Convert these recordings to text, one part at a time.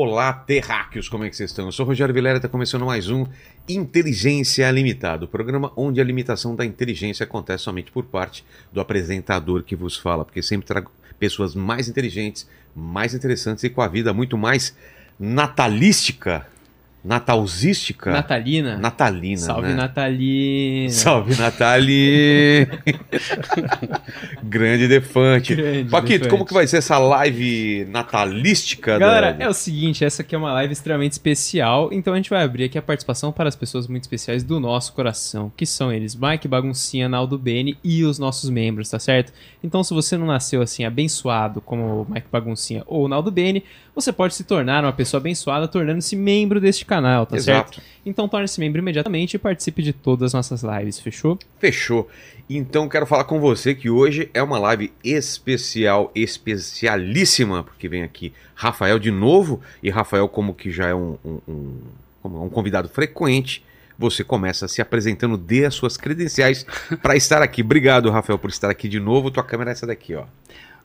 Olá, terráqueos, como é que vocês estão? Eu sou Rogério Vilera, está começando mais um Inteligência Limitada, o programa onde a limitação da inteligência acontece somente por parte do apresentador que vos fala, porque sempre trago pessoas mais inteligentes, mais interessantes e com a vida muito mais natalística Natalzística? Natalina. Natalina, Salve né? Natalina. Salve Natali! Grande defante. Grande Paquito, defante. como que vai ser essa live natalística? Galera, da- é o seguinte, essa aqui é uma live extremamente especial, então a gente vai abrir aqui a participação para as pessoas muito especiais do nosso coração, que são eles, Mike Baguncinha, Naldo Bene e os nossos membros, tá certo? Então se você não nasceu assim abençoado como o Mike Baguncinha ou o Naldo Bene, você pode se tornar uma pessoa abençoada tornando-se membro deste canal, tá Exato. certo? Então torne-se membro imediatamente e participe de todas as nossas lives, fechou? Fechou. Então quero falar com você que hoje é uma live especial, especialíssima, porque vem aqui Rafael de novo, e Rafael, como que já é um, um, um- como é um convidado frequente, você começa se apresentando, dê as suas credenciais para estar aqui. Obrigado, Rafael, por estar aqui de novo. Tua câmera é essa daqui, ó.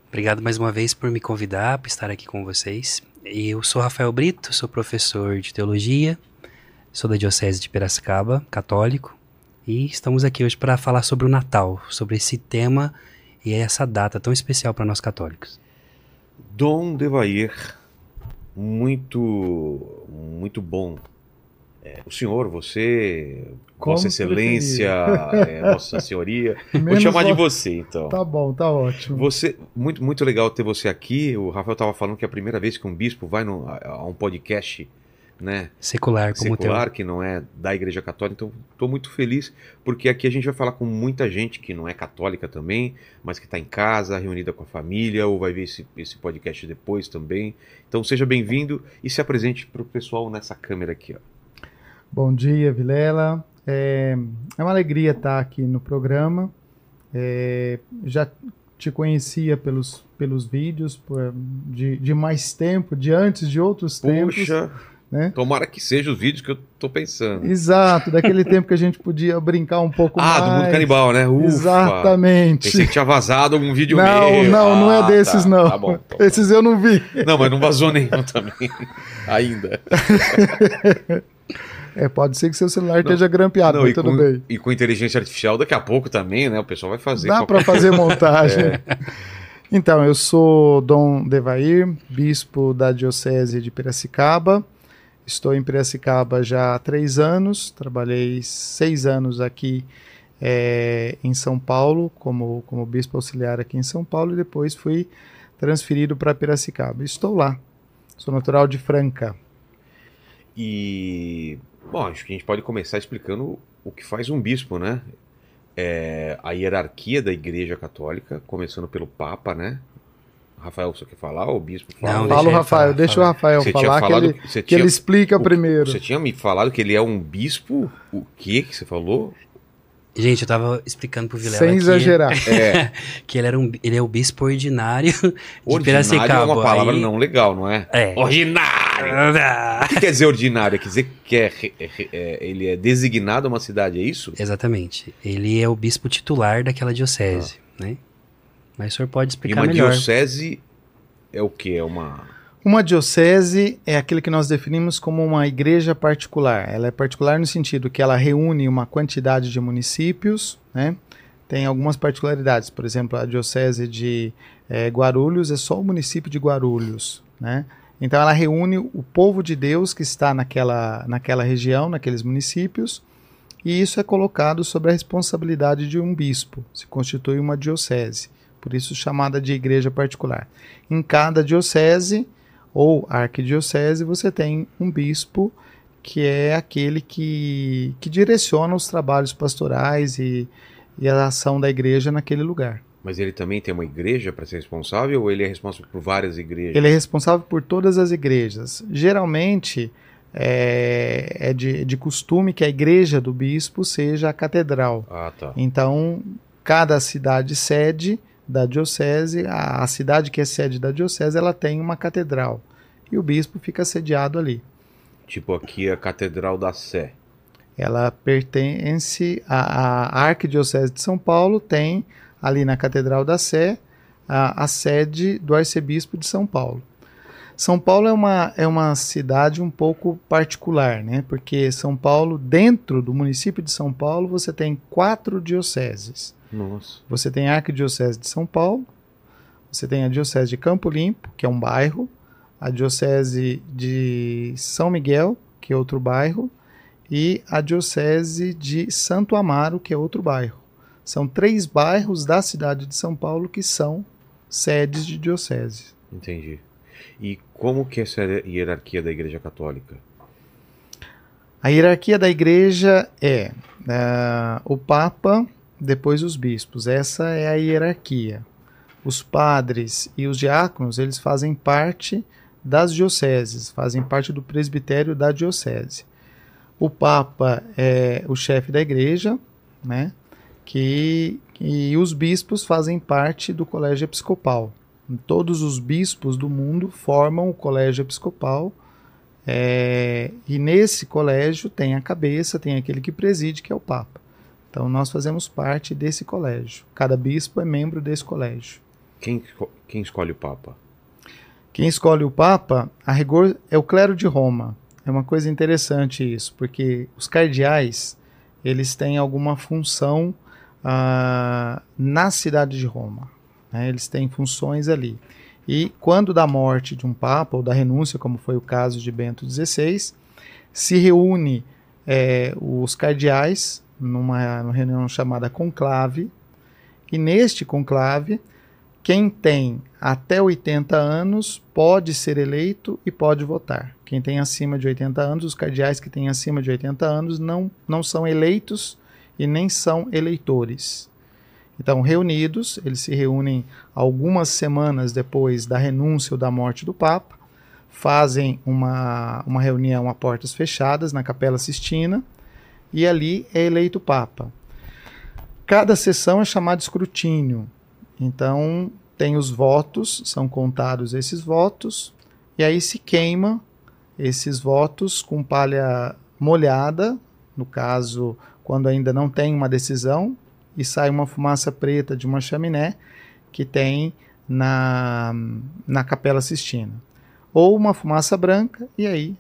Obrigado mais uma vez por me convidar para estar aqui com vocês. Eu sou Rafael Brito, sou professor de teologia, sou da Diocese de Piracicaba, católico, e estamos aqui hoje para falar sobre o Natal, sobre esse tema e essa data tão especial para nós católicos. Dom Devair, muito, muito bom. É, o senhor, você, Como Vossa Excelência, é, Vossa Senhoria. Vou Menos chamar de vo- você, então. Tá bom, tá ótimo. Você, muito, muito legal ter você aqui. O Rafael estava falando que é a primeira vez que um bispo vai no- a, a um podcast, né, Secular como secular, que não é da Igreja Católica. Então, estou muito feliz porque aqui a gente vai falar com muita gente que não é católica também, mas que está em casa, reunida com a família, ou vai ver esse, esse podcast depois também. Então, seja bem-vindo e se apresente para o pessoal nessa câmera aqui. Ó. Bom dia, Vilela. É, é uma alegria estar aqui no programa. É, já te conhecia pelos, pelos vídeos por- de, de mais tempo, de antes de outros tempos. Puxa, né? tomara que seja os vídeos que eu tô pensando. Exato, daquele tempo que a gente podia brincar um pouco Ah, mais. do mundo canibal, né? Ufa. Exatamente. Pensei que tinha vazado algum vídeo Não, meu. não, não Ah, é desses, tá, não. Tá bom. tá. Esses eu não vi. Não, mas não vazou nenhum também. Ainda. É, pode ser que seu celular Não, esteja grampeado, Não, mas tudo com, bem. e com inteligência artificial, daqui a pouco também, né? O pessoal vai fazer. Dá para fazer montagem. Então, eu sou Dom Devair, bispo da Diocese de Piracicaba. Estou em Piracicaba já há três anos. Trabalhei seis anos aqui eh, em São Paulo, como, como bispo auxiliar aqui em São Paulo, e depois fui transferido para Piracicaba. Estou lá. Sou natural de Franca. E. Bom, acho que a gente pode começar explicando o que faz um bispo, né? É, a hierarquia da Igreja Católica, começando pelo Papa, né? Rafael, você quer falar? O bispo fala? Não, Fala o Rafael, falar, deixa o. Rafael Você falar que falado ele, que tinha- ele explica o- primeiro. Você tinha me falado que ele é um bispo. O que que você falou? Gente, eu tava explicando pro Vilela Sem que, exagerar. É, que ele, era um, ele é o bispo ordinário de ordinário Piracicaba. é uma palavra Aí- não legal, não é? É. Ordinário! O que quer dizer ordinário? Quer dizer que é, é- é- ele é designado a uma cidade, é isso? Exatamente. Ele é o bispo titular daquela diocese, né? Mas o senhor pode E explicar uma melhor. diocese é o que? É uma. Uma diocese é aquilo que nós definimos como uma igreja particular. Ela é particular no sentido que ela reúne uma quantidade de municípios, né? Tem algumas particularidades. Por exemplo, a diocese de eh, Guarulhos é só o município de Guarulhos, né? Então ela reúne o povo de Deus que está naquela, naquela região, naqueles municípios, e isso é colocado sobre a responsabilidade de um bispo. Se constitui uma diocese, por isso chamada de igreja particular. Em cada diocese ou arquidiocese, você tem um bispo que é aquele que, que direciona os trabalhos pastorais e, e a ação da igreja naquele lugar. Mas ele também tem uma igreja para ser responsável ou ele é responsável por várias igrejas? Ele é responsável por todas as igrejas. Geralmente é, é de, de costume que a igreja do bispo seja a catedral. Ah, tá. Então, cada cidade sede da diocese, a, a cidade que é sede da diocese, ela tem uma catedral. E o bispo fica sediado ali. Tipo aqui a Catedral da Sé. Ela pertence à, à Arquidiocese de São Paulo, tem ali na Catedral da Sé a, a sede do arcebispo de São Paulo. São Paulo é uma, é uma cidade um pouco particular, né? Porque São Paulo, dentro do município de São Paulo, você tem quatro dioceses. Nossa. Você tem a Arquidiocese de São Paulo, você tem a Diocese de Campo Limpo, que é um bairro, a Diocese de São Miguel, que é outro bairro, e a Diocese de Santo Amaro, que é outro bairro. São três bairros da cidade de São Paulo que são sedes de diocese. Entendi. E como que é essa hierarquia da Igreja Católica? A hierarquia da igreja é uh, o Papa, depois os bispos. Essa é a hierarquia. Os padres e os diáconos, eles fazem parte das dioceses, fazem parte do presbitério da diocese. O Papa é o chefe da igreja, né? Que, e os bispos fazem parte do colégio episcopal. Todos os bispos do mundo formam o colégio episcopal. É, e nesse colégio tem a cabeça, tem aquele que preside, que é o Papa. Então nós fazemos parte desse colégio. Cada bispo é membro desse colégio. Quem, quem escolhe o Papa? Quem escolhe o Papa, a rigor, é o clero de Roma. É uma coisa interessante isso, porque os cardeais eles têm alguma função ah, na cidade de Roma. Né? Eles têm funções ali. E quando da morte de um papa ou da renúncia, como foi o caso de Bento XVI, se reúne é, os cardeais numa, numa reunião chamada conclave, e neste conclave, quem tem até 80 anos pode ser eleito e pode votar. Quem tem acima de 80 anos, os cardeais que têm acima de 80 anos não, não são eleitos e nem são eleitores. Então, reunidos, eles se reúnem algumas semanas depois da renúncia ou da morte do Papa, fazem uma, uma reunião a portas fechadas na Capela Sistina e ali é eleito Papa. Cada sessão é chamada de escrutínio. Então, tem os votos, são contados esses votos, e aí se queima esses votos com palha molhada, no caso, quando ainda não tem uma decisão, e sai uma fumaça preta de uma chaminé que tem na, na Capela Sistina. Ou uma fumaça branca, e aí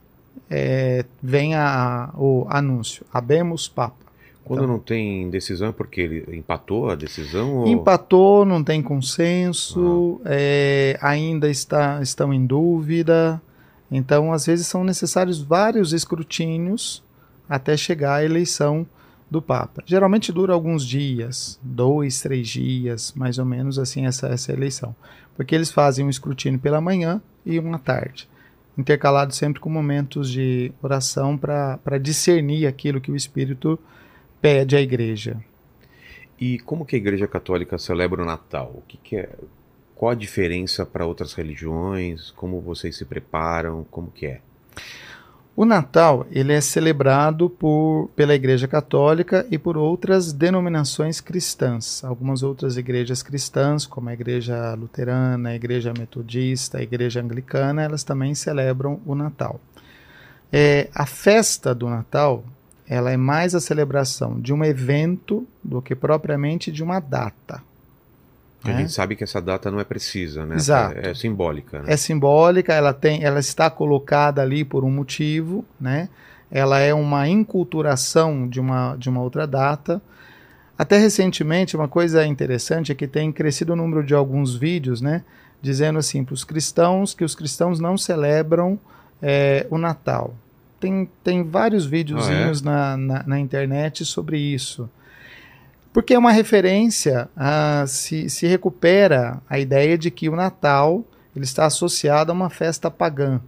é, vem a, o anúncio: Abemos Papa. Quando então, não tem decisão é porque ele empatou a decisão? Ou... Empatou, não tem consenso, ah. é, ainda está, estão em dúvida. Então, às vezes, são necessários vários escrutínios até chegar à eleição do Papa. Geralmente dura alguns dias, dois, três dias, mais ou menos assim essa, essa eleição. Porque eles fazem um escrutínio pela manhã e uma tarde, intercalado sempre com momentos de oração para discernir aquilo que o Espírito pede à igreja. E como que a Igreja Católica celebra o Natal? O que, que é? Qual a diferença para outras religiões? Como vocês se preparam? Como que é? O Natal ele é celebrado por, pela Igreja Católica e por outras denominações cristãs. Algumas outras igrejas cristãs, como a Igreja Luterana, a Igreja Metodista, a Igreja Anglicana, elas também celebram o Natal. É, a festa do Natal ela é mais a celebração de um evento do que propriamente de uma data. A né? gente sabe que essa data não é precisa, né? Exato. É, é simbólica. Né? É simbólica, ela, tem, ela está colocada ali por um motivo, né? Ela é uma inculturação de uma, de uma outra data. Até recentemente, uma coisa interessante é que tem crescido o número de alguns vídeos, né? Dizendo assim para os cristãos que os cristãos não celebram é, o Natal. Tem, tem vários videozinhos ah, é? na, na, na internet sobre isso. Porque é uma referência, a, se, se recupera a ideia de que o Natal ele está associado a uma festa pagã.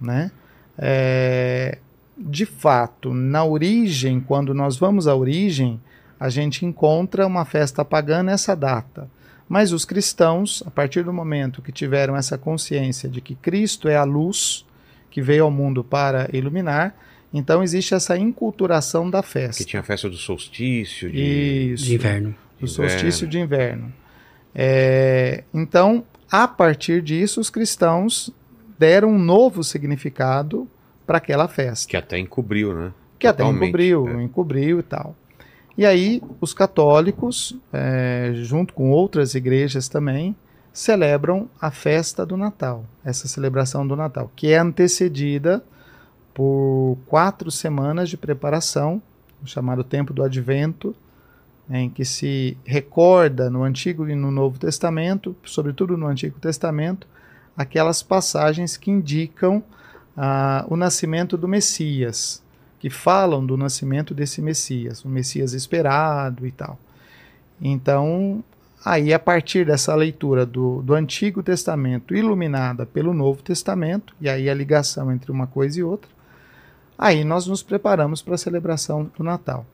Né? É, de fato, na origem, quando nós vamos à origem, a gente encontra uma festa pagã nessa data. Mas os cristãos, a partir do momento que tiveram essa consciência de que Cristo é a luz que veio ao mundo para iluminar, então existe essa inculturação da festa. Que tinha a festa do solstício de, Isso, de inverno. Do solstício de inverno. É, então, a partir disso, os cristãos deram um novo significado para aquela festa. Que até encobriu, né? Que Totalmente, até encobriu, é. encobriu e tal. E aí, os católicos, é, junto com outras igrejas também, celebram a festa do Natal, essa celebração do Natal, que é antecedida por quatro semanas de preparação, o chamado tempo do Advento, em que se recorda no Antigo e no Novo Testamento, sobretudo no Antigo Testamento, aquelas passagens que indicam ah, o nascimento do Messias, que falam do nascimento desse Messias, o Messias esperado e tal. Então, aí a partir dessa leitura do, do Antigo Testamento iluminada pelo Novo Testamento, e aí a ligação entre uma coisa e outra, aí nós nos preparamos para a celebração do Natal.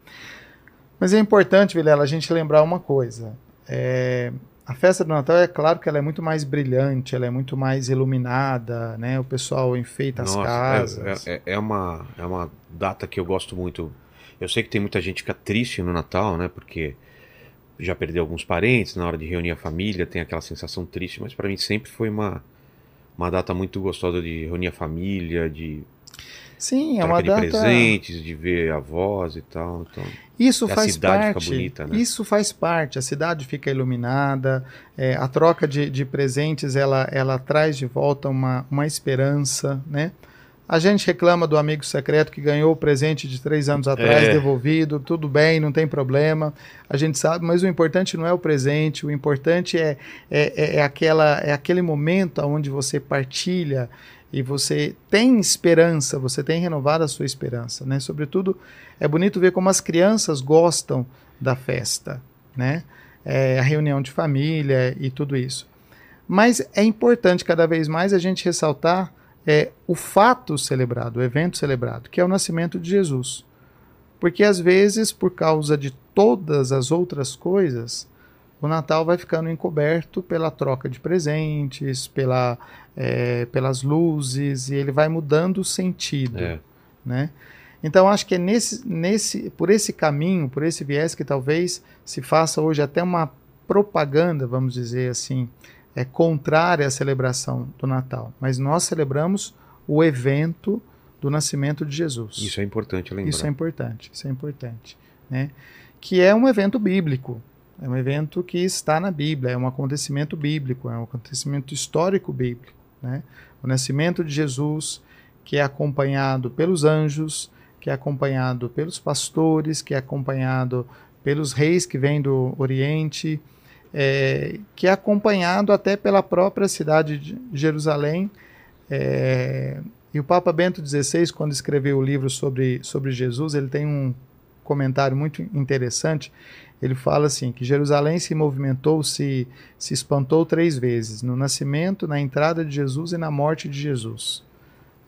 Mas é importante, Vilela, a gente lembrar uma coisa. É, a festa do Natal é claro que ela é muito mais brilhante, ela é muito mais iluminada, né? O pessoal enfeita Nossa, as casas. É, é, é, uma, é uma data que eu gosto muito. Eu sei que tem muita gente que fica triste no Natal, né? Porque já perdeu alguns parentes na hora de reunir a família, tem aquela sensação triste, mas para mim sempre foi uma, uma data muito gostosa de reunir a família, de Sim, é uma de data. presentes, de ver avós e tal. Então, isso faz parte. Bonita, né? Isso faz parte. A cidade fica iluminada. É, a troca de, de presentes ela, ela traz de volta uma, uma esperança, né? A gente reclama do amigo secreto que ganhou o presente de três anos atrás, é. devolvido, tudo bem, não tem problema. A gente sabe, mas o importante não é o presente, o importante é, é, é, é aquela, é aquele momento onde você partilha e você tem esperança, você tem renovado a sua esperança, né? Sobretudo, é bonito ver como as crianças gostam da festa, né? É, a reunião de família e tudo isso. Mas é importante cada vez mais a gente ressaltar é, o fato celebrado, o evento celebrado, que é o nascimento de Jesus. Porque às vezes, por causa de todas as outras coisas, o Natal vai ficando encoberto pela troca de presentes, pela, é, pelas luzes, e ele vai mudando o sentido. É. Né? Então acho que é nesse, nesse, por esse caminho, por esse viés que talvez se faça hoje até uma propaganda, vamos dizer assim, é contrária à celebração do Natal. Mas nós celebramos o evento do nascimento de Jesus. Isso é importante lembrar. Isso é importante, isso é importante, né? Que é um evento bíblico. É um evento que está na Bíblia, é um acontecimento bíblico, é um acontecimento histórico bíblico. Né? O nascimento de Jesus, que é acompanhado pelos anjos, que é acompanhado pelos pastores, que é acompanhado pelos reis que vêm do Oriente, é, que é acompanhado até pela própria cidade de Jerusalém. É, e o Papa Bento XVI, quando escreveu o livro sobre, sobre Jesus, ele tem um comentário muito interessante ele fala assim que Jerusalém se movimentou, se, se espantou três vezes, no nascimento, na entrada de Jesus e na morte de Jesus.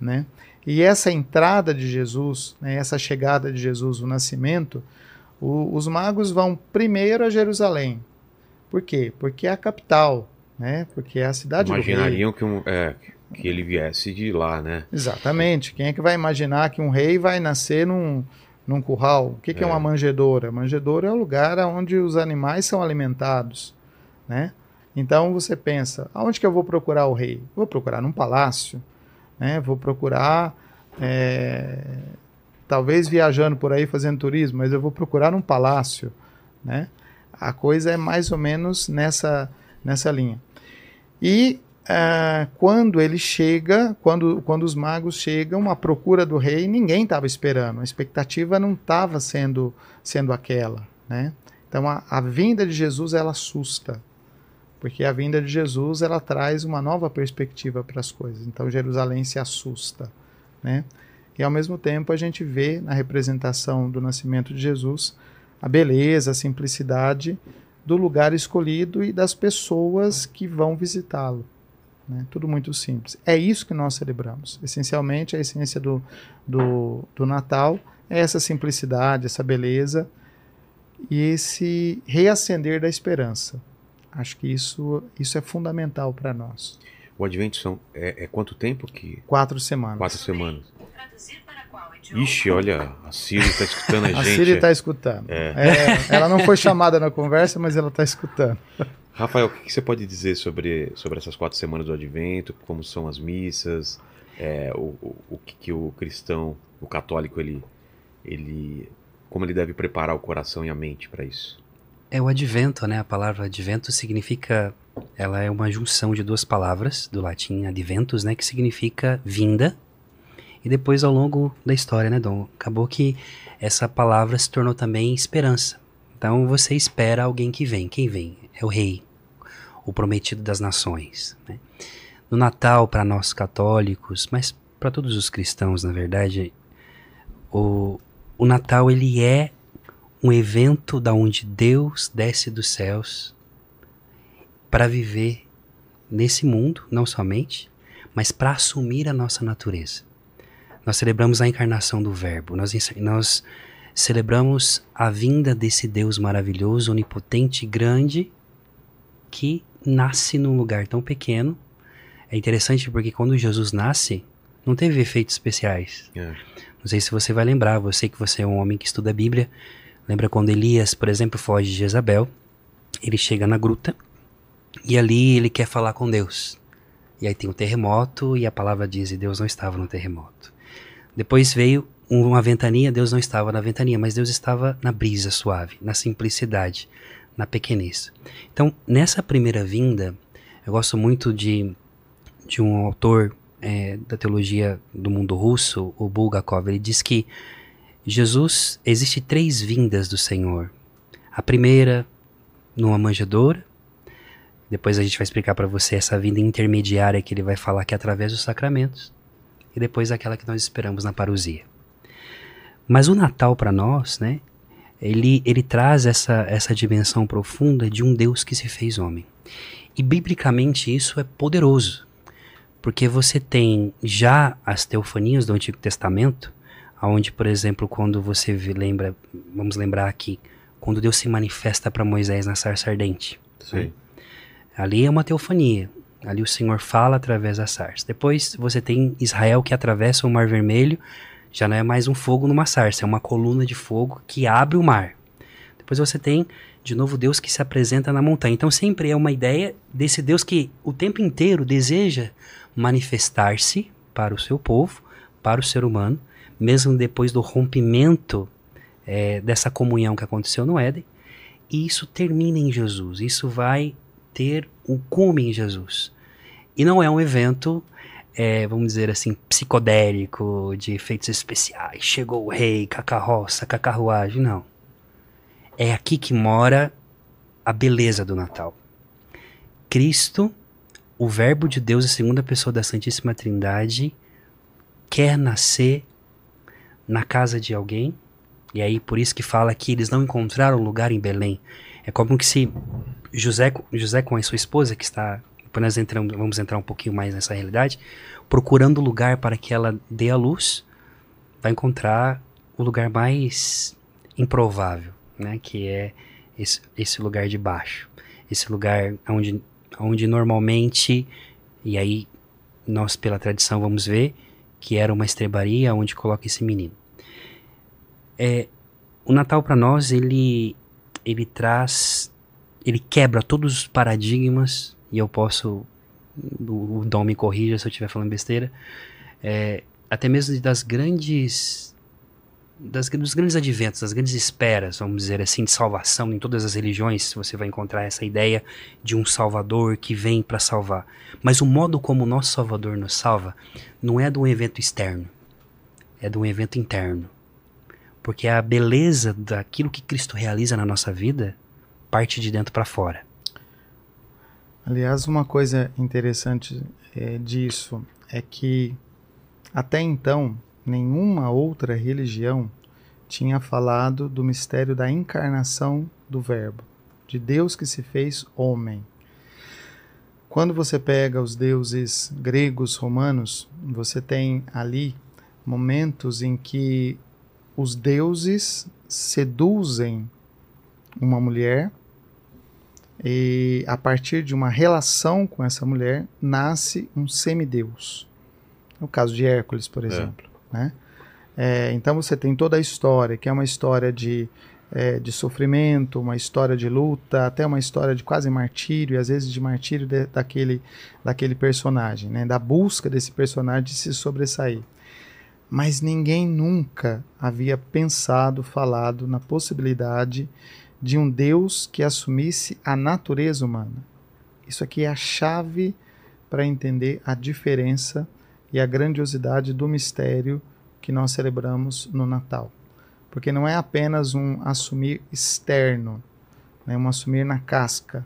Né? E essa entrada de Jesus, né, essa chegada de Jesus, o nascimento, o, os magos vão primeiro a Jerusalém. Por quê? Porque é a capital, né? porque é a cidade Imaginariam do rei. Que, um, é, que ele viesse de lá, né? Exatamente. Quem é que vai imaginar que um rei vai nascer num, num curral. O que, que é. é. uma manjedoura? Manjedoura é o lugar onde os animais são alimentados, né? Então você pensa, aonde que eu vou procurar o rei? Vou procurar num palácio, né? Vou procurar, é, talvez viajando por aí fazendo turismo, mas eu vou procurar num palácio, né? A coisa é mais ou menos nessa nessa linha. E é, quando ele chega, quando, quando os magos chegam à procura do rei, ninguém estava esperando, a expectativa não estava sendo, sendo aquela. Né? Então a, a vinda de Jesus ela assusta, porque a vinda de Jesus ela traz uma nova perspectiva para as coisas. Então Jerusalém se assusta. Né? E ao mesmo tempo a gente vê na representação do nascimento de Jesus a beleza, a simplicidade do lugar escolhido e das pessoas que vão visitá-lo. Né? Tudo muito simples. É isso que nós celebramos. Essencialmente, a essência do, do, do Natal é essa simplicidade, essa beleza e esse reacender da esperança. Acho que isso, isso é fundamental para nós. O Advento são, é, é, quanto tempo que? Quatro semanas. Quatro semanas. Ixi, olha, a Siri está escutando a, a gente. A Siri está escutando. É. É, ela não foi chamada na conversa, mas ela está escutando. Rafael, o que você pode dizer sobre, sobre essas quatro semanas do Advento? Como são as missas? É, o, o, o que, que, o cristão, o católico, ele, ele, como ele deve preparar o coração e a mente para isso? É o Advento, né? A palavra Advento significa ela é uma junção de duas palavras do latim adventus, né, que significa vinda. E depois ao longo da história, né, Dom, acabou que essa palavra se tornou também esperança. Então você espera alguém que vem. Quem vem? É o rei, o prometido das nações. Né? No Natal, para nós católicos, mas para todos os cristãos, na verdade, o, o Natal ele é um evento da onde Deus desce dos céus para viver nesse mundo, não somente, mas para assumir a nossa natureza. Nós celebramos a encarnação do Verbo, nós, nós celebramos a vinda desse Deus maravilhoso, onipotente, grande, que nasce num lugar tão pequeno. É interessante porque quando Jesus nasce, não teve efeitos especiais. É. Não sei se você vai lembrar, você que você é um homem que estuda a Bíblia, lembra quando Elias, por exemplo, foge de Jezabel, ele chega na gruta e ali ele quer falar com Deus. E aí tem um terremoto e a palavra diz: e Deus não estava no terremoto. Depois veio uma ventania, Deus não estava na ventania, mas Deus estava na brisa suave, na simplicidade, na pequenez. Então, nessa primeira vinda, eu gosto muito de, de um autor é, da teologia do mundo russo, o Bulgakov. Ele diz que Jesus existe três vindas do Senhor. A primeira numa manjedoura, depois a gente vai explicar para você essa vinda intermediária que ele vai falar que é através dos sacramentos. E depois aquela que nós esperamos na parousia. Mas o Natal para nós, né? Ele, ele traz essa, essa dimensão profunda de um Deus que se fez homem. E biblicamente isso é poderoso. Porque você tem já as teofanias do Antigo Testamento, onde, por exemplo, quando você lembra, vamos lembrar aqui, quando Deus se manifesta para Moisés na sarça ardente. Sim. Né? Ali é uma teofania. Ali o Senhor fala através da sarça. Depois você tem Israel que atravessa o Mar Vermelho. Já não é mais um fogo numa sarça, é uma coluna de fogo que abre o mar. Depois você tem, de novo, Deus que se apresenta na montanha. Então sempre é uma ideia desse Deus que o tempo inteiro deseja manifestar-se para o seu povo, para o ser humano, mesmo depois do rompimento é, dessa comunhão que aconteceu no Éden. E isso termina em Jesus. Isso vai ter o cume em Jesus. E não é um evento, é, vamos dizer assim, psicodélico, de efeitos especiais. Chegou o rei, com a carroça, com a carruagem. Não. É aqui que mora a beleza do Natal. Cristo, o Verbo de Deus, a segunda pessoa da Santíssima Trindade, quer nascer na casa de alguém. E aí, por isso que fala que eles não encontraram lugar em Belém. É como que se José, José com a sua esposa, que está. Nós entramos, vamos entrar um pouquinho mais nessa realidade, procurando lugar para que ela dê a luz, vai encontrar o lugar mais improvável, né? Que é esse, esse lugar de baixo. Esse lugar onde, onde normalmente, e aí nós pela tradição vamos ver, que era uma estrebaria onde coloca esse menino. É, o Natal para nós, ele, ele traz ele quebra todos os paradigmas, e eu posso, o, o Dom me corrija se eu estiver falando besteira, é, até mesmo das grandes, das, dos grandes adventos, das grandes esperas, vamos dizer assim, de salvação, em todas as religiões você vai encontrar essa ideia de um salvador que vem para salvar. Mas o modo como o nosso salvador nos salva não é de um evento externo, é de um evento interno. Porque a beleza daquilo que Cristo realiza na nossa vida parte de dentro para fora. Aliás, uma coisa interessante é, disso é que até então nenhuma outra religião tinha falado do mistério da encarnação do Verbo, de Deus que se fez homem. Quando você pega os deuses gregos, romanos, você tem ali momentos em que os deuses seduzem uma mulher e a partir de uma relação com essa mulher nasce um semideus. No caso de Hércules, por é. exemplo. É. Né? É, então você tem toda a história, que é uma história de, é, de sofrimento, uma história de luta, até uma história de quase martírio, e às vezes de martírio de, daquele, daquele personagem, né? da busca desse personagem de se sobressair. Mas ninguém nunca havia pensado, falado na possibilidade de um Deus que assumisse a natureza humana. isso aqui é a chave para entender a diferença e a grandiosidade do mistério que nós celebramos no Natal. Porque não é apenas um assumir externo, né, um assumir na casca,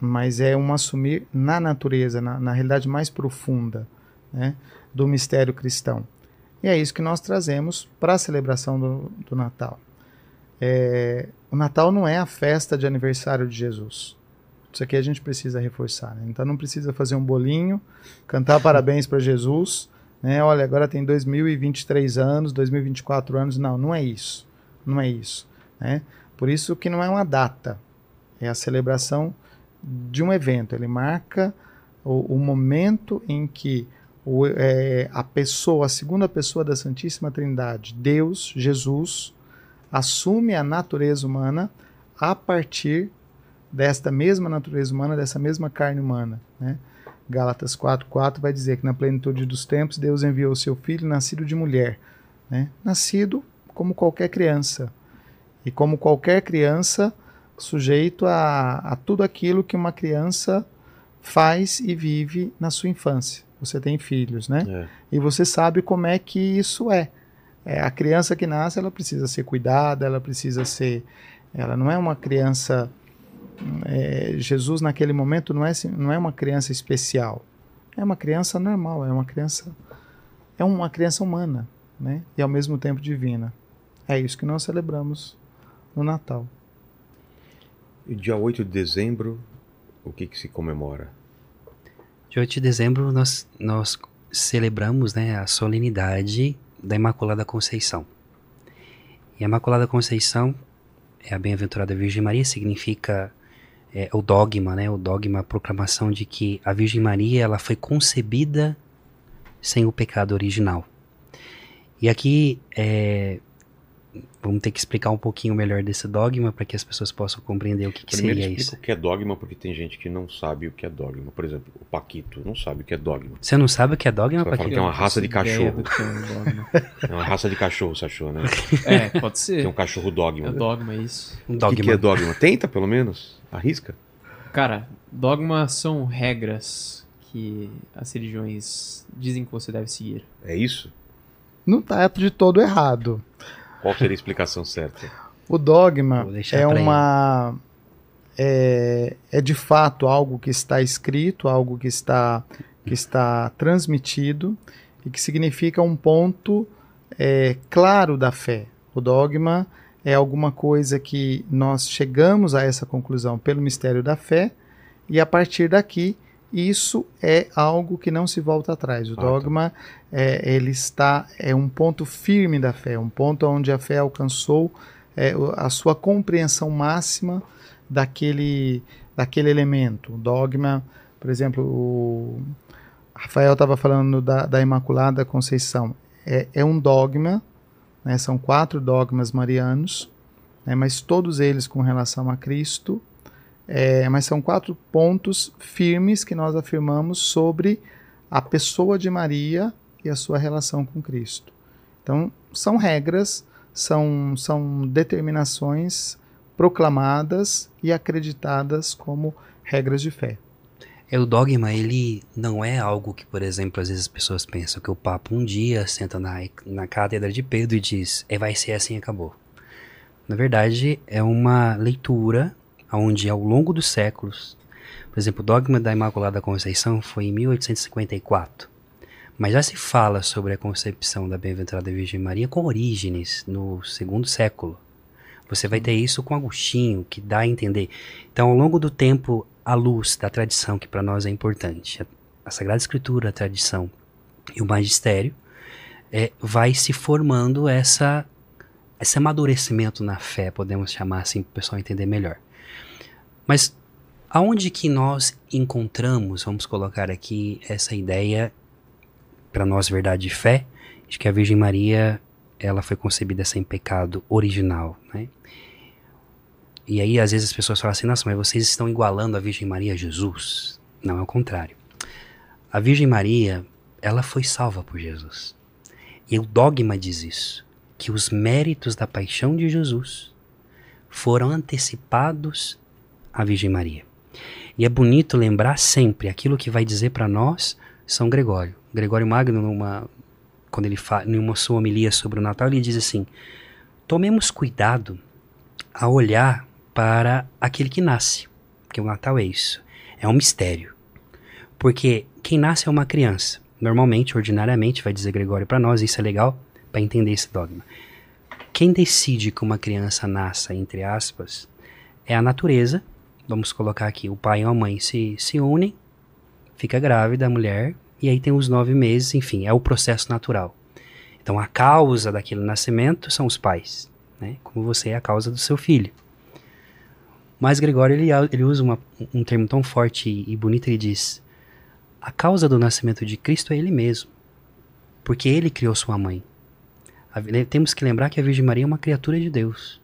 mas é um assumir na natureza, na, na realidade mais profunda né, do mistério cristão. E é isso que nós trazemos para a celebração do, do Natal. É, Natal não é a festa de aniversário de Jesus. Isso aqui a gente precisa reforçar. Né? Então não precisa fazer um bolinho, cantar parabéns para Jesus. Né? Olha, agora tem 2023 anos, 2024 anos. Não, não é isso. Não é isso. Né? Por isso que não é uma data. É a celebração de um evento. Ele marca o, o momento em que o, é, a pessoa, a segunda pessoa da Santíssima Trindade, Deus, Jesus, assume a natureza humana a partir desta mesma natureza humana, dessa mesma carne humana. Né? Gálatas 4,4 vai dizer que na plenitude dos tempos Deus enviou o seu filho nascido de mulher, né? nascido como qualquer criança. E como qualquer criança, sujeito a, a tudo aquilo que uma criança faz e vive na sua infância. Você tem filhos, né? É. E você sabe como é que isso é. É. A criança que nasce, ela precisa ser cuidada, ela precisa ser. Ela não é uma criança. É, Jesus, naquele momento, não é, não é uma criança especial. É uma criança normal, é uma criança. É uma criança humana, né? E ao mesmo tempo divina. É isso que nós celebramos no Natal. E dia 8 de dezembro, o que, que se comemora? Dia 8 de dezembro nós, nós celebramos né, a solenidade da Imaculada Conceição. E a Imaculada Conceição é a Bem-aventurada Virgem Maria, significa é, o dogma, né, o dogma, a proclamação de que a Virgem Maria ela foi concebida sem o pecado original. E aqui é, vamos ter que explicar um pouquinho melhor desse dogma para que as pessoas possam compreender o que, que Primeiro seria isso. o que é dogma, porque tem gente que não sabe o que é dogma. Por exemplo, o Paquito não sabe o que é dogma. Você não sabe o que é dogma, Você Paquito? que é uma raça de cachorro. É, é uma raça de cachorro, você achou, né? É, pode ser. Tem um cachorro dogma. É dogma, isso. Um dogma. O que, que é dogma? Tenta, pelo menos. Arrisca. Cara, dogma são regras que as religiões dizem que você deve seguir. É isso? Não tá de todo errado. Qual seria a explicação certa? O dogma é uma. É, é de fato algo que está escrito, algo que está, que está transmitido e que significa um ponto é, claro da fé. O dogma é alguma coisa que nós chegamos a essa conclusão pelo mistério da fé e a partir daqui isso é algo que não se volta atrás. O ah, dogma tá. é, ele está é um ponto firme da fé, um ponto onde a fé alcançou é, a sua compreensão máxima daquele daquele elemento. O dogma, por exemplo, o Rafael estava falando da, da, Imaculada Conceição. É, é um dogma, né, são quatro dogmas marianos, né, mas todos eles com relação a Cristo é, mas são quatro pontos firmes que nós afirmamos sobre a pessoa de Maria e a sua relação com Cristo. Então, são regras, são, são determinações proclamadas e acreditadas como regras de fé. É, o dogma, ele não é algo que, por exemplo, às vezes as pessoas pensam que o Papa um dia senta na, na cátedra de Pedro e diz, é, vai ser assim acabou. Na verdade, é uma leitura onde ao longo dos séculos, por exemplo, o dogma da Imaculada Conceição foi em 1854, mas já se fala sobre a concepção da Bem-aventurada Virgem Maria com Orígenes no segundo século. Você vai ter isso com Agostinho, que dá a entender. Então, ao longo do tempo, a luz da tradição, que para nós é importante, a Sagrada Escritura, a tradição e o magistério, é, vai se formando essa esse amadurecimento na fé, podemos chamar assim, para o pessoal entender melhor. Mas aonde que nós encontramos, vamos colocar aqui essa ideia para nós verdade e fé, de que a Virgem Maria ela foi concebida sem pecado original, né? E aí às vezes as pessoas falam assim, nossa, mas vocês estão igualando a Virgem Maria a Jesus. Não, é o contrário. A Virgem Maria, ela foi salva por Jesus. E o dogma diz isso, que os méritos da paixão de Jesus foram antecipados a Virgem Maria. E é bonito lembrar sempre aquilo que vai dizer para nós São Gregório. Gregório Magno, numa, quando ele fala, em uma sua homilia sobre o Natal, ele diz assim: tomemos cuidado a olhar para aquele que nasce, porque o Natal é isso, é um mistério. Porque quem nasce é uma criança. Normalmente, ordinariamente, vai dizer Gregório para nós, isso é legal para entender esse dogma. Quem decide que uma criança nasça, entre aspas, é a natureza. Vamos colocar aqui, o pai e a mãe se, se unem, fica grávida a mulher, e aí tem os nove meses, enfim, é o processo natural. Então a causa daquele nascimento são os pais, né? como você é a causa do seu filho. Mas Gregório ele, ele usa uma, um termo tão forte e, bonito, ele diz: a causa do nascimento de Cristo é Ele mesmo, porque Ele criou sua mãe. Temos que lembrar que a Virgem Maria é uma criatura de Deus.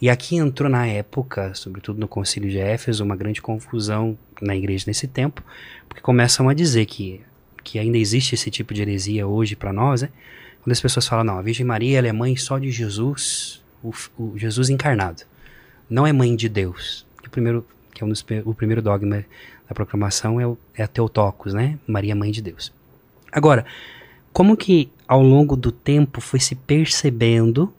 E aqui entrou na época, sobretudo no Concílio de Éfeso, uma grande confusão na igreja nesse tempo, porque começam a dizer que, que ainda existe esse tipo de heresia hoje para nós, né? Quando as pessoas falam, não, a Virgem Maria ela é mãe só de Jesus, o, o Jesus encarnado. Não é mãe de Deus. O primeiro, que é um dos, o primeiro dogma da proclamação é, o, é a Teotocos, né? Maria, Mãe de Deus. Agora, como que ao longo do tempo foi se percebendo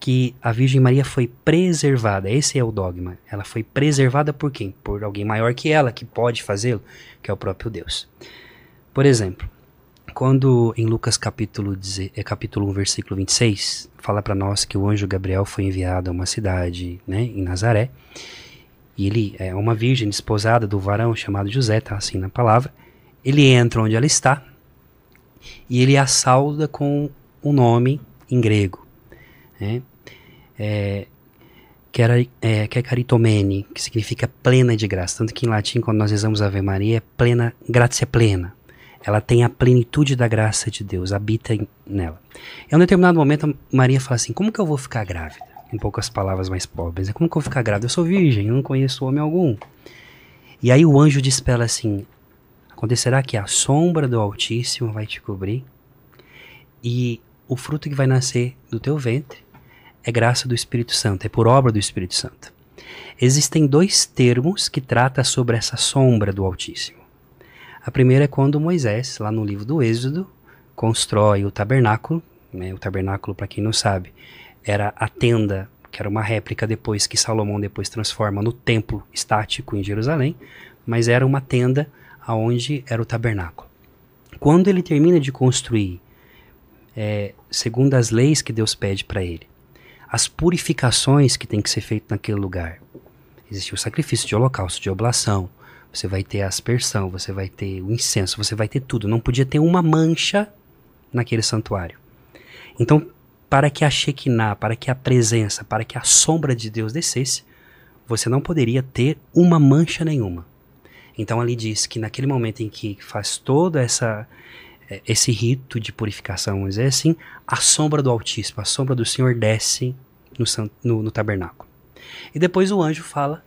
que a Virgem Maria foi preservada? Esse é o dogma. Ela foi preservada por quem? Por alguém maior que ela, que pode fazê-lo, que é o próprio Deus. Por exemplo, quando em Lucas capítulo, é capítulo 1, versículo 26, fala para nós que o anjo Gabriel foi enviado a uma cidade, né, em Nazaré, e ele é uma virgem desposada do varão chamado José, tá assim na palavra. Ele entra onde ela está e ele a sauda com o um nome em grego, né? É, é caritomene, que significa plena de graça. Tanto que em latim, quando nós rezamos Ave Maria, é plena, graça é plena. Ela tem a plenitude da graça de Deus, habita em, nela. Em um determinado momento, Maria fala assim: Como que eu vou ficar grávida? em poucas palavras mais pobres. É como que eu vou ficar grávida? Eu sou virgem, eu não conheço homem algum. E aí o anjo diz para ela assim: acontecerá que a sombra do Altíssimo vai te cobrir e o fruto que vai nascer do teu ventre é graça do Espírito Santo, é por obra do Espírito Santo. Existem dois termos que tratam sobre essa sombra do Altíssimo. A primeira é quando Moisés, lá no livro do Êxodo, constrói o tabernáculo. Né, o tabernáculo, para quem não sabe, era a tenda, que era uma réplica depois que Salomão depois transforma no templo estático em Jerusalém, mas era uma tenda aonde era o tabernáculo. Quando ele termina de construir, é, segundo as leis que Deus pede para ele, as purificações que tem que ser feito naquele lugar, existe o sacrifício de holocausto, de oblação, você vai ter a aspersão, você vai ter o incenso, você vai ter tudo. Não podia ter uma mancha naquele santuário. Então, para que a Shekinah, para que a presença, para que a sombra de Deus descesse, você não poderia ter uma mancha nenhuma. Então ali diz que naquele momento em que faz todo essa esse rito de purificação, vamos dizer assim, a sombra do Altíssimo, a sombra do Senhor desce no, no, no tabernáculo. E depois o anjo fala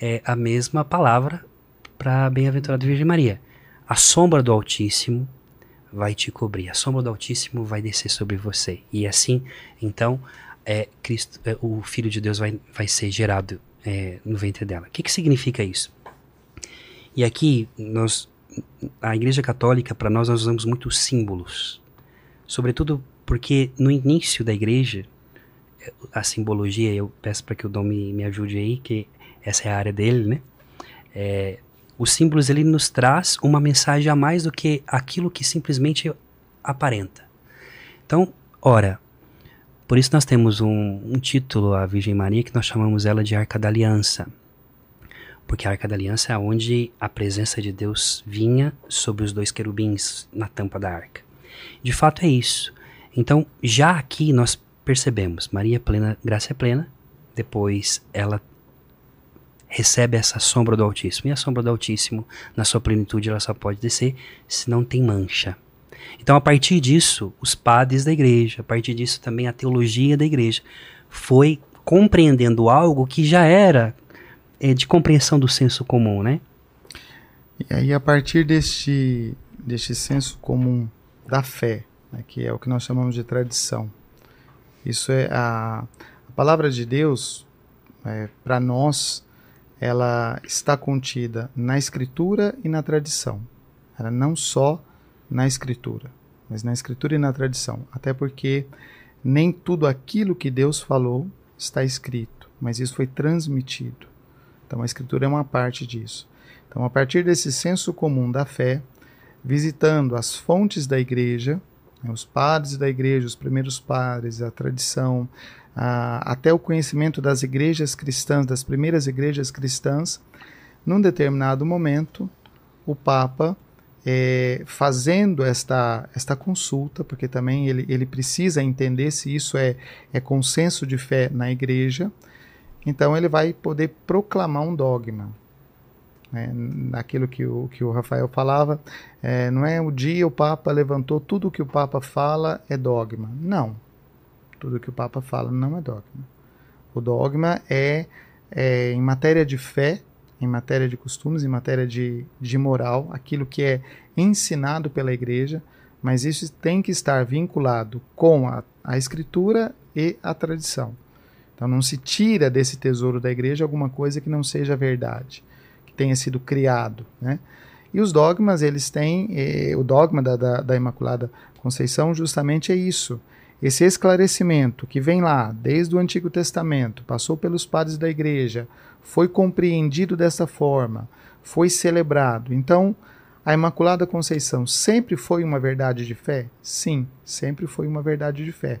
é, a mesma palavra para a bem-aventurada Virgem Maria. A sombra do Altíssimo vai te cobrir, a sombra do Altíssimo vai descer sobre você. E assim, então, é, Cristo, é, o Filho de Deus vai, vai ser gerado é, no ventre dela. O que, que significa isso? E aqui, nós, a Igreja Católica, para nós, nós usamos muitos símbolos. Sobretudo porque no início da Igreja, a simbologia, eu peço para que o Dom me, me ajude aí, que essa é a área dele, né? É, os símbolos ele nos traz uma mensagem a mais do que aquilo que simplesmente aparenta. Então, ora, por isso nós temos um, um título à Virgem Maria que nós chamamos ela de Arca da Aliança. Porque a Arca da Aliança é onde a presença de Deus vinha sobre os dois querubins na tampa da arca. De fato é isso. Então, já aqui nós percebemos, Maria plena, graça é plena, depois ela recebe essa sombra do Altíssimo. E a sombra do Altíssimo, na sua plenitude, ela só pode descer se não tem mancha. Então, a partir disso, os padres da igreja, a partir disso também a teologia da igreja, foi compreendendo algo que já era é, de compreensão do senso comum, né? E aí, a partir deste, deste senso comum da fé, né, que é o que nós chamamos de tradição, isso é a, a palavra de Deus, é, para nós, ela está contida na escritura e na tradição. Ela não só na escritura, mas na escritura e na tradição. Até porque nem tudo aquilo que Deus falou está escrito, mas isso foi transmitido. Então a escritura é uma parte disso. Então, a partir desse senso comum da fé, visitando as fontes da igreja, né, os padres da igreja, os primeiros padres, a tradição, a, até o conhecimento das igrejas cristãs, das primeiras igrejas cristãs, num determinado momento, o Papa, é, fazendo esta, esta consulta, porque também ele, ele precisa entender se isso é, é consenso de fé na igreja, então ele vai poder proclamar um dogma. Né? Naquilo que o, que o Rafael falava, é, não é o dia o Papa levantou, tudo que o Papa fala é dogma. Não. Tudo que o Papa fala não é dogma. O dogma é, é em matéria de fé, em matéria de costumes, em matéria de, de moral, aquilo que é ensinado pela igreja, mas isso tem que estar vinculado com a, a escritura e a tradição. Então não se tira desse tesouro da igreja alguma coisa que não seja verdade, que tenha sido criado, né? E os dogmas, eles têm, eh, o dogma da, da, da Imaculada Conceição justamente é isso, esse esclarecimento que vem lá, desde o Antigo Testamento, passou pelos padres da igreja, foi compreendido dessa forma, foi celebrado. Então, a Imaculada Conceição sempre foi uma verdade de fé? Sim, sempre foi uma verdade de fé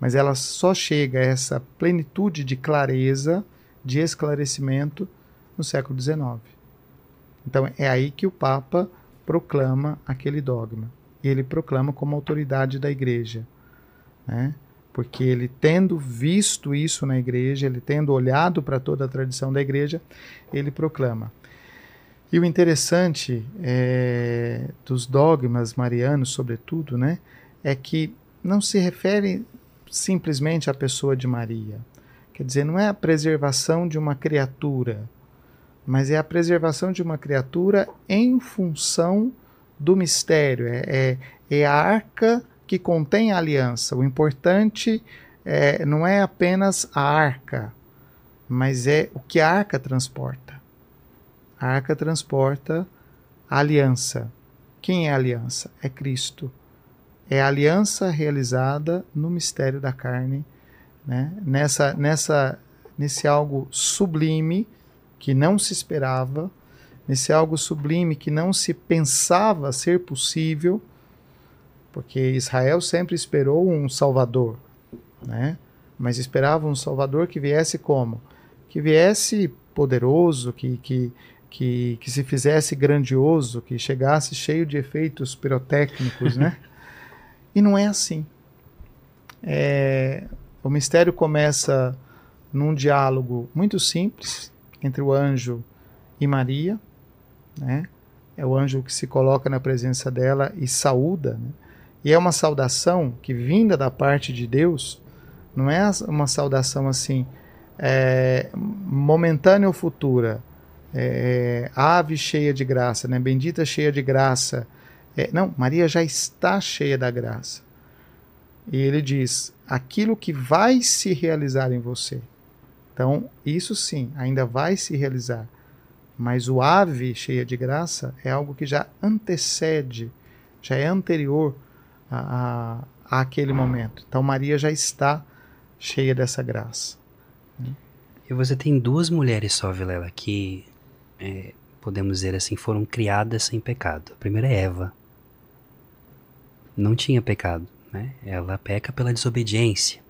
mas ela só chega a essa plenitude de clareza, de esclarecimento no século XIX. Então é aí que o Papa proclama aquele dogma. E ele proclama como autoridade da Igreja. Né? Porque ele, tendo visto isso na Igreja, ele tendo olhado para toda a tradição da Igreja, ele proclama. E o interessante é, dos dogmas marianos, sobretudo, né, é que não se refere simplesmente a pessoa de Maria. Quer dizer, não é a preservação de uma criatura, mas é a preservação de uma criatura em função do mistério. É, é, é a arca que contém a aliança. O importante é, não é apenas a arca, mas é o que a arca transporta. A arca transporta a aliança. Quem é a aliança? É Cristo é a aliança realizada no mistério da carne, né? nessa, nessa, nesse algo sublime que não se esperava, nesse algo sublime que não se pensava ser possível, porque Israel sempre esperou um Salvador, né? mas esperava um Salvador que viesse como? Que viesse poderoso, que, que, que, que se fizesse grandioso, que chegasse cheio de efeitos pirotécnicos, né? E não é assim. É, o mistério começa num diálogo muito simples entre o anjo e Maria, né? É o anjo que se coloca na presença dela e saúda, né? E é uma saudação que vinda da parte de Deus, não é uma saudação assim é, momentânea ou futura. É, ave cheia de graça, né? Bendita cheia de graça, é, não, Maria já está cheia da graça. E ele diz: aquilo que vai se realizar em você. Então, isso sim, ainda vai se realizar. Mas o ave cheia de graça é algo que já antecede, já é anterior a, a, a aquele momento. Então, Maria já está cheia dessa graça. E você tem duas mulheres só, Vilela, que é, podemos dizer assim, foram criadas sem pecado. A primeira é Eva não tinha pecado, né? Ela peca pela desobediência,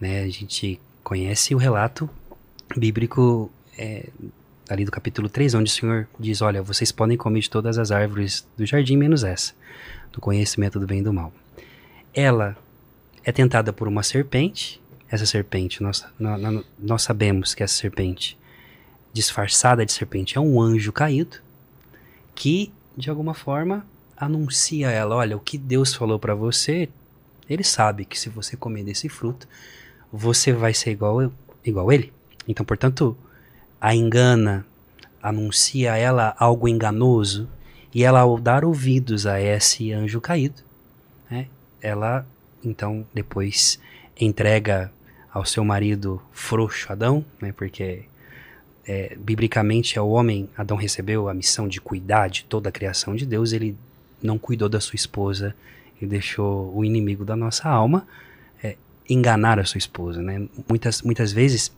né? A gente conhece o relato bíblico é, ali do capítulo 3, onde o Senhor diz, olha, vocês podem comer de todas as árvores do jardim, menos essa, do conhecimento do bem e do mal. Ela é tentada por uma serpente, essa serpente, nós, nós, nós sabemos que essa serpente, disfarçada de serpente, é um anjo caído, que, de alguma forma, anuncia a ela, olha, o que Deus falou para você, ele sabe que se você comer desse fruto, você vai ser igual igual ele. Então, portanto, a engana, anuncia a ela algo enganoso, e ela ao dar ouvidos a esse anjo caído, né, ela então depois entrega ao seu marido frouxo Adão, né, porque é, biblicamente é o homem, Adão recebeu a missão de cuidar de toda a criação de Deus, ele não cuidou da sua esposa e deixou o inimigo da nossa alma é, enganar a sua esposa. Né? Muitas, muitas vezes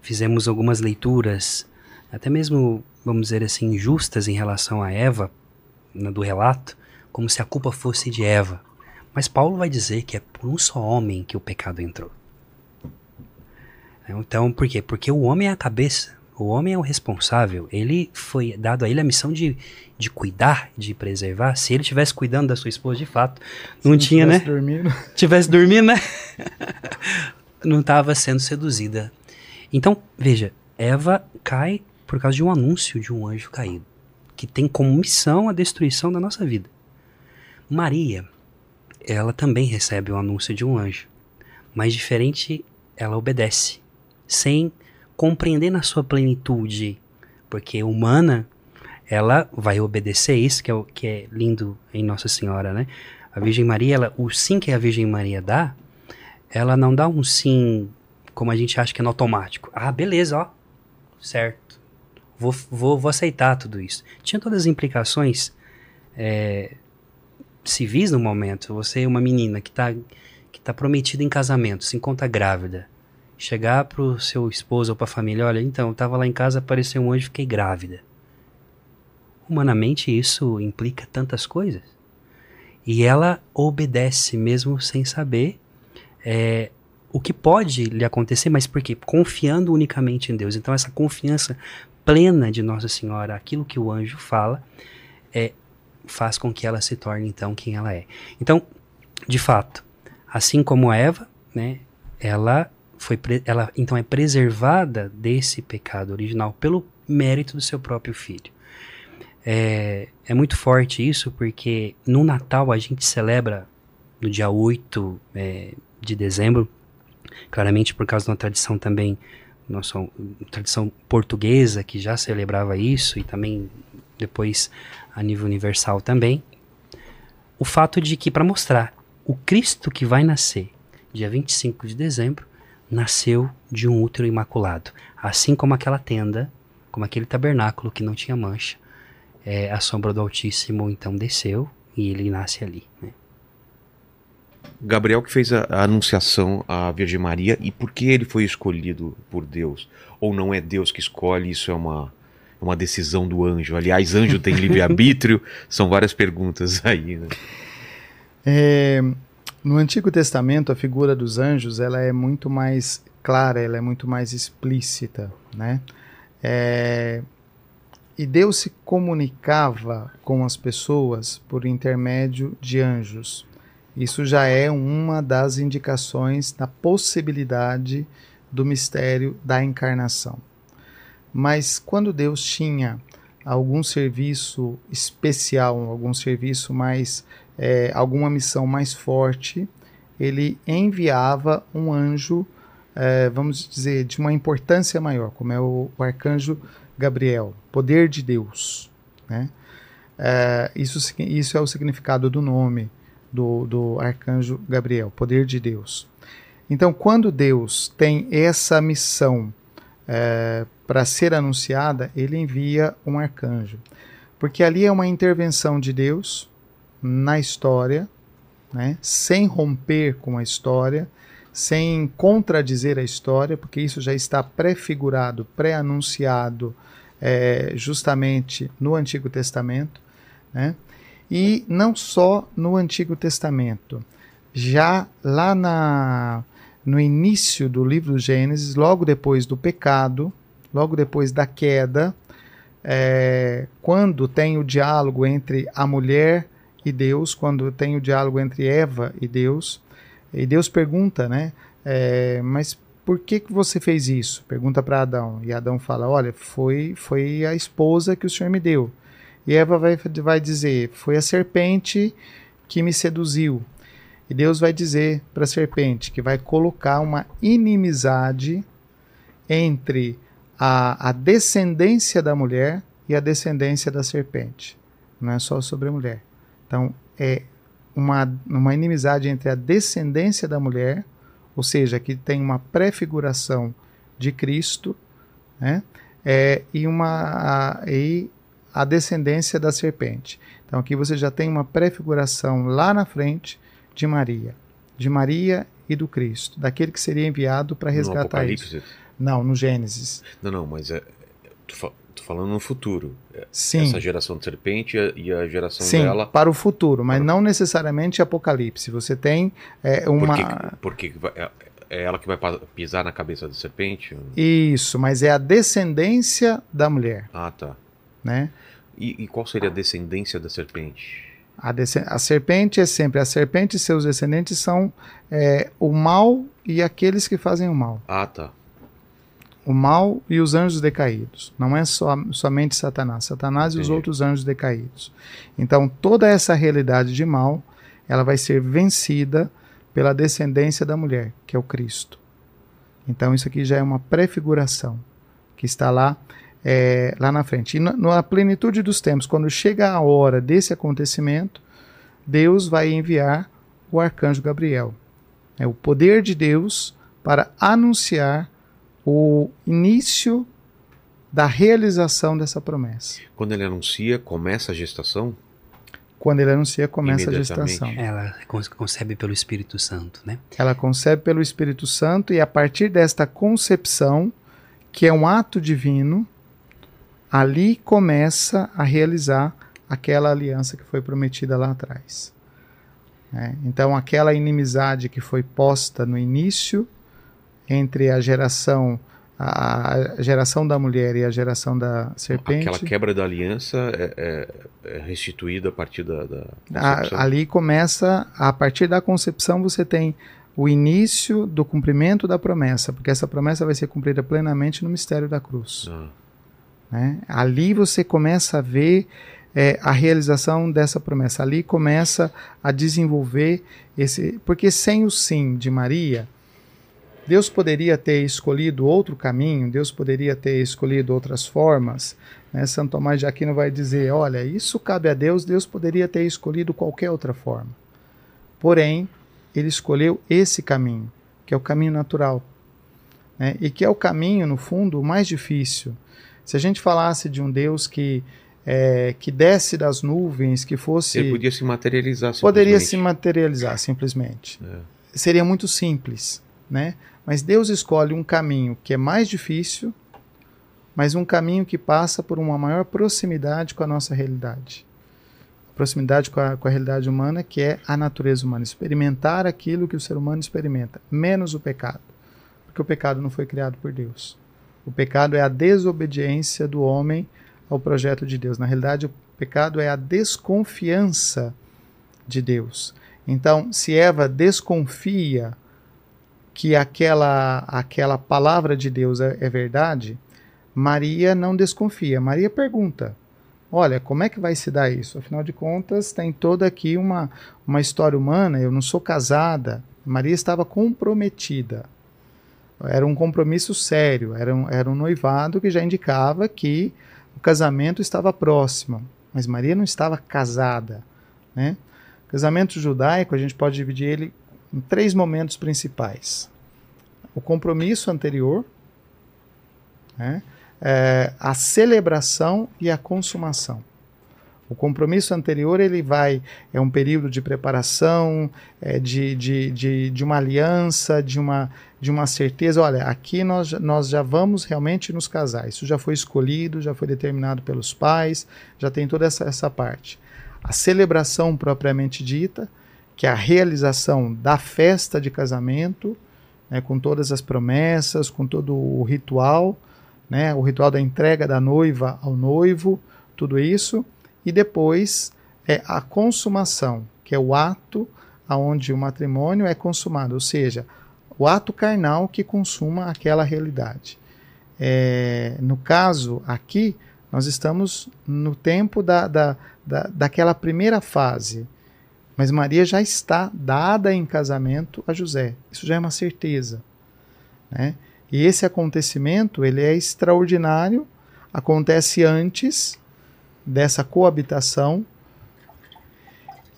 fizemos algumas leituras, até mesmo, vamos dizer assim, injustas em relação a Eva, do relato, como se a culpa fosse de Eva. Mas Paulo vai dizer que é por um só homem que o pecado entrou. Então, por quê? Porque o homem é a cabeça, o homem é o responsável. Ele foi dado a ele a missão de, de cuidar, de preservar. Se ele estivesse cuidando da sua esposa de fato, não, não tinha, né? Dormindo. Tivesse dormindo, né? não estava sendo seduzida. Então, veja, Eva cai por causa de um anúncio de um anjo caído, que tem como missão a destruição da nossa vida. Maria, ela também recebe o anúncio de um anjo, mas diferente, ela obedece sem compreender na sua plenitude, porque humana, ela vai obedecer isso, que é o que é lindo em Nossa Senhora, né? A Virgem Maria, ela, o sim que a Virgem Maria dá, ela não dá um sim como a gente acha que é no automático. Ah, beleza, ó, certo. Vou, vou, vou aceitar tudo isso. Tinha todas as implicações é, civis no momento. Você é uma menina que está que tá prometida em casamento, se encontra grávida chegar pro seu esposo ou pra família, olha, então, eu tava lá em casa, apareceu um anjo, fiquei grávida. Humanamente isso implica tantas coisas. E ela obedece mesmo sem saber é, o que pode lhe acontecer, mas por quê? Confiando unicamente em Deus. Então essa confiança plena de Nossa Senhora, aquilo que o anjo fala, é, faz com que ela se torne então quem ela é. Então, de fato, assim como Eva, né, ela foi ela então é preservada desse pecado original pelo mérito do seu próprio filho. É, é muito forte isso porque no Natal a gente celebra no dia 8 é, de dezembro, claramente por causa de uma tradição também, nossa tradição portuguesa que já celebrava isso e também depois a nível universal também, o fato de que para mostrar o Cristo que vai nascer dia 25 de dezembro, nasceu de um útero imaculado. Assim como aquela tenda, como aquele tabernáculo que não tinha mancha, é, a sombra do Altíssimo então desceu e ele nasce ali. Né? Gabriel que fez a, a, anunciação à Virgem Maria e por que ele foi escolhido por Deus? Ou não é Deus que escolhe, isso é uma, uma decisão do anjo? Aliás, anjo tem livre-arbítrio? São várias perguntas aí. Né? É, no Antigo Testamento, a figura dos anjos ela é muito mais clara, ela é muito mais explícita, né? É... E Deus se comunicava com as pessoas por intermédio de anjos. Isso já é uma das indicações da possibilidade do mistério da encarnação. Mas quando Deus tinha algum serviço especial, algum serviço mais é, alguma missão mais forte, ele enviava um anjo, é, vamos dizer, de uma importância maior, como é o, o arcanjo Gabriel, poder de Deus. Né? É, isso, isso é o significado do nome do, do arcanjo Gabriel, poder de Deus. Então, quando Deus tem essa missão é, para ser anunciada, ele envia um arcanjo. Porque ali é uma intervenção de Deus na história, né, sem romper com a história, sem contradizer a história, porque isso já está prefigurado, pré-anunciado é, justamente no Antigo Testamento, né? e não só no Antigo Testamento, já lá na, no início do livro do Gênesis, logo depois do pecado, logo depois da queda, é, quando tem o diálogo entre a mulher e Deus, quando tem o diálogo entre Eva e Deus, e Deus pergunta, né? É, mas por que, que você fez isso? Pergunta para Adão. E Adão fala: Olha, foi, foi a esposa que o Senhor me deu. E Eva vai, vai dizer: Foi a serpente que me seduziu. E Deus vai dizer para a serpente que vai colocar uma inimizade entre a, a descendência da mulher e a descendência da serpente. Não é só sobre a mulher. Então, é uma, uma inimizade entre a descendência da mulher, ou seja, que tem uma prefiguração de Cristo, né? É, e, uma, a, e a descendência da serpente. Então aqui você já tem uma prefiguração lá na frente de Maria, de Maria e do Cristo, daquele que seria enviado para resgatar no isso. Não, no Gênesis. Não, não, mas é, tô falando no futuro. É, Sim. Essa geração de serpente e a- geração Sim, dela. para o futuro, mas não necessariamente Apocalipse. Você tem é, uma. Porque, porque é, é ela que vai pisar na cabeça da serpente? Isso, mas é a descendência da mulher, Ah, tá. né? E, e qual seria a descendência da serpente? A, a serpente é sempre a serpente e seus descendentes são é, o mal e aqueles que fazem o mal. Ah, tá. O mal e os anjos decaídos. Não é só, somente Satanás. Satanás e os outros anjos decaídos. Então, toda essa realidade de mal, ela vai ser vencida pela descendência da mulher, que é o Cristo. Então, isso aqui já é uma prefiguração que está lá, é, lá na frente. E na, na plenitude dos tempos, quando chega a hora desse acontecimento, Deus vai enviar o arcanjo Gabriel. É o poder de Deus para anunciar o início da realização dessa promessa. Quando ele anuncia, começa a gestação? Quando ele anuncia, começa a gestação. Ela con- concebe pelo Espírito Santo, né? Ela concebe pelo Espírito Santo e a partir desta concepção, que é um ato divino, ali começa a realizar aquela aliança que foi prometida lá atrás. né? então, aquela inimizade que foi posta no início entre a geração a geração da mulher e a geração da serpente, Aquela quebra da aliança é, é- é restituída a partir da. da A- ali começa, a partir da concepção, você tem o início do cumprimento da promessa, porque essa promessa vai ser cumprida plenamente no mistério da cruz. Ah, né? Ali você começa a ver é, a realização dessa promessa. Ali começa a desenvolver esse. Porque sem o sim de Maria, Deus poderia ter escolhido outro caminho, Deus poderia ter escolhido outras formas. Né? Santo Tomás de Aquino vai dizer: olha, isso cabe a Deus, Deus poderia ter escolhido qualquer outra forma. Porém, ele escolheu esse caminho, que é o caminho natural. né? E que é o caminho, no fundo, o mais difícil. Se a gente falasse de um Deus que, é, que desce das nuvens, que fosse. Ele podia se materializar. poderia se simplesmente. materializar simplesmente. É. Seria muito simples, né? Mas Deus escolhe um caminho que é mais difícil, mas um caminho que passa por uma maior proximidade com a nossa realidade. Proximidade com a, com a realidade humana, que é a natureza humana. Experimentar aquilo que o ser humano experimenta, menos o pecado. Porque o pecado não foi criado por Deus. O pecado é a desobediência do homem ao projeto de Deus. Na realidade, o pecado é a desconfiança de Deus. Então, se Eva desconfia que aquela, aquela palavra de Deus é, é verdade, Maria não desconfia. Maria pergunta: Olha, como é que vai se dar isso? Afinal de contas, tem toda aqui uma, uma história humana. Eu não sou casada. Maria estava comprometida. Era um compromisso sério, era um, era um noivado que já indicava que o casamento estava próximo. Mas Maria não estava casada. Né? Casamento judaico, a gente pode dividir ele em três momentos principais: o compromisso anterior, né? é, a celebração e a consumação. O compromisso anterior ele vai é um período de preparação, é, de, de, de, de uma aliança, de uma, de uma certeza. Olha, aqui nós, nós já vamos realmente nos casar. Isso já foi escolhido, já foi determinado pelos pais, já tem toda essa, essa parte. A celebração propriamente dita, que é a realização da festa de casamento, né, com todas as promessas, com todo o ritual, né, o ritual da entrega da noiva ao noivo, tudo isso, e depois é a consumação, que é o ato aonde o matrimônio é consumado, ou seja, o ato carnal que consuma aquela realidade. É, no caso aqui, nós estamos no tempo da, da, da, daquela primeira fase, mas Maria já está dada em casamento a José. Isso já é uma certeza. Né? E esse acontecimento ele é extraordinário, acontece antes dessa coabitação.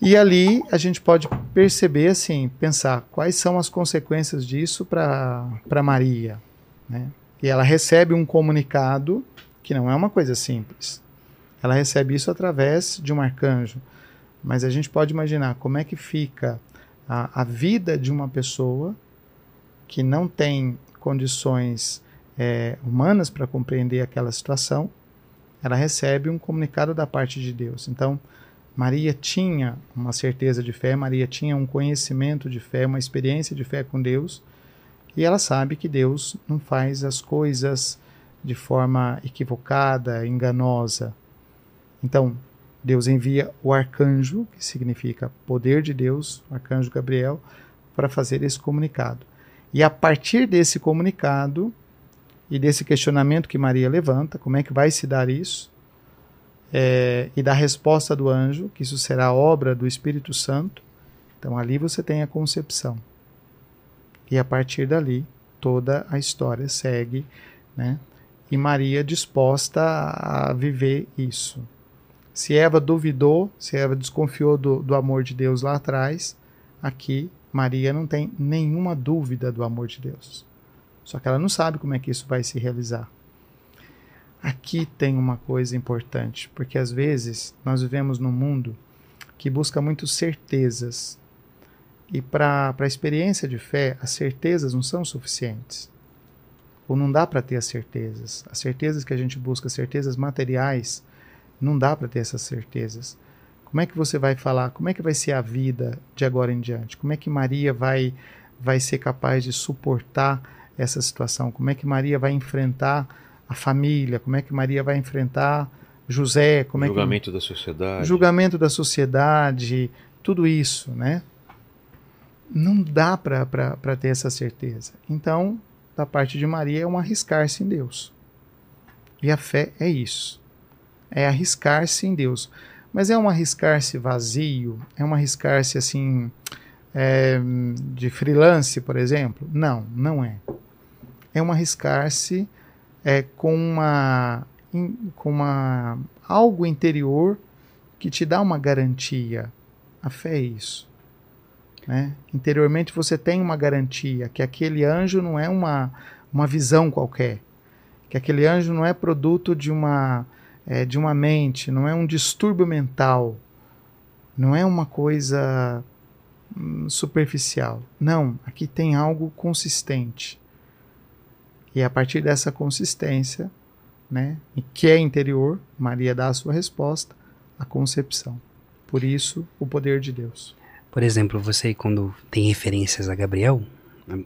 E ali a gente pode perceber, assim, pensar quais são as consequências disso para Maria. Né? E ela recebe um comunicado que não é uma coisa simples. Ela recebe isso através de um arcanjo. Mas a gente pode imaginar como é que fica a, a vida de uma pessoa que não tem condições é, humanas para compreender aquela situação. Ela recebe um comunicado da parte de Deus. Então, Maria tinha uma certeza de fé, Maria tinha um conhecimento de fé, uma experiência de fé com Deus, e ela sabe que Deus não faz as coisas de forma equivocada, enganosa. Então, Deus envia o arcanjo, que significa poder de Deus, arcanjo Gabriel, para fazer esse comunicado. E a partir desse comunicado e desse questionamento que Maria levanta, como é que vai se dar isso? É, e da resposta do anjo, que isso será obra do Espírito Santo. Então ali você tem a concepção. E a partir dali, toda a história segue, né? E Maria disposta a viver isso. Se Eva duvidou, se Eva desconfiou do, do amor de Deus lá atrás, aqui Maria não tem nenhuma dúvida do amor de Deus. Só que ela não sabe como é que isso vai se realizar. Aqui tem uma coisa importante, porque às vezes nós vivemos num mundo que busca muito certezas. E para a experiência de fé, as certezas não são suficientes. Ou não dá para ter as certezas. As certezas que a gente busca, certezas materiais, não dá para ter essas certezas. Como é que você vai falar? Como é que vai ser a vida de agora em diante? Como é que Maria vai vai ser capaz de suportar essa situação? Como é que Maria vai enfrentar a família? Como é que Maria vai enfrentar José? Como julgamento é que... da sociedade. Julgamento da sociedade, tudo isso, né? Não dá para ter essa certeza. Então, da parte de Maria, é um arriscar-se em Deus. E a fé é isso. É arriscar-se em Deus. Mas é um arriscar-se vazio? É um arriscar-se assim. É, de freelance, por exemplo? Não, não é. É um arriscar-se é, com uma com uma algo interior que te dá uma garantia. A fé é isso. Né? Interiormente você tem uma garantia que aquele anjo não é uma, uma visão qualquer, que aquele anjo não é produto de uma, é, de uma mente, não é um distúrbio mental, não é uma coisa hum, superficial. Não, aqui tem algo consistente. E a partir dessa consistência, né, que é interior, Maria dá a sua resposta, a concepção. Por isso, o poder de Deus. Por exemplo, você quando tem referências a Gabriel,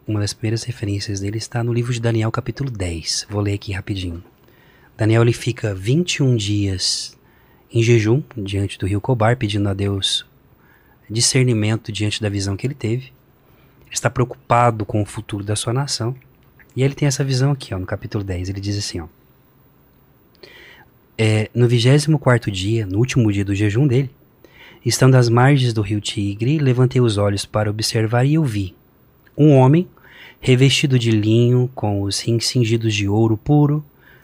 uma das primeiras referências dele está no livro de Daniel, capítulo 10. Vou ler aqui rapidinho. Daniel ele fica 21 dias em jejum diante do rio Cobar, pedindo a Deus discernimento diante da visão que ele teve. Ele está preocupado com o futuro da sua nação. E ele tem essa visão aqui, ó, no capítulo 10. Ele diz assim, ó. É, no 24 dia, no último dia do jejum dele, Estando às margens do rio Tigre, levantei os olhos para observar e eu vi um homem revestido de linho, com os rins cingidos de ouro puro.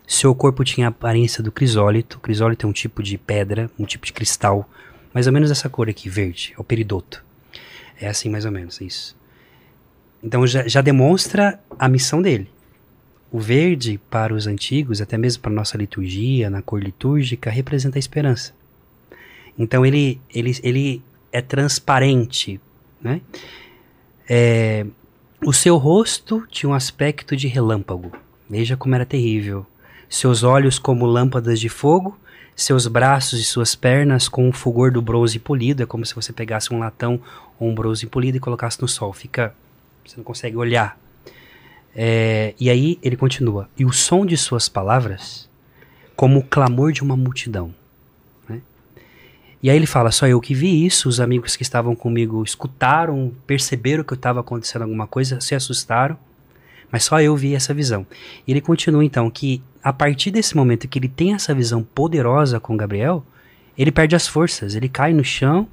Seu corpo tinha a aparência do crisólito. crisólito é um tipo de pedra, um tipo de cristal, mais ou menos essa cor aqui, verde, é o peridoto. É assim mais ou menos, é isso. Então já, já demonstra a missão dele. O verde, para os antigos, até mesmo para a nossa liturgia, na cor litúrgica, representa a esperança. Então ele, ele, ele é transparente, né? É, o seu rosto tinha um aspecto de relâmpago. Veja como era terrível. Seus olhos como lâmpadas de fogo, seus braços e suas pernas com o fulgor do bronze polido. É como se você pegasse um latão ou um bronze polido e colocasse no sol. Fica, você não consegue olhar. É, e aí ele continua. E o som de suas palavras, como o clamor de uma multidão. E aí ele fala: só eu que vi isso, os amigos que estavam comigo escutaram, perceberam que estava acontecendo alguma coisa, se assustaram, mas só eu vi essa visão. E ele continua então que a partir desse momento que ele tem essa visão poderosa com Gabriel, ele perde as forças, ele cai no chão,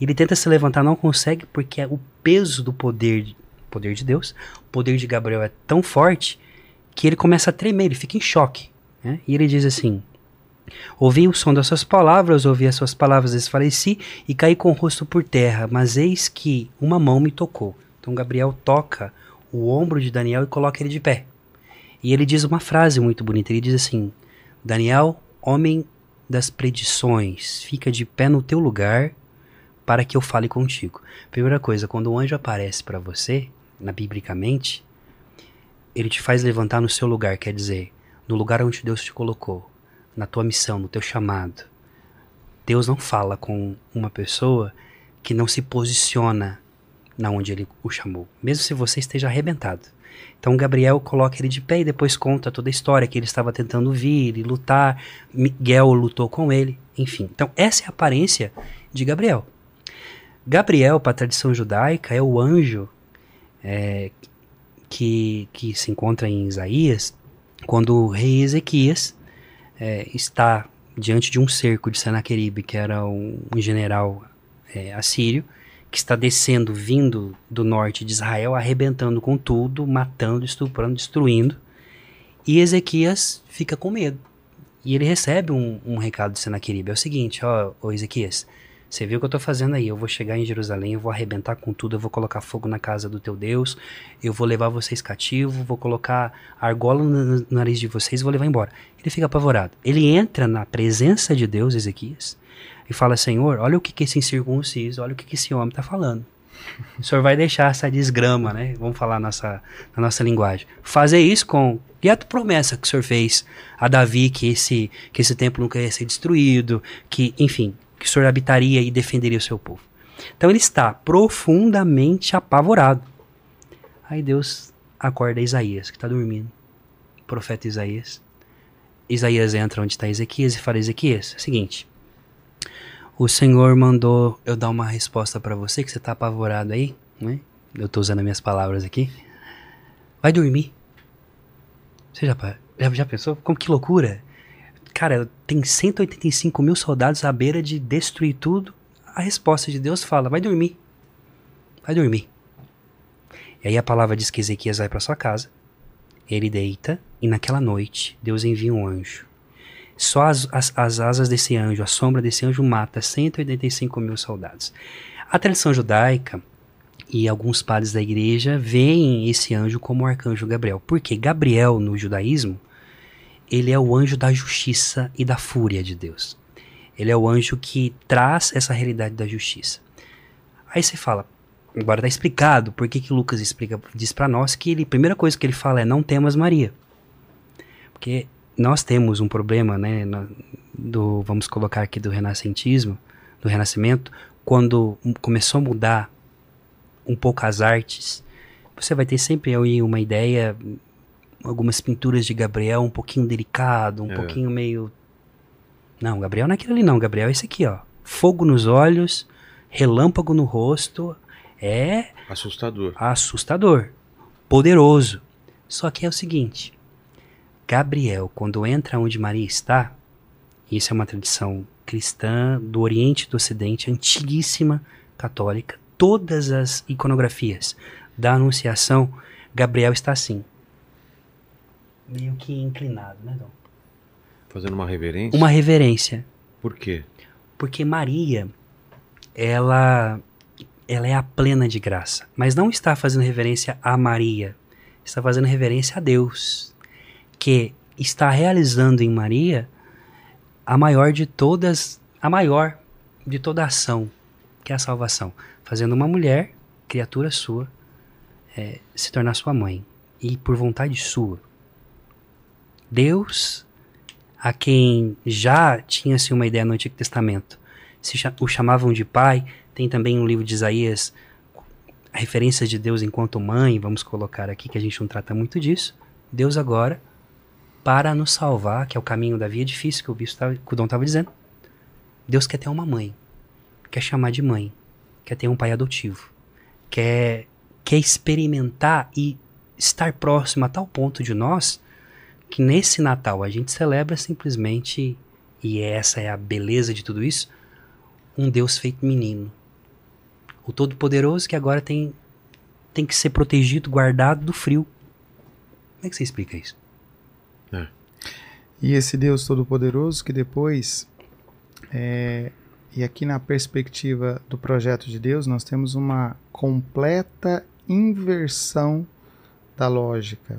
ele tenta se levantar, não consegue porque o peso do poder, poder de Deus, o poder de Gabriel é tão forte que ele começa a tremer, ele fica em choque. Né? E ele diz assim: Ouvi o som das suas palavras, ouvi as suas palavras, desfaleci e caí com o rosto por terra, mas eis que uma mão me tocou. Então Gabriel toca o ombro de Daniel e coloca ele de pé. E ele diz uma frase muito bonita. Ele diz assim: Daniel, homem das predições, fica de pé no teu lugar para que eu fale contigo. Primeira coisa, quando o anjo aparece para você, na biblicamente, ele te faz levantar no seu lugar, quer dizer, no lugar onde Deus te colocou, na tua missão, no teu chamado. Deus não fala com uma pessoa que não se posiciona na onde ele o chamou, mesmo se você esteja arrebentado. Então Gabriel coloca ele de pé e depois conta toda a história que ele estava tentando vir e lutar. Miguel lutou com ele, enfim. Então essa é a aparência de Gabriel. Gabriel, para a tradição judaica, é o anjo é, que, que se encontra em Isaías quando o rei Ezequias é, está diante de um cerco de Senaqueribe, que era um, um general é, assírio, que está descendo, vindo do norte de Israel, arrebentando com tudo, matando, estuprando, destruindo. E Ezequias fica com medo. E ele recebe um, um recado de Senaqueribe. É o seguinte, ó, ó Ezequias, você viu o que eu estou fazendo aí? Eu vou chegar em Jerusalém, eu vou arrebentar com tudo, eu vou colocar fogo na casa do teu Deus, eu vou levar vocês cativos, vou colocar argola no nariz de vocês vou levar embora. Ele fica apavorado. Ele entra na presença de Deus, Ezequias, e fala: Senhor, olha o que, que esse incircunciso, olha o que, que esse homem está falando. O senhor vai deixar essa desgrama, né? Vamos falar nossa, na nossa linguagem. Fazer isso com. E a promessa que o senhor fez a Davi que esse, que esse templo nunca ia ser destruído, que, enfim, que o Senhor habitaria e defenderia o seu povo. Então ele está profundamente apavorado. Aí Deus acorda Isaías, que está dormindo. O profeta Isaías. Isaías entra onde está Ezequias e fala: Ezequias, é o seguinte. O Senhor mandou eu dar uma resposta para você, que você está apavorado aí. Né? Eu estou usando as minhas palavras aqui. Vai dormir. Você já, já, já pensou? Como que loucura? cara, tem 185 mil soldados à beira de destruir tudo. A resposta de Deus fala: vai dormir. Vai dormir. E aí a palavra diz que Ezequias vai para sua casa. Ele deita e naquela noite Deus envia um anjo. Só as, as, as asas desse anjo, a sombra desse anjo mata 185 mil soldados. A tradição judaica e alguns padres da igreja veem esse anjo como o arcanjo Gabriel. Porque Gabriel, no judaísmo, ele é o anjo da justiça e da fúria de Deus. Ele é o anjo que traz essa realidade da justiça. Aí você fala, agora está explicado por que, que Lucas explica, diz para nós que ele, a primeira coisa que ele fala é não temas Maria. Porque nós temos um problema, né, do, vamos colocar aqui do renascentismo, do renascimento, quando começou a mudar um pouco as artes, você vai ter sempre aí uma ideia algumas pinturas de Gabriel um pouquinho delicado, um é. pouquinho meio. Não, Gabriel não é aquilo ali, não. Gabriel é esse aqui, ó. Fogo nos olhos, relâmpago no rosto. É. Assustador. Assustador. Poderoso. Só que é o seguinte: Gabriel, quando entra onde Maria está, isso é uma tradição cristã do Oriente e do Ocidente, antiguíssima, católica, todas as iconografias da Anunciação, Gabriel está assim meio que inclinado, né, Dom? Fazendo uma reverência? Uma reverência. Por quê? Porque Maria, ela, ela é a plena de graça. Mas não está fazendo reverência a Maria. Está fazendo reverência a Deus. Que está realizando em Maria a maior de todas, a maior de toda a ação, que é a salvação. Fazendo uma mulher, criatura sua, é, se tornar sua mãe. E por vontade sua. Deus, a quem já tinha-se uma ideia no Antigo Testamento, se o chamavam de pai, tem também no livro de Isaías referências de Deus enquanto mãe, vamos colocar aqui que a gente não trata muito disso. Deus agora, para nos salvar, que é o caminho da via difícil que o, bispo tava, que o Dom estava dizendo, Deus quer ter uma mãe, quer chamar de mãe, quer ter um pai adotivo, quer, quer experimentar e estar próximo a tal ponto de nós que nesse Natal a gente celebra simplesmente, e essa é a beleza de tudo isso, um Deus feito menino. O Todo-Poderoso que agora tem, tem que ser protegido, guardado do frio. Como é que você explica isso? E esse Deus Todo-Poderoso que depois, é, e aqui na perspectiva do projeto de Deus, nós temos uma completa inversão da lógica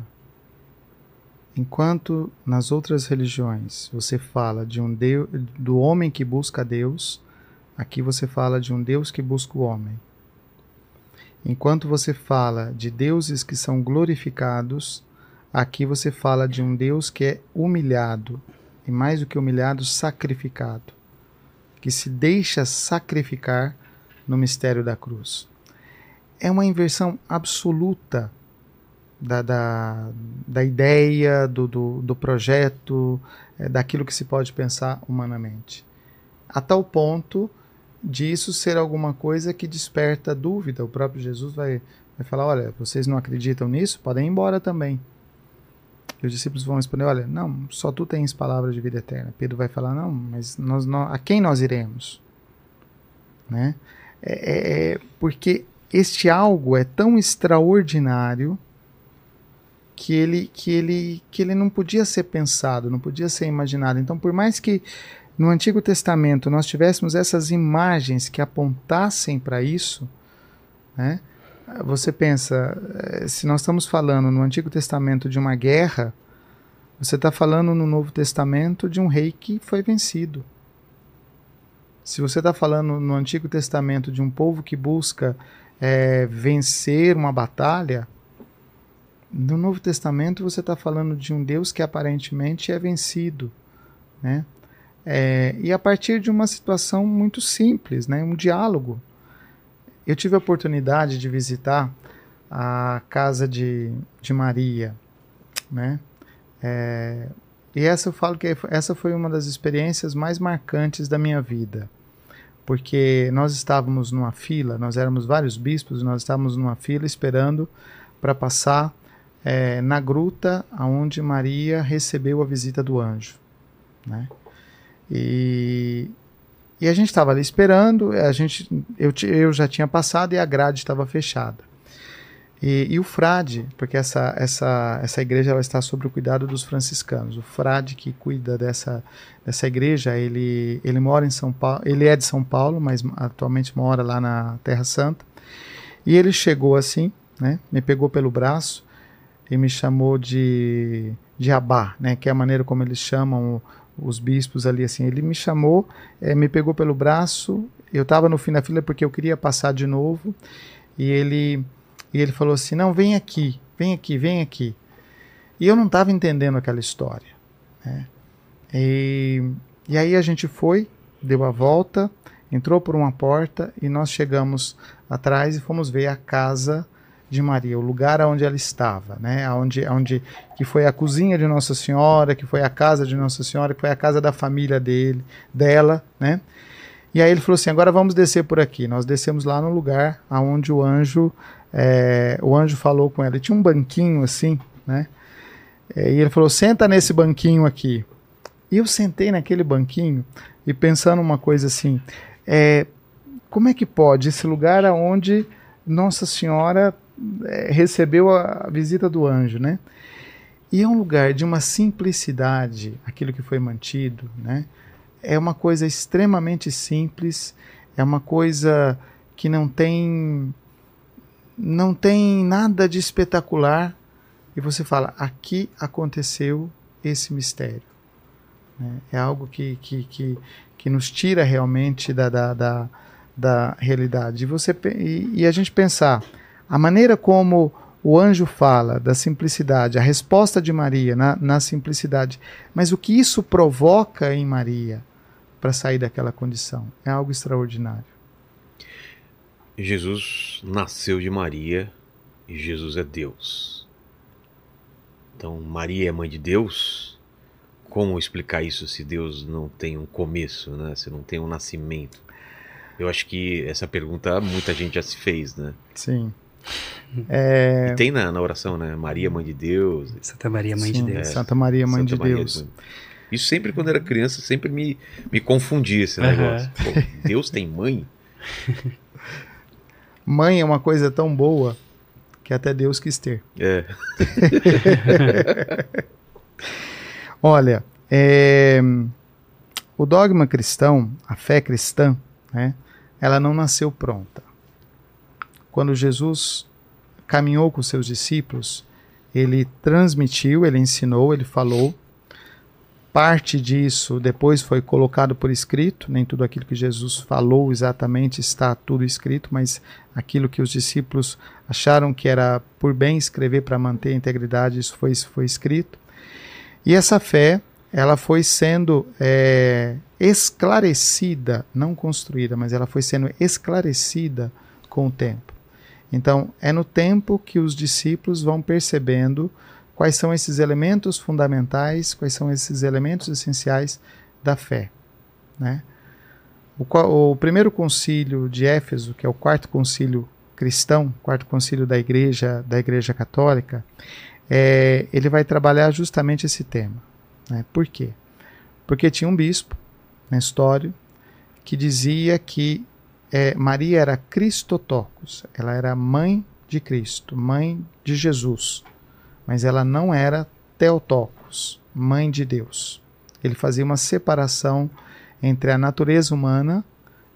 enquanto nas outras religiões você fala de um Deus, do homem que busca Deus, aqui você fala de um Deus que busca o homem. Enquanto você fala de deuses que são glorificados, aqui você fala de um Deus que é humilhado, e mais do que humilhado, sacrificado, que se deixa sacrificar no mistério da cruz. É uma inversão absoluta da, da, da ideia, do, do, do projeto, é, daquilo que se pode pensar humanamente. A tal ponto disso ser alguma coisa que desperta dúvida. O próprio Jesus vai, vai falar: olha, vocês não acreditam nisso? Podem ir embora também. E os discípulos vão responder: olha, não, só tu tens palavra de vida eterna. Pedro vai falar: não, mas nós, nós, a quem nós iremos? Né? É, é, é porque este algo é tão extraordinário que ele, que ele, que ele não podia ser pensado, não podia ser imaginado. Então, por mais que no Antigo Testamento nós tivéssemos essas imagens que apontassem para isso, né? Você pensa, eh, se nós estamos falando no Antigo Testamento de uma guerra, você está falando no Novo Testamento de um rei que foi vencido. Se você está falando no Antigo Testamento de um povo que busca é, vencer uma batalha, no Novo Testamento você está falando de um Deus que aparentemente é vencido, né? É, e a partir de uma situação muito simples, né? Um diálogo. Eu tive a oportunidade de visitar a casa de, de Maria, né? É, e essa eu falo que essa foi uma das experiências mais marcantes da minha vida, porque nós estávamos numa fila, nós éramos vários bispos, nós estávamos numa fila esperando para passar é, na gruta aonde Maria recebeu a visita do anjo, né? E, e a gente estava ali esperando, a gente, eu, eu já tinha passado e a grade estava fechada. E, e, o frade, porque essa, essa, essa igreja ela está sob o cuidado dos franciscanos. O frade que cuida dessa, dessa igreja, ele, ele mora em São Paulo, ele é de São Paulo, mas atualmente mora lá na Terra Santa. E ele chegou assim, né, me pegou pelo braço e me chamou de, de Abá, né, que é a maneira como eles chamam os bispos ali, assim. Ele me chamou, é, me pegou pelo braço, eu estava no fim da fila porque eu queria passar de novo, e ele, e ele falou assim: Não, vem aqui, vem aqui, vem aqui. E eu não estava entendendo aquela história. Né? E, e aí a gente foi, deu a volta, entrou por uma porta e nós chegamos atrás e fomos ver a casa de Maria, o lugar onde ela estava, né? Onde, onde que foi a cozinha de Nossa Senhora, que foi a casa de Nossa Senhora, que foi a casa da família dele, dela, né? E aí ele falou assim: agora vamos descer por aqui. Nós descemos lá no lugar aonde o anjo, é, o anjo falou com ela. E tinha um banquinho assim, né? É, e ele falou: senta nesse banquinho aqui. E eu sentei naquele banquinho e pensando uma coisa assim: é, como é que pode esse lugar aonde Nossa Senhora é, recebeu a visita do anjo, né? E é um lugar de uma simplicidade, aquilo que foi mantido, né? É uma coisa extremamente simples, é uma coisa que não tem não tem nada de espetacular e você fala aqui aconteceu esse mistério. Né? É algo que, que, que, que nos tira realmente da, da, da, da realidade. E, você, e, e a gente pensar a maneira como o anjo fala da simplicidade, a resposta de Maria na, na simplicidade, mas o que isso provoca em Maria para sair daquela condição é algo extraordinário. Jesus nasceu de Maria e Jesus é Deus. Então, Maria é mãe de Deus. Como explicar isso se Deus não tem um começo, né? Se não tem um nascimento? Eu acho que essa pergunta muita gente já se fez, né? Sim. É... E tem na, na, oração, né? Maria, Mãe de Deus. Santa Maria, Mãe Sim, de Deus. Santa Maria, Mãe Santa de Maria, Deus. Isso sempre quando era criança, sempre me, me confundia esse negócio. Uhum. Pô, Deus tem mãe? Mãe é uma coisa tão boa que até Deus quis ter. É. Olha, é, o dogma cristão, a fé cristã, né, ela não nasceu pronta quando Jesus caminhou com seus discípulos, ele transmitiu, ele ensinou, ele falou. Parte disso depois foi colocado por escrito, nem tudo aquilo que Jesus falou exatamente está tudo escrito, mas aquilo que os discípulos acharam que era por bem escrever para manter a integridade, isso foi, foi escrito. E essa fé, ela foi sendo é, esclarecida, não construída, mas ela foi sendo esclarecida com o tempo. Então, é no tempo que os discípulos vão percebendo quais são esses elementos fundamentais, quais são esses elementos essenciais da fé. Né? O, o primeiro concílio de Éfeso, que é o quarto concílio cristão, quarto concílio da igreja, da igreja católica, é, ele vai trabalhar justamente esse tema. Né? Por quê? Porque tinha um bispo, Nestório, que dizia que é, Maria era Cristotocos, ela era mãe de Cristo, mãe de Jesus, mas ela não era Theotocos, mãe de Deus. Ele fazia uma separação entre a natureza humana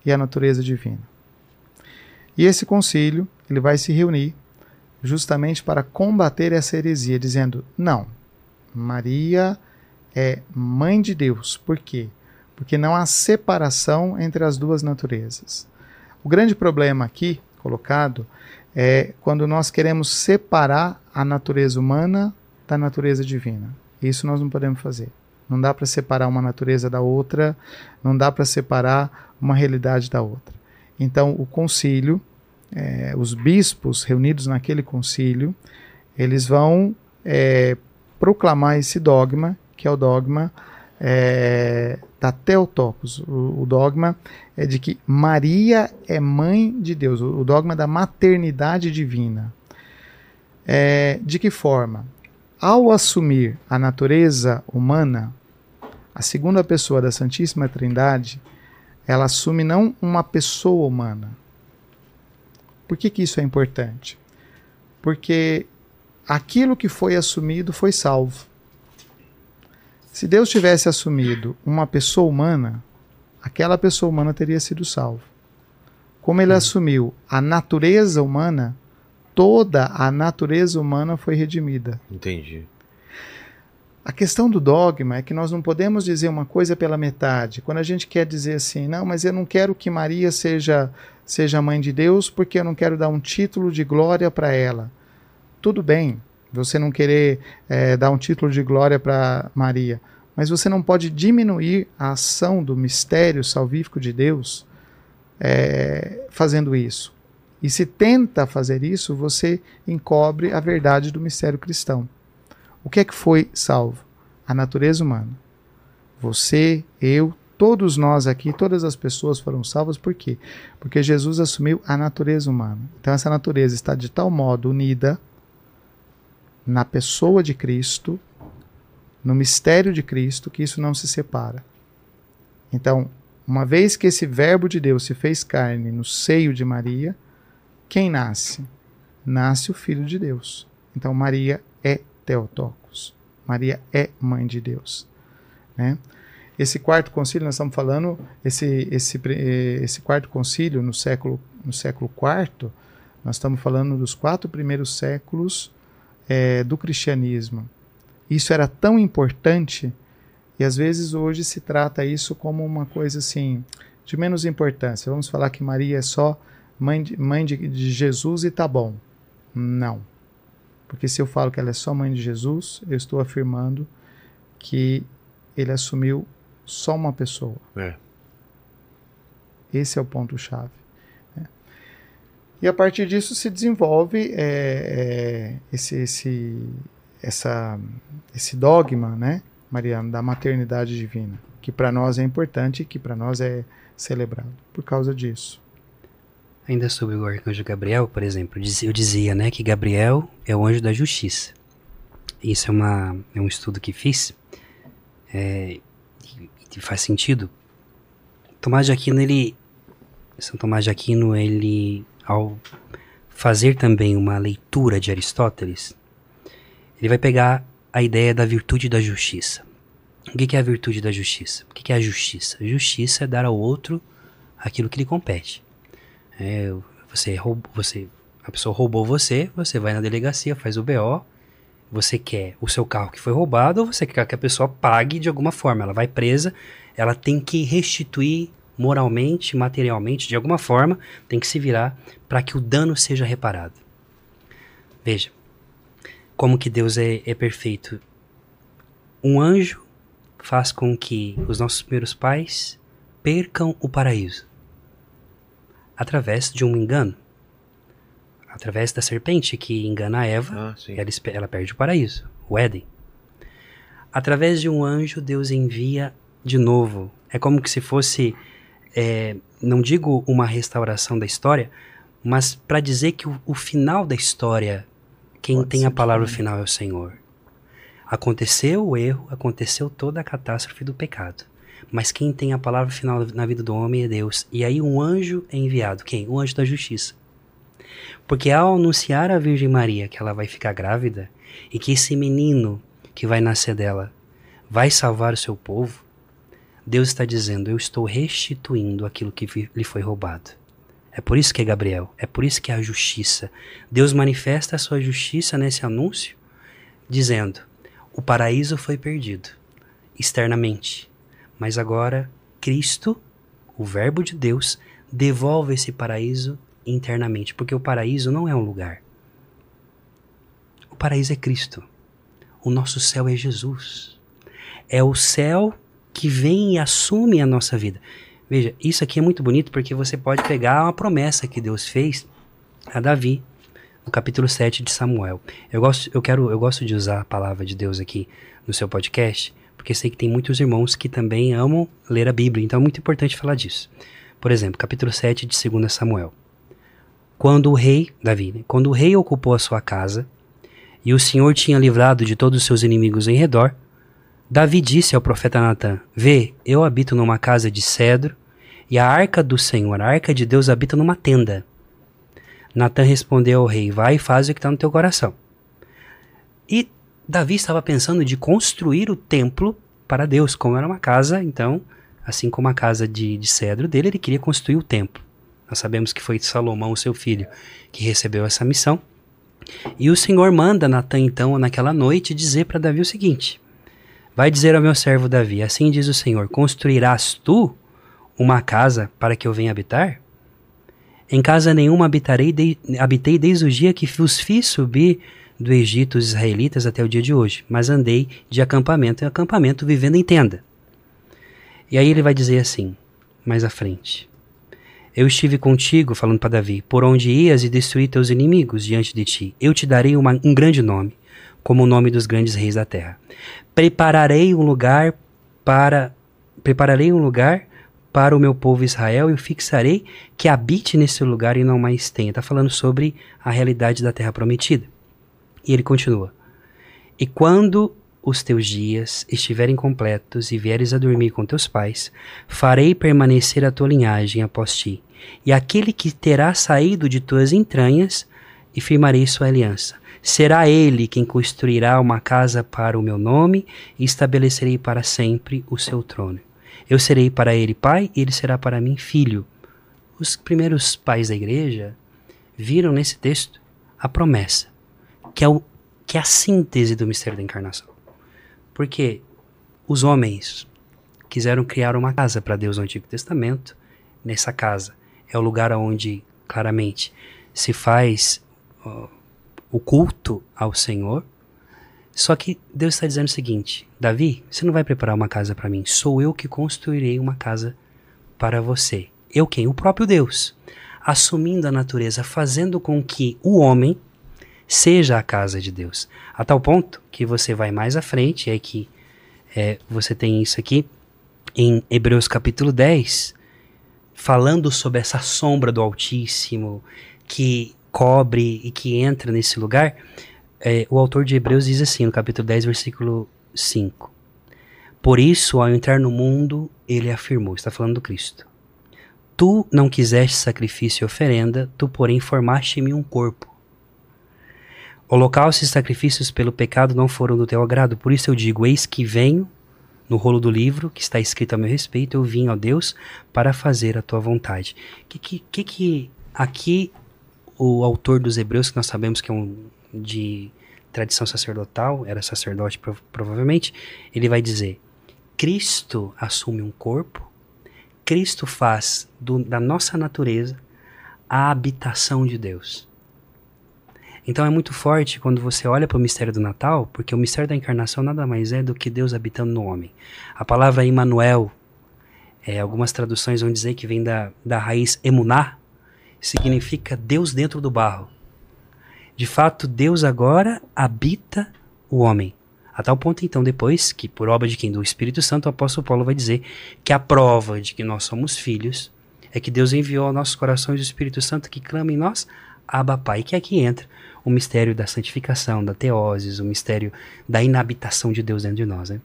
e a natureza divina. E esse concílio, ele vai se reunir justamente para combater essa heresia, dizendo: não, Maria é mãe de Deus. Por quê? Porque não há separação entre as duas naturezas. O grande problema aqui colocado é quando nós queremos separar a natureza humana da natureza divina. Isso nós não podemos fazer. Não dá para separar uma natureza da outra, não dá para separar uma realidade da outra. Então, o concílio, é, os bispos reunidos naquele concílio, eles vão é, proclamar esse dogma, que é o dogma é, da Teotocos. O, o, dogma é de que Maria é mãe de Deus, o, o dogma da maternidade divina. É, de que forma? Ao assumir a natureza humana, a segunda pessoa da Santíssima Trindade, ela assume não uma pessoa humana. Por que, que isso é importante? Porque aquilo que foi assumido foi salvo. Se Deus tivesse assumido uma pessoa humana, aquela pessoa humana teria sido salva. Como ele assumiu a natureza humana, toda a natureza humana foi redimida. Entendi. A questão do dogma é que nós não podemos dizer uma coisa pela metade. Quando a gente quer dizer assim, não, mas eu não quero que Maria seja seja mãe de Deus porque eu não quero dar um título de glória para ela. Tudo bem, você não querer é, dar um título de glória para Maria, mas você não pode diminuir a ação do mistério salvífico de Deus é, fazendo isso. E se tenta fazer isso, você encobre a verdade do mistério cristão. O que é que foi salvo? A natureza humana. Você, eu, todos nós aqui, todas as pessoas foram salvas por quê? Porque Jesus assumiu a natureza humana. Então essa natureza está de tal modo unida na pessoa de Cristo, no mistério de Cristo, que isso não se separa. Então, uma vez que esse Verbo de Deus se fez carne no seio de Maria, quem nasce? Nasce o Filho de Deus. Então, Maria é Teotocos. Maria é mãe de Deus. Né? Esse quarto concílio, nós estamos falando, esse, esse, esse quarto concílio no século, no século IV, nós estamos falando dos quatro primeiros séculos é, do cristianismo. Isso era tão importante e às vezes hoje se trata isso como uma coisa assim de menos importância. Vamos falar que Maria é só mãe de, mãe de, de Jesus e tá bom. Não. Porque se eu falo que ela é só mãe de Jesus, eu estou afirmando que ele assumiu só uma pessoa. É. Esse é o ponto-chave. E a partir disso se desenvolve é, é, esse, esse, essa, esse dogma, né, Mariana, da maternidade divina, que para nós é importante e que para nós é celebrado por causa disso. Ainda sobre o arcanjo Gabriel, por exemplo, eu dizia né, que Gabriel é o anjo da justiça. Isso é, uma, é um estudo que fiz é, e faz sentido. Tomás de Aquino, ele, São Tomás de Aquino, ele ao fazer também uma leitura de Aristóteles, ele vai pegar a ideia da virtude da justiça. O que é a virtude da justiça? O que é a justiça? Justiça é dar ao outro aquilo que lhe compete. É, você roubou, você, a pessoa roubou você, você vai na delegacia, faz o BO, Você quer o seu carro que foi roubado ou você quer que a pessoa pague de alguma forma? Ela vai presa, ela tem que restituir moralmente, materialmente, de alguma forma, tem que se virar para que o dano seja reparado. Veja, como que Deus é, é perfeito. Um anjo faz com que os nossos primeiros pais percam o paraíso através de um engano. Através da serpente que engana Eva, Ah, ela, ela perde o paraíso, o Éden. Através de um anjo, Deus envia de novo. É como se fosse, é, não digo uma restauração da história, mas para dizer que o, o final da história, quem Pode tem a palavra que- final é o Senhor. Aconteceu o erro, aconteceu toda a catástrofe do pecado. Mas quem tem a palavra final na vida do homem é Deus. E aí um anjo é enviado. Quem? O anjo da justiça. Porque ao anunciar à Virgem Maria que ela vai ficar grávida e que esse menino que vai nascer dela vai salvar o seu povo, Deus está dizendo: Eu estou restituindo aquilo que lhe foi roubado. É por isso que é Gabriel, é por isso que é a justiça. Deus manifesta a sua justiça nesse anúncio, dizendo: O paraíso foi perdido externamente, mas agora Cristo, o Verbo de Deus, devolve esse paraíso internamente, porque o paraíso não é um lugar. O paraíso é Cristo. O nosso céu é Jesus. É o céu que vem e assume a nossa vida. Veja, isso aqui é muito bonito porque você pode pegar uma promessa que Deus fez a Davi, no capítulo 7 de Samuel. Eu gosto, eu quero, eu gosto de usar a palavra de Deus aqui no seu podcast, porque sei que tem muitos irmãos que também amam ler a Bíblia, então é muito importante falar disso. Por exemplo, capítulo 7 de 2 Samuel. Quando o rei, Davi, né? quando o rei ocupou a sua casa, e o Senhor tinha livrado de todos os seus inimigos em redor, Davi disse ao profeta Natã: Vê, eu habito numa casa de cedro, e a arca do Senhor, a arca de Deus, habita numa tenda. Natã respondeu ao rei: Vai e faz o que está no teu coração. E Davi estava pensando de construir o templo para Deus, como era uma casa, então, assim como a casa de, de cedro dele, ele queria construir o templo. Nós sabemos que foi Salomão, seu filho, que recebeu essa missão. E o Senhor manda Natã, então, naquela noite, dizer para Davi o seguinte: Vai dizer ao meu servo Davi: Assim diz o Senhor: Construirás tu uma casa para que eu venha habitar? Em casa nenhuma habitarei de, habitei desde o dia que vos fiz subir do Egito os israelitas até o dia de hoje, mas andei de acampamento em acampamento, vivendo em tenda. E aí ele vai dizer assim, mais à frente: Eu estive contigo, falando para Davi, por onde ias e destruí teus inimigos diante de ti. Eu te darei uma, um grande nome, como o nome dos grandes reis da terra. Prepararei um lugar para prepararei um lugar para o meu povo Israel e o fixarei que habite nesse lugar e não mais tenha. Está falando sobre a realidade da terra prometida. E ele continua: E quando os teus dias estiverem completos e vieres a dormir com teus pais, farei permanecer a tua linhagem após ti, e aquele que terá saído de tuas entranhas, e firmarei sua aliança. Será ele quem construirá uma casa para o meu nome, e estabelecerei para sempre o seu trono. Eu serei para ele pai, e ele será para mim filho. Os primeiros pais da igreja viram nesse texto a promessa, que é, o, que é a síntese do mistério da encarnação. Porque os homens quiseram criar uma casa para Deus no Antigo Testamento. Nessa casa é o lugar onde, claramente, se faz o culto ao Senhor. Só que Deus está dizendo o seguinte: Davi, você não vai preparar uma casa para mim, sou eu que construirei uma casa para você. Eu quem? O próprio Deus. Assumindo a natureza, fazendo com que o homem seja a casa de Deus. A tal ponto que você vai mais à frente, é que é, você tem isso aqui em Hebreus capítulo 10, falando sobre essa sombra do Altíssimo que cobre e que entra nesse lugar. É, o autor de Hebreus diz assim, no capítulo 10, versículo 5. Por isso, ao entrar no mundo, ele afirmou, está falando do Cristo. Tu não quiseste sacrifício e oferenda, tu porém formaste-me um corpo. Holocaustos e sacrifícios pelo pecado não foram do teu agrado, por isso eu digo: Eis que venho, no rolo do livro que está escrito a meu respeito, eu vim, ó Deus, para fazer a tua vontade. Que que, que, que aqui o autor dos Hebreus, que nós sabemos que é um de tradição sacerdotal, era sacerdote prov provavelmente, ele vai dizer: Cristo assume um corpo, Cristo faz do, da nossa natureza a habitação de Deus. Então é muito forte quando você olha para o mistério do Natal, porque o mistério da encarnação nada mais é do que Deus habitando no homem. A palavra Emmanuel, é, algumas traduções vão dizer que vem da, da raiz emuná, significa Deus dentro do barro. De fato, Deus agora habita o homem. A tal ponto, então, depois que, por obra de quem? Do Espírito Santo, o apóstolo Paulo vai dizer que a prova de que nós somos filhos é que Deus enviou aos nossos corações o Espírito Santo que clama em nós, Abba Pai, que aqui entra o mistério da santificação, da teoses, o mistério da inabitação de Deus dentro de nós. Né?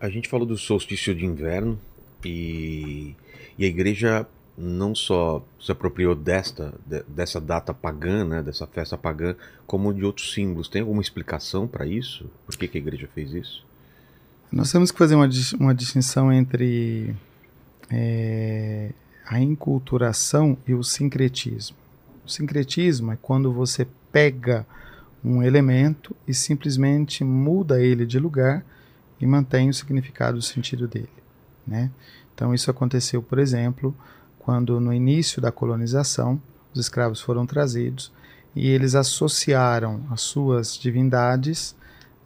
A gente falou do solstício de inverno e, e a igreja não só se apropriou desta de, dessa data pagã, né, dessa festa pagã, como de outros símbolos. Tem alguma explicação para isso? Por que, que, a igreja fez isso? Nós temos que fazer uma, uma distinção entre é, a inculturação e o sincretismo. O sincretismo é quando você pega um elemento e simplesmente muda ele de lugar e mantém o significado, o sentido dele. Né? Então, isso aconteceu, por exemplo, quando no início da colonização os escravos foram trazidos e eles associaram as suas divindades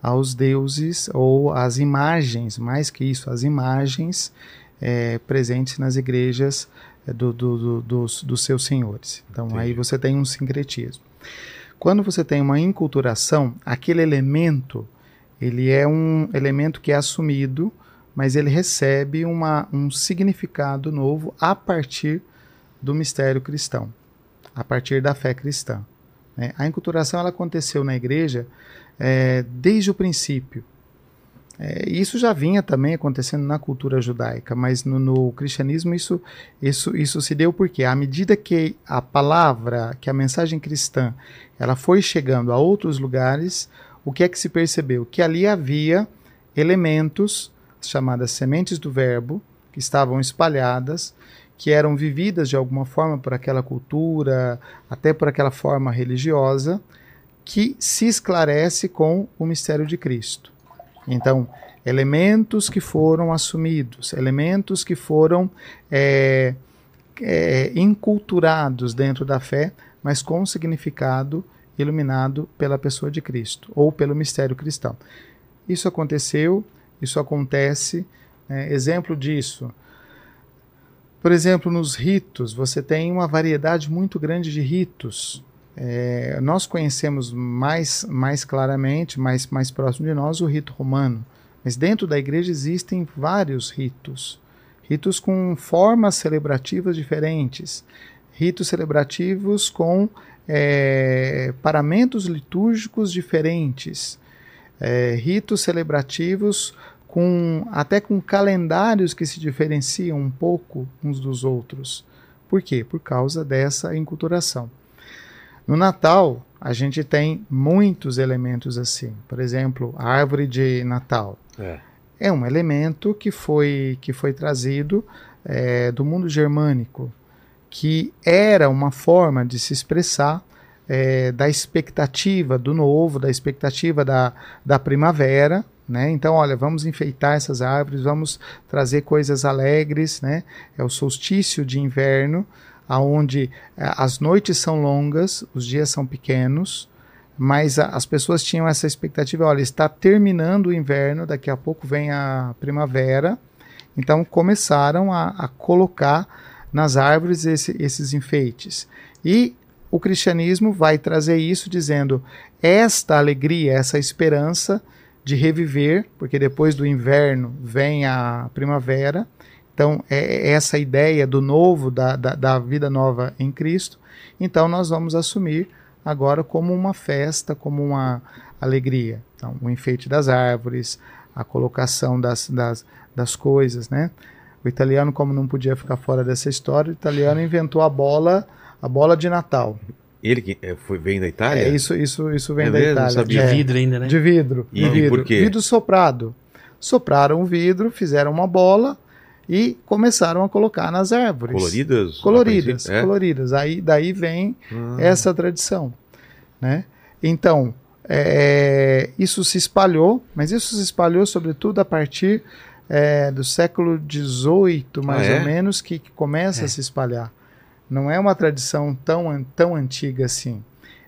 aos deuses ou às imagens, mais que isso, as imagens é, presentes nas igrejas é, do, do, do, dos, dos seus senhores. Então Entendi. aí você tem um sincretismo. Quando você tem uma inculturação, aquele elemento ele é um elemento que é assumido, mas ele recebe uma, um significado novo a partir do mistério cristão, a partir da fé cristã. Né? A inculturação ela aconteceu na igreja é, desde o princípio. É, isso já vinha também acontecendo na cultura judaica, mas no, no, cristianismo isso, isso, isso se deu porque à medida que a palavra, que a mensagem cristã, ela foi chegando a outros lugares, o que é que se percebeu? Que ali havia elementos chamadas sementes do verbo que estavam espalhadas, que eram vividas de alguma forma por aquela cultura, até por aquela forma religiosa, que se esclarece com o mistério de Cristo. Então, elementos que foram assumidos, elementos que foram é, é, dentro da fé, mas com significado iluminado pela pessoa de Cristo ou pelo mistério cristão. Isso aconteceu, isso acontece. É, exemplo disso. Por exemplo, nos ritos, você tem uma variedade muito grande de ritos é, nós conhecemos mais, mais claramente, mais, mais próximo de nós, o rito romano. Mas dentro da igreja existem vários ritos. Ritos com formas celebrativas diferentes. Ritos celebrativos com é, paramentos litúrgicos diferentes. É, ritos celebrativos com até com calendários que se diferenciam um pouco uns dos outros. Por quê? Por causa dessa enculturação. No Natal, a gente tem muitos elementos assim. Por exemplo, a árvore de Natal. É, é um elemento que foi, que foi trazido é, do mundo germânico, que era uma forma de se expressar é, da expectativa do novo, da expectativa da, da primavera, né? Então, olha, vamos enfeitar essas árvores, vamos trazer coisas alegres, né? É o solstício de inverno, aonde eh, as noites são longas, os dias são pequenos, mas a, as pessoas tinham essa expectativa, olha, está terminando o inverno, daqui a pouco vem a primavera, então começaram a, a colocar nas árvores esse, esses enfeites. E o cristianismo vai trazer isso dizendo esta alegria, essa esperança de reviver, porque depois do inverno vem a primavera, então, é, é essa ideia do novo, da, da, da vida nova em Cristo. Então, nós vamos assumir agora como uma festa, como uma alegria. Então, o enfeite das árvores, a colocação das, das, das coisas, né? O italiano, como não podia ficar fora dessa história, o italiano inventou a bola, a bola de Natal. Ele que é, foi, vem da Itália? É, isso, isso, isso vem é da mesmo? Itália. De é, vidro ainda, né? De vidro. E, vidro. por quê? Vidro soprado. Sopraram o vidro, fizeram uma bola, e começaram a colocar nas árvores. Coloridas? Coloridas, é? coloridas. Aí daí vem ah. essa tradição, né? Então, é, isso se espalhou, mas isso se espalhou sobretudo a partir é, do século XVIII, mais Ah, é? ou menos, que, que começa É. a se espalhar. Não é uma tradição tão, tão antiga assim.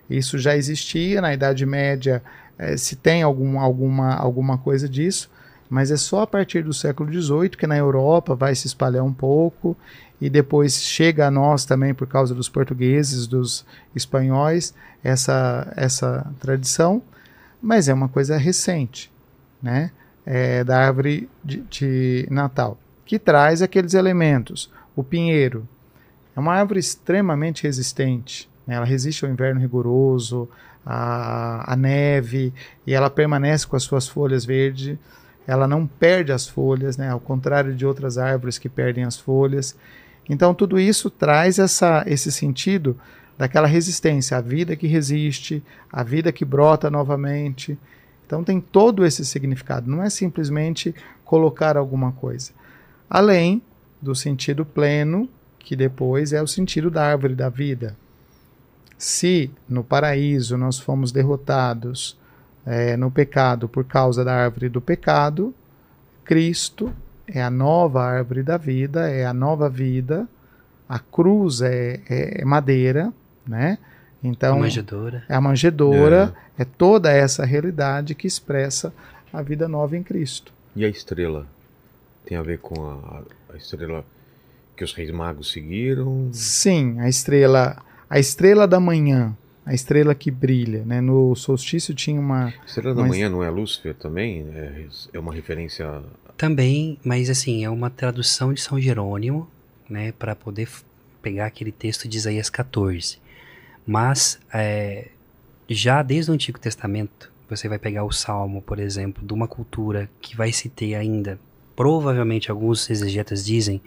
Isso já existia na Idade Média, eh, se tem algum, alguma, alguma coisa disso, mas é só a partir do século XVIII que na Europa vai se espalhar um pouco e depois chega a nós também por causa dos portugueses, dos espanhóis, essa, essa tradição, mas é uma coisa recente, né? É, da árvore de, de Natal, que traz aqueles elementos. O pinheiro é uma árvore extremamente resistente, né? ela resiste ao inverno rigoroso, à, à neve, e ela permanece com as suas folhas verdes, ela não perde as folhas, né? ao contrário de outras árvores que perdem as folhas. Então, tudo isso traz essa, esse sentido daquela resistência, a vida que resiste, a vida que brota novamente. Então, tem todo esse significado, não é simplesmente colocar alguma coisa. Além do sentido pleno, que depois é o sentido da árvore da vida. Se no paraíso nós fomos derrotados eh, no pecado por causa da árvore do pecado, Cristo é a nova árvore da vida, é a nova vida. A cruz é, é- é madeira, né? Então a manjedoura. é a manjedoura, é toda essa realidade que expressa a vida nova em Cristo. E a estrela? Tem a ver com a, a estrela que os reis magos seguiram? Sim, a estrela, a estrela da manhã, a estrela que brilha, né? No solstício tinha uma A estrela da Mas- manhã não é Lúcifer também? É, é uma referência. Também, mas assim, é uma tradução de São Jerônimo, né, para poder pegar aquele texto de Isaías 14. Mas é, já desde o Antigo Testamento, você vai pegar o Salmo, por exemplo, de uma cultura que vai se ter ainda, provavelmente alguns exegetas dizem,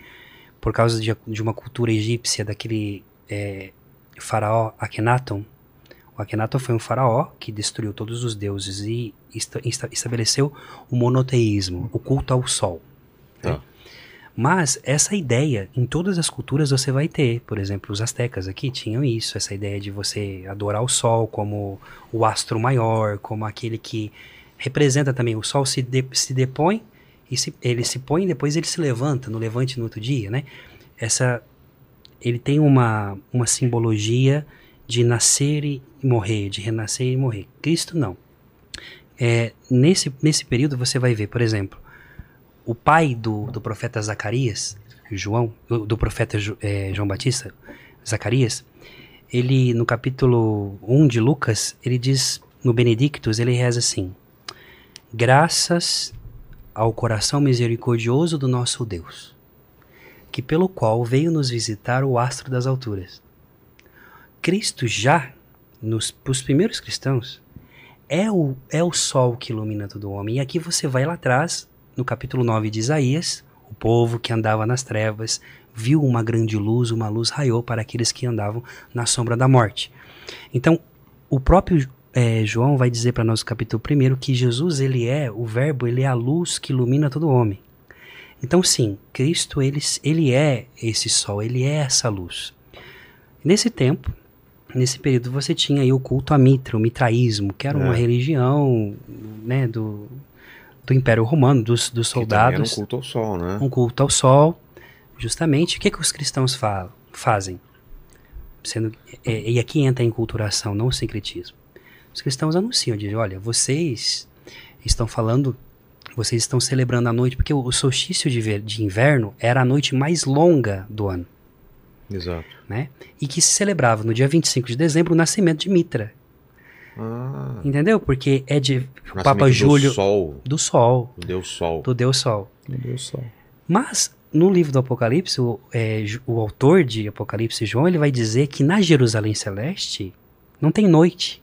por causa de, de uma cultura egípcia daquele é, faraó Akhenaton. O Akhenaton foi um faraó que destruiu todos os deuses e esta- esta- estabeleceu o monoteísmo, o culto ao sol. Tá. né? Mas essa ideia, em todas as culturas você vai ter. Por exemplo, os astecas aqui tinham isso, essa ideia de você adorar o sol como o astro maior, como aquele que representa também o sol se, de- se depõe e se, ele se põe depois ele se levanta, no levante no outro dia, né? Essa, ele tem uma, uma simbologia de nascer e morrer, de renascer e morrer. Cristo não. É, nesse, nesse período você vai ver, por exemplo, o pai do, do profeta Zacarias, João, do, profeta eh, João Batista, Zacarias, ele no capítulo 1 de Lucas, ele diz no Benedictus, ele reza assim: Graças ao coração misericordioso do nosso Deus, que pelo qual veio nos visitar o astro das alturas. Cristo já, nos os primeiros cristãos, é o, é o sol que ilumina todo homem. E aqui você vai lá atrás, no capítulo 9 de Isaías, o povo que andava nas trevas viu uma grande luz, uma luz raiou para aqueles que andavam na sombra da morte. Então, o próprio eh, João vai dizer para nós no capítulo 1 que Jesus, ele é, o verbo, ele é a luz que ilumina todo homem. Então, sim, Cristo, ele, ele é esse sol, ele é essa luz. Nesse tempo, nesse período, você tinha aí o culto a Mitra, o mitraísmo, que era uma É. religião né, do, do Império Romano, dos, dos era um soldados culto ao sol, né? um culto ao sol, justamente. O que, que os cristãos fa fazem? Sendo, é, e aqui entra a enculturação, não o sincretismo. Os cristãos anunciam, dizem, olha, vocês estão falando, vocês estão celebrando a noite, porque o, solstício de, ver- de inverno era a noite mais longa do ano, Exato. né? E que se celebrava no dia 25 de dezembro o nascimento de Mitra, Ah, entendeu? Porque é de o Papa Júlio Do sol, do sol, do Deus Sol. do Deus Sol. Meu Deus do céu. Mas no livro do Apocalipse, o, é, o autor de Apocalipse, João, ele vai dizer que na Jerusalém Celeste não tem noite.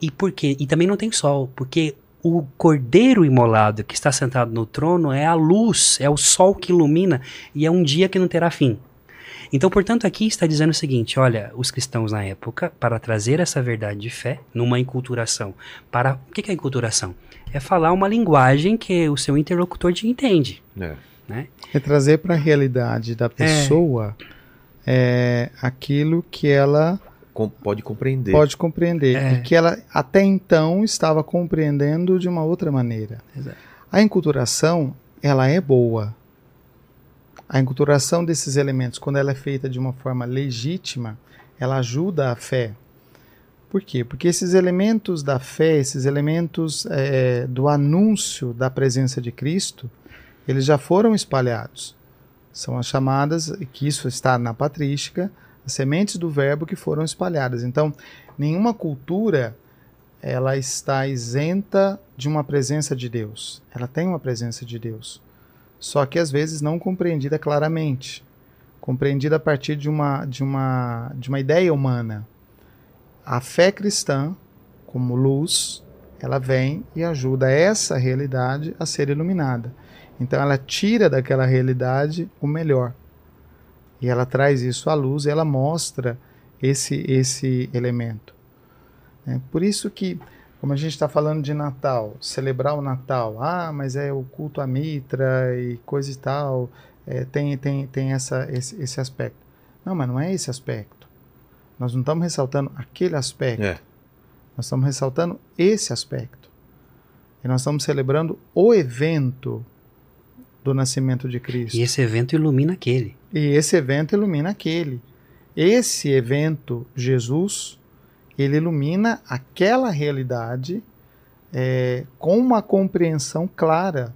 E por quê? E também não tem sol, porque o cordeiro imolado que está sentado no trono é a luz, é o sol que ilumina e é um dia que não terá fim. Então, portanto, aqui está dizendo o seguinte: olha, os cristãos na época, para trazer essa verdade de fé, numa enculturação, para. O que é enculturação? É falar uma linguagem que o seu interlocutor te entende. É. É trazer para a realidade da pessoa é, aquilo que ela com- pode compreender. pode compreender. É. E que ela até então estava compreendendo de uma outra maneira. Exato. A enculturação, ela é boa. A enculturação desses elementos, quando ela é feita de uma forma legítima, ela ajuda a fé. Por quê? Porque esses elementos da fé, esses elementos eh, do anúncio da presença de Cristo, eles já foram espalhados. São as chamadas, que isso está na patrística, as sementes do verbo que foram espalhadas. Então, nenhuma cultura ela está isenta de uma presença de Deus. Ela tem uma presença de Deus. Só que às vezes não compreendida claramente, compreendida a partir de uma de uma de uma ideia humana. A fé cristã, como luz, ela vem e ajuda essa realidade a ser iluminada. Então ela tira daquela realidade o melhor. E ela traz isso à luz, e ela mostra esse esse elemento. É por isso que, como a gente está falando de Natal, celebrar o Natal, ah, mas é o culto à Mitra e coisa e tal, é, tem, tem, tem essa, esse, esse aspecto. Não, mas não é esse aspecto. Nós não estamos ressaltando aquele aspecto. É. Nós estamos ressaltando esse aspecto. E nós estamos celebrando o evento do nascimento de Cristo. E esse evento ilumina aquele. E esse evento ilumina aquele. Esse evento, Jesus, ele ilumina aquela realidade é, com uma compreensão clara.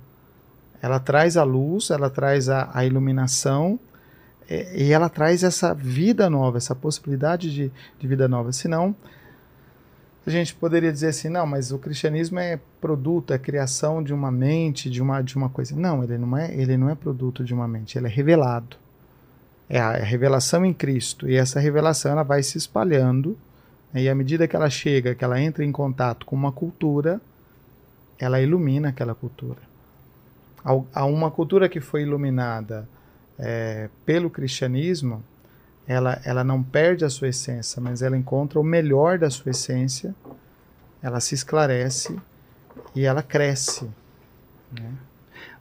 Ela traz a luz, ela traz a, a iluminação é, e ela traz essa vida nova, essa possibilidade de, de vida nova. Senão, a gente poderia dizer assim, não, mas o cristianismo é produto, é criação de uma mente, de uma, de uma coisa. Não, ele não é, ele não é produto de uma mente, ele é revelado. É a é revelação em Cristo. E essa revelação ela vai se espalhando. né, E à medida que ela chega, que ela entra em contato com uma cultura, ela ilumina aquela cultura. A uma cultura que foi iluminada é, pelo cristianismo, ela, ela não perde a sua essência, mas ela encontra o melhor da sua essência, ela se esclarece e ela cresce.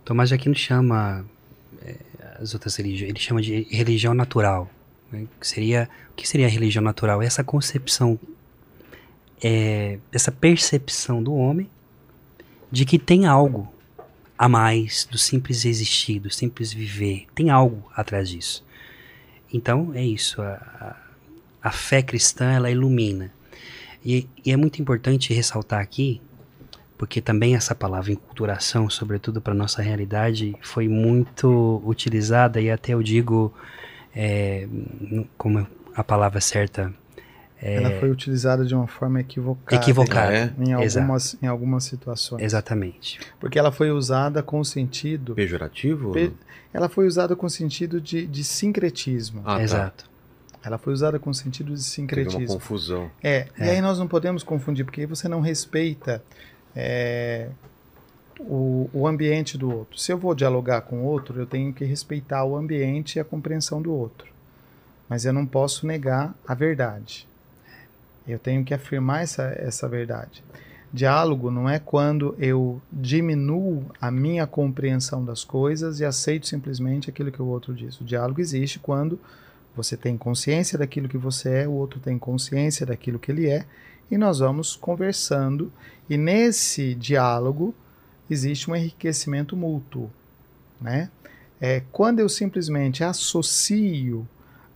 Tomás de Aquino chama eh, as outras religiões, ele chama de religião natural. né? Que seria, o que seria a religião natural? Essa concepção, é, essa percepção do homem de que tem algo a mais do simples existir, do simples viver. Tem algo atrás disso. Então, é isso. A, a, a fé cristã, ela ilumina. E, e é muito importante ressaltar aqui porque também essa palavra enculturação, sobretudo para nossa realidade, foi muito utilizada e até eu digo, é, como a palavra certa, é, Ela foi utilizada de uma forma equivocada. equivocada. É, Em Exato. algumas, em algumas situações. Exatamente. Porque ela foi usada com o sentido. Pejorativo? Pe- Ela foi usada com o sentido de, de sincretismo. Ah, tá. Exato. Ela foi usada com o sentido de Teve uma sincretismo. confusão. É, e É. aí nós não podemos confundir, porque aí você não respeita é, o, o ambiente do outro. Se eu vou dialogar com o outro, eu tenho que respeitar o ambiente e a compreensão do outro. Mas eu não posso negar a verdade. Eu tenho que afirmar essa, essa verdade. Diálogo não é quando eu diminuo a minha compreensão das coisas e aceito simplesmente aquilo que o outro diz. O diálogo existe quando você tem consciência daquilo que você é, o outro tem consciência daquilo que ele é, e nós vamos conversando. E nesse diálogo existe um enriquecimento mútuo. Né? É, quando eu simplesmente associo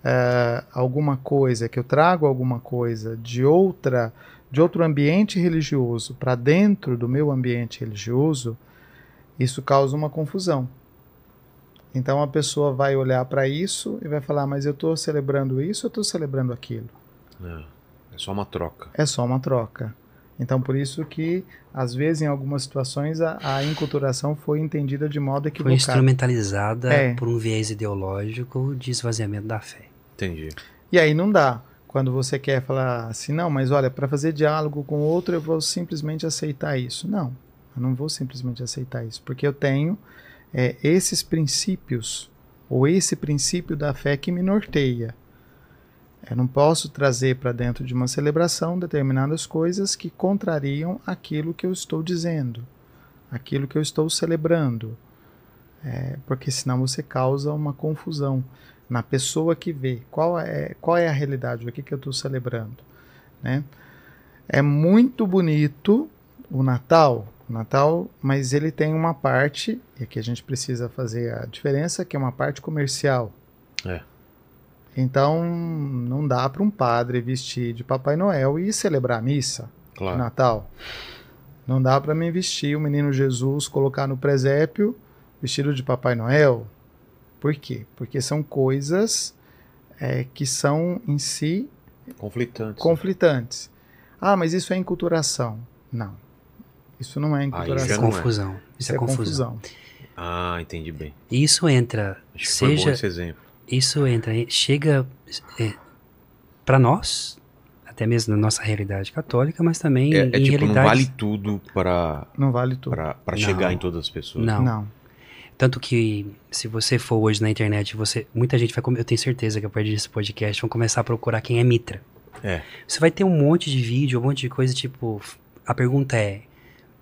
eh, alguma coisa, que eu trago alguma coisa de outra de outro ambiente religioso para dentro do meu ambiente religioso, isso causa uma confusão. Então a pessoa vai olhar para isso e vai falar: Mas eu estou celebrando isso ou estou celebrando aquilo? É, é só uma troca. É só uma troca. Então por isso que, às vezes, em algumas situações, a, a enculturação foi entendida de modo Foi equivocado. instrumentalizada É. por um viés ideológico de esvaziamento da fé. Entendi. E aí não dá. Quando você quer falar assim, não, mas olha, para fazer diálogo com outro, eu vou simplesmente aceitar isso. Não, eu não vou simplesmente aceitar isso, porque eu tenho é, esses princípios, ou esse princípio da fé que me norteia. Eu não posso trazer para dentro de uma celebração determinadas coisas que contrariam aquilo que eu estou dizendo, aquilo que eu estou celebrando. É, porque senão você causa uma confusão. Na pessoa que vê. Qual é, qual é a realidade? O que, que eu estou celebrando? Né? É muito bonito o Natal, o Natal, mas ele tem uma parte, e aqui a gente precisa fazer a diferença, que é uma parte comercial. É. Então, não dá para um padre vestir de Papai Noel e celebrar a missa de Claro. Natal. Não dá para mim vestir o menino Jesus, colocar no presépio vestido de Papai Noel. Por quê? Porque são coisas é, que são em si Conflitantes. conflitantes. Ah, mas isso é enculturação. Não. Isso não é já enculturação. não é. confusão. Isso é, confusão. Ah, entendi bem. E Isso entra, Acho que foi bom seja, esse exemplo. isso entra, chega é, para nós, até mesmo na nossa realidade católica, mas também É, é em tipo, não vale tudo para Não vale tudo. para chegar em todas as pessoas. Não. Não. Tanto que se você for hoje na internet, você muita gente vai, eu tenho certeza que a partir desse podcast vão começar a procurar quem é Mitra. É. Você vai ter um monte de vídeo, um monte de coisa tipo, a pergunta é,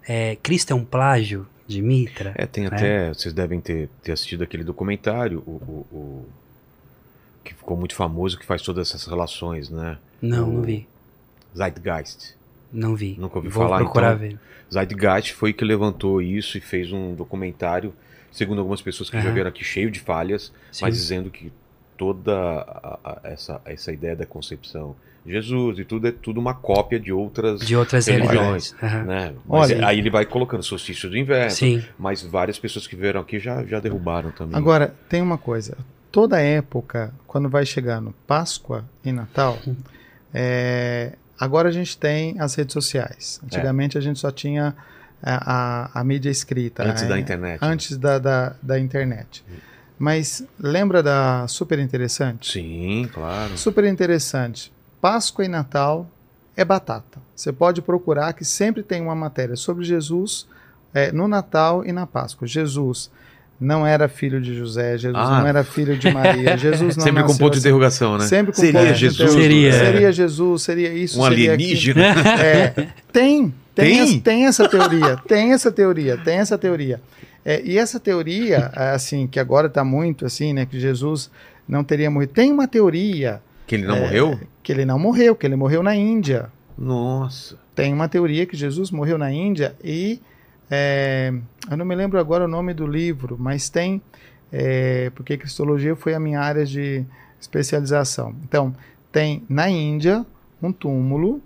é Cristo é um plágio de Mitra? É, tem né? até. Vocês devem ter, ter assistido aquele documentário, o, o- o- que ficou muito famoso, que faz todas essas relações, né? Não, o- não vi. Zeitgeist. Não vi. Nunca ouvi Vou falar, procurar então? ver. Zeitgeist foi que levantou isso e fez um documentário, segundo algumas pessoas que já Aham. vieram aqui, cheio de falhas, Sim. mas dizendo que toda a- a- essa, essa ideia da concepção de Jesus e tudo é tudo uma cópia de outras. De outras religiões, religiões. Aham. Né? Mas Olha, aí ele vai colocando solstício do inverno, Sim. mas várias pessoas que vieram aqui já, já derrubaram também. Agora, tem uma coisa. Toda época, quando vai chegando Páscoa e Natal, é, agora a gente tem as redes sociais. Antigamente a gente só tinha a, a- mídia escrita. Antes né? da internet. né? Antes da, da, da internet. Mas lembra da super interessante? Sim, claro. Super interessante. Páscoa e Natal é batata. Você pode procurar que sempre tem uma matéria sobre Jesus é, no Natal e na Páscoa. Jesus não era filho de José, Jesus Ah. não era filho de Maria, Jesus não Sempre com ponto de assim. interrogação, né? Sempre com Seria ponto de Jesus. interrogação. Seria. Seria Jesus, seria isso, Um seria alienígena. É, tem, tem, Tem? Essa, tem essa teoria, tem essa teoria, tem essa teoria. É, e essa teoria, assim, que agora está muito assim, né, que Jesus não teria morrido. Tem uma teoria Que ele não É. morreu? que ele não morreu, que ele morreu na Índia. Nossa. Tem uma teoria que Jesus morreu na Índia e é, eu não me lembro agora o nome do livro, mas tem é, porque cristologia foi a minha área de especialização. Então tem na Índia um túmulo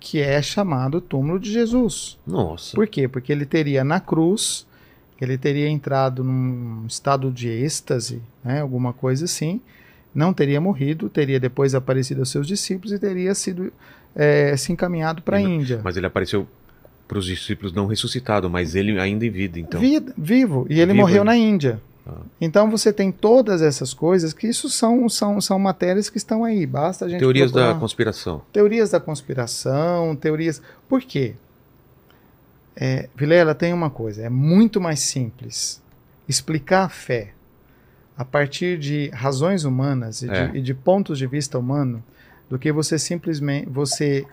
que é chamado túmulo de Jesus. Nossa. Por quê? Porque ele teria na cruz, ele teria entrado num estado de êxtase, né, alguma coisa assim, não teria morrido, teria depois aparecido aos seus discípulos e teria sido é, se encaminhado para a Índia. Mas ele apareceu para os discípulos não ressuscitado, mas ele ainda em vida, então. Vida- vivo, e ele Vivo morreu ainda. na Índia. Então você tem todas essas coisas que isso são, são, são matérias que estão aí. Basta a gente Teorias da procurar. conspiração. Teorias da conspiração, teorias. Por quê? É, Vilela tem uma coisa, é muito mais simples explicar a fé a partir de razões humanas e, É. de, e de pontos de vista humano do que você simplesmente você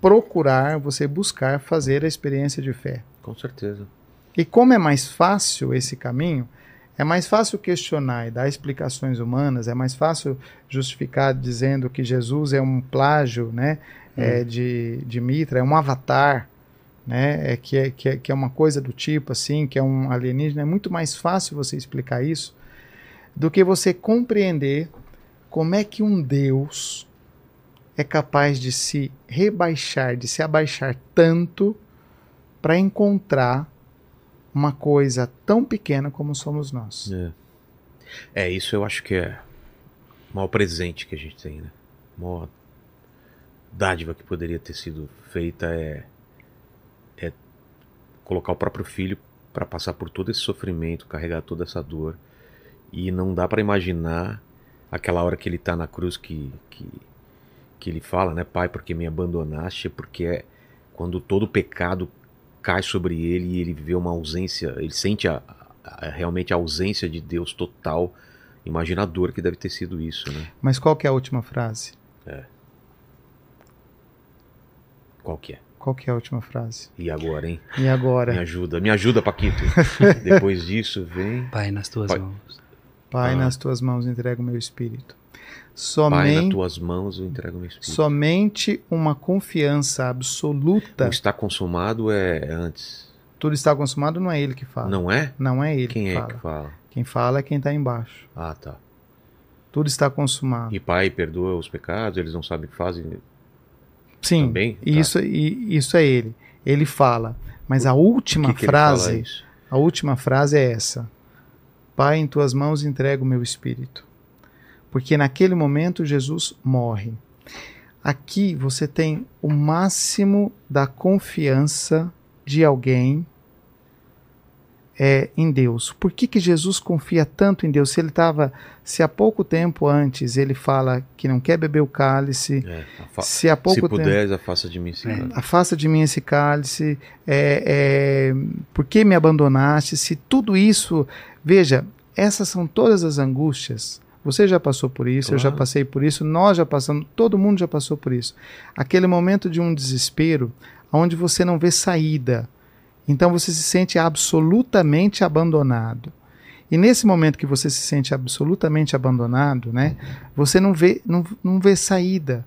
procurar, você buscar fazer a experiência de fé. Com certeza. E como é mais fácil esse caminho, é mais fácil questionar e dar explicações humanas, é mais fácil justificar dizendo que Jesus é um plágio né, é, de, de Mitra, é um avatar, né, é, que, é, que, é, que é uma coisa do tipo assim, que é um alienígena. É muito mais fácil você explicar isso do que você compreender como é que um Deus é capaz de se rebaixar, de se abaixar tanto para encontrar uma coisa tão pequena como somos nós. É. É, isso eu acho que é o maior presente que a gente tem, né? A maior dádiva que poderia ter sido feita é, é colocar o próprio filho para passar por todo esse sofrimento, carregar toda essa dor. E não dá para imaginar aquela hora que ele tá na cruz que, que, que ele fala, né? Pai, porque me abandonaste, porque é quando todo pecado cai sobre ele e ele vê uma ausência, ele sente a, a- realmente a ausência de Deus total. Imagina a dor que deve ter sido isso, né? Mas qual que é a última frase? Qual que é? Qual que é a última frase? E agora, hein? E agora? Me ajuda, me ajuda, Paquito. Depois disso vem. Pai, nas tuas Pai. mãos. Pai, Ah. nas tuas mãos entrego o meu espírito. Pai, nas Somente, tuas mãos eu entrego meu espírito. somente uma confiança absoluta. O está consumado é antes. Tudo está consumado, não é ele que fala. Não é? Não é ele Quem que é fala. que fala? Quem fala é quem está embaixo. Ah, tá. Tudo está consumado. E pai perdoa os pecados, eles não sabem o que fazem. Sim, Também? Tá. isso, e, isso é ele. Ele fala. Mas a última que que frase, isso? a última frase é essa: Pai, em tuas mãos entrego o meu espírito. Porque naquele momento Jesus morre. Aqui você tem o máximo da confiança de alguém é, em Deus. Por que, que Jesus confia tanto em Deus? Se ele estava, se há pouco tempo antes ele fala que não quer beber o cálice, É, se há Se pouco tempo puderes, afasta de mim esse É. cara. afasta de mim esse cálice, é, é, por que me abandonaste? Se tudo isso, veja, essas são todas as angústias. Você já passou por isso, eu já Claro. passei por isso, nós já passamos, todo mundo já passou por isso. Aquele momento de um desespero, onde você não vê saída. Então você se sente absolutamente abandonado. E nesse momento que você se sente absolutamente abandonado, né, você não vê, não, não vê saída.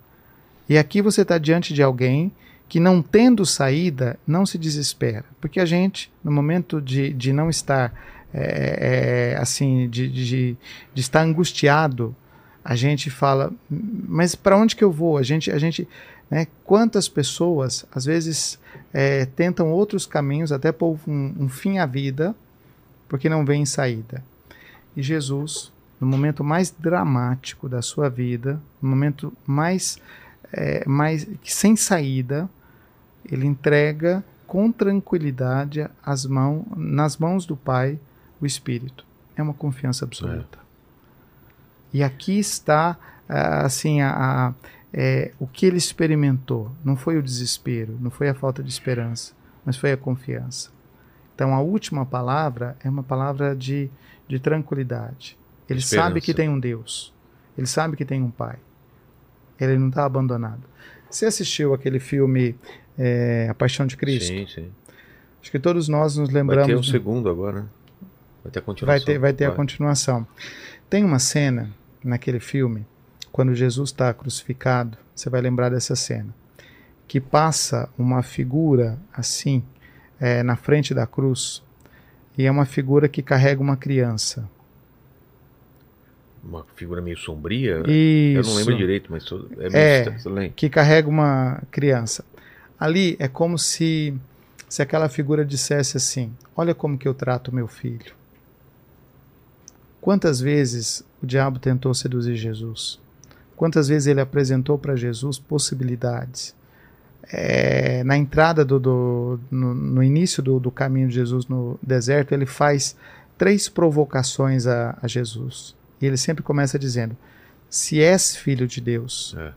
E aqui você está diante de alguém que, não tendo saída, não se desespera. Porque a gente, no momento de, de não estar, é, é, assim, de, de, de estar angustiado, a gente fala, mas para onde que eu vou? A gente, a gente né, quantas pessoas, às vezes, é, tentam outros caminhos, até pôr um, um fim à vida, porque não vem saída. E Jesus, no momento mais dramático da sua vida, no momento mais é, mais sem saída, ele entrega com tranquilidade as mãos, nas mãos do Pai o Espírito. É uma confiança absoluta. E aqui está ah, assim a, a- é, o que ele experimentou. Não foi o desespero, não foi a falta de esperança, mas foi a confiança. Então a última palavra é uma palavra de, de tranquilidade. Ele Esperança. sabe que tem um Deus. Ele sabe que tem um Pai. Ele não está abandonado. Você assistiu aquele filme é, A Paixão de Cristo? Sim, sim. Acho que todos nós nos Vai ter lembramos. segundo agora, né? Vai ter a continuação. vai ter, vai ter a continuação. Tem uma cena naquele filme, quando Jesus está crucificado, você vai lembrar dessa cena, que passa uma figura assim é, na frente da cruz e é uma figura que carrega uma criança. Uma figura meio sombria. Isso. Eu não lembro direito, mas é, É. estranho. que carrega uma criança. Ali é como se se aquela figura dissesse assim: "Olha como que eu trato meu filho". Quantas vezes o diabo tentou seduzir Jesus? Quantas vezes ele apresentou para Jesus possibilidades? É, na entrada do, do no, no início do, do caminho de Jesus no deserto, ele faz três provocações a, a Jesus. E ele sempre começa dizendo: Se és filho de Deus, É.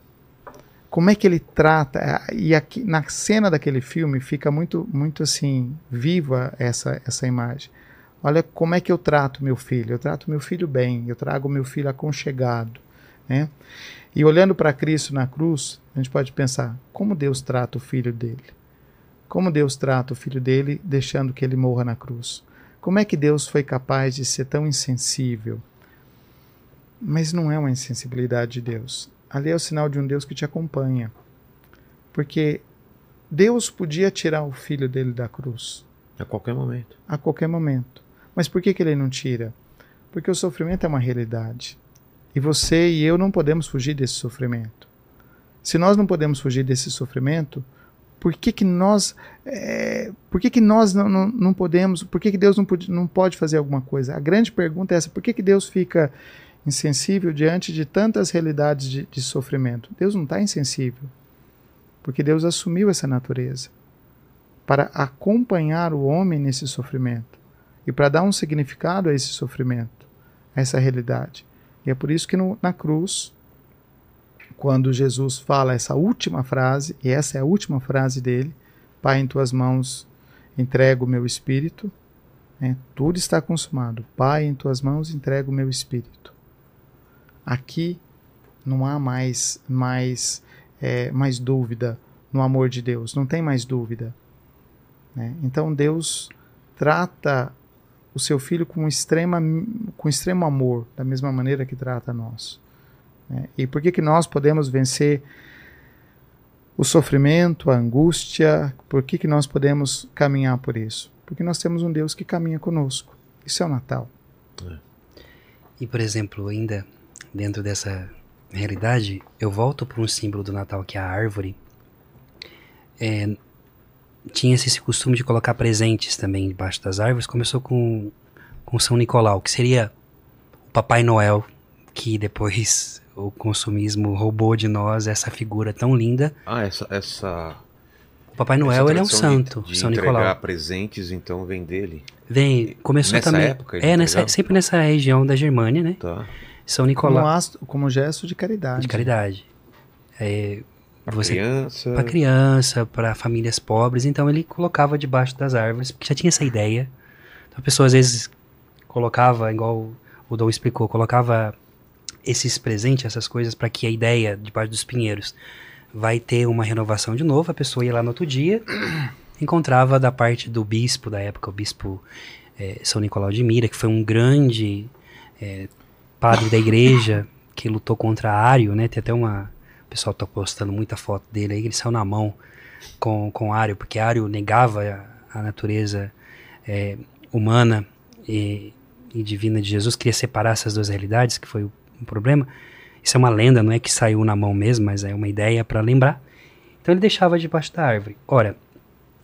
como é que ele trata e aqui na cena daquele filme fica muito muito assim viva essa essa imagem olha como é que eu trato meu filho. Eu trato meu filho bem eu trago meu filho aconchegado né? E olhando para Cristo na cruz a gente pode pensar como Deus trata o filho dele? Como Deus trata o filho dele deixando que ele morra na cruz? Como é que Deus foi capaz de ser tão insensível? Mas não é uma insensibilidade de Deus. Ali é o sinal de um Deus que te acompanha. Porque Deus podia tirar o filho dele da cruz. A qualquer momento. a qualquer momento. Mas por que, que ele não tira? Porque o sofrimento é uma realidade. E você e eu não podemos fugir desse sofrimento. Se nós não podemos fugir desse sofrimento, por que, que nós, é, por que, que nós não, não, não podemos, por que, que Deus não pode, não pode fazer alguma coisa? A grande pergunta é essa: por que, que Deus fica insensível diante de tantas realidades de, de sofrimento? Deus não está insensível, porque Deus assumiu essa natureza para acompanhar o homem nesse sofrimento e para dar um significado a esse sofrimento, a essa realidade. E é por isso que no, na cruz, quando Jesus fala essa última frase, e essa é a última frase dele, Pai, em tuas mãos entrego o meu espírito, né? tudo está consumado. Pai, em tuas mãos entrego o meu espírito. Aqui não há mais, mais, é, mais dúvida no amor de Deus, não tem mais dúvida. Né? Então Deus trata o seu filho com, extrema, com extremo amor, da mesma maneira que trata nós. Né? E por que, que nós podemos vencer o sofrimento, a angústia? Por que, que nós podemos caminhar por isso? Porque nós temos um Deus que caminha conosco. Isso é o Natal. É. E, por exemplo, ainda dentro dessa realidade, eu volto para um símbolo do Natal que é a árvore. É, tinha esse costume de colocar presentes também debaixo das árvores. Começou com, com São Nicolau, que seria o Papai Noel, que depois o consumismo roubou de nós essa figura tão linda. Ah, essa. essa... O Papai Noel ele é um santo, de, de São entregar Nicolau. presentes, então vem dele. Vem, começou nessa também. Época é, nessa, sempre nessa região da Germânia, né? Tá. São Nicolau. Como, astro, como gesto de caridade. De caridade. É, para criança. Para criança, para famílias pobres. Então ele colocava debaixo das árvores, porque já tinha essa ideia. Então a pessoa às vezes colocava, igual o Dom explicou, colocava esses presentes, essas coisas, para que a ideia debaixo dos pinheiros vai ter uma renovação de novo. A pessoa ia lá no outro dia, encontrava da parte do bispo da época, o bispo é, São Nicolau de Mira, que foi um grande é, padre da igreja que lutou contra Ário, né? Tem até uma. Pessoal tá postando muita foto dele aí, ele saiu na mão com, com Ário, porque Ário negava a, a natureza é, humana e, e, divina de Jesus, queria separar essas duas realidades, que foi o, um problema. Isso é uma lenda, não é que saiu na mão mesmo, mas é uma ideia para lembrar. Então ele deixava debaixo da árvore. Ora,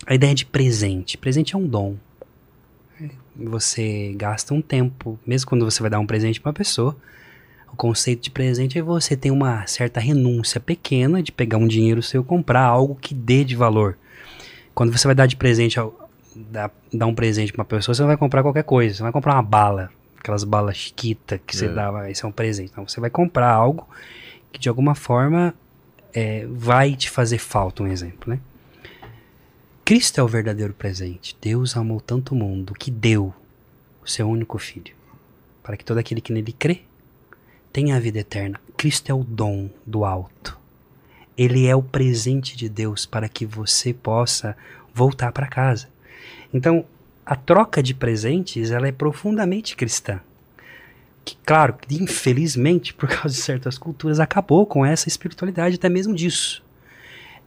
a ideia de presente. Presente é um dom. Você gasta um tempo, mesmo quando você vai dar um presente para uma pessoa, o conceito de presente é você ter uma certa renúncia pequena de pegar um dinheiro seu e comprar algo que dê de valor. Quando você vai dar de presente, dar, dar um presente para uma pessoa, você não vai comprar qualquer coisa. Você vai comprar uma bala, aquelas balas chiquita que é. você dava, isso é um presente. Então você vai comprar algo que de alguma forma é, vai te fazer falta, um exemplo, né? Cristo é o verdadeiro presente. Deus amou tanto o mundo que deu o seu único filho, para que todo aquele que nele crê tenha a vida eterna. Cristo é o dom do alto. Ele é o presente de Deus para que você possa voltar para casa. Então, a troca de presentes, ela é profundamente cristã. Que, claro, infelizmente, por causa de certas culturas, acabou com essa espiritualidade até mesmo disso.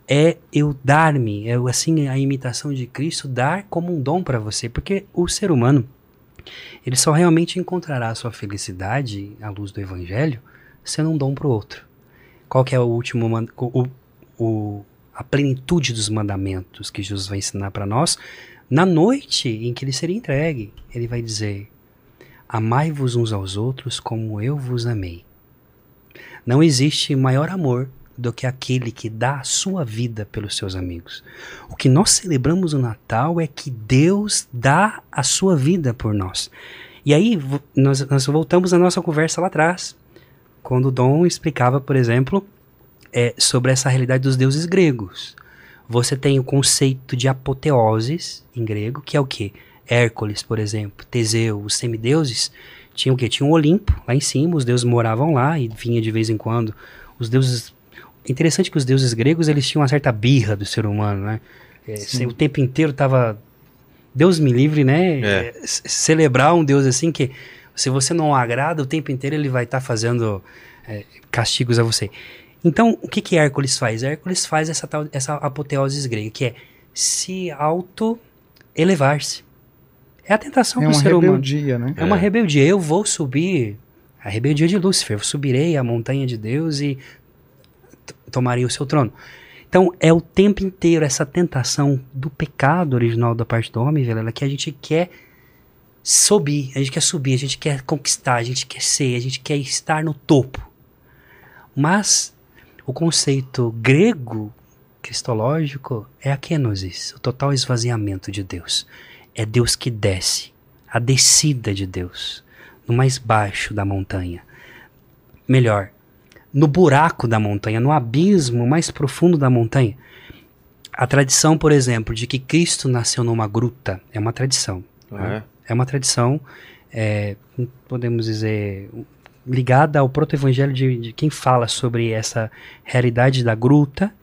É eu dar-me, é assim a imitação de Cristo, dar como um dom para você, porque o ser humano, ele só realmente encontrará a sua felicidade à luz do Evangelho sendo um dom para o outro. Qual que é o último o, o, a plenitude dos mandamentos que Jesus vai ensinar para nós? Na noite em que ele seria entregue, ele vai dizer: Amai-vos uns aos outros como eu vos amei. Não existe maior amor do que aquele que dá a sua vida pelos seus amigos. O que nós celebramos no Natal é que Deus dá a sua vida por nós. E aí nós, nós voltamos à nossa conversa lá atrás, quando Dom explicava, por exemplo, é, sobre essa realidade dos deuses gregos. Você tem o conceito de apoteoses em grego, que é o que? Hércules, por exemplo, Teseu, os semideuses, tinham o quê? Tinha um Olimpo lá em cima, os deuses moravam lá e vinha de vez em quando os deuses interessante que os deuses gregos eles tinham uma certa birra do ser humano, né? É, o tempo inteiro tava Deus me livre, né? É. É, celebrar um Deus assim que se você não agrada o tempo inteiro ele vai estar tá fazendo é, castigos a você. Então o que que Hércules faz? Hércules faz essa tal essa apoteose grega que é se auto elevar-se. É a tentação é do ser humano. É uma rebeldia, né? É uma rebeldia. Eu vou subir a rebeldia de Lúcifer. Eu subirei a montanha de Deus e tomaria o seu trono. Então, é o tempo inteiro essa tentação do pecado original da parte do homem, Vilela, que a gente quer subir, a gente quer subir, a gente quer conquistar, a gente quer ser, a gente quer estar no topo. Mas o conceito grego cristológico é a kenosis, o total esvaziamento de Deus. É Deus que desce, a descida de Deus, no mais baixo da montanha. Melhor, no buraco da montanha, no abismo mais profundo da montanha. A tradição, por exemplo, de que Cristo nasceu numa gruta é uma tradição. Né? É. é uma tradição, é, podemos dizer, ligada ao proto-evangelho de, de, quem fala sobre essa realidade da gruta,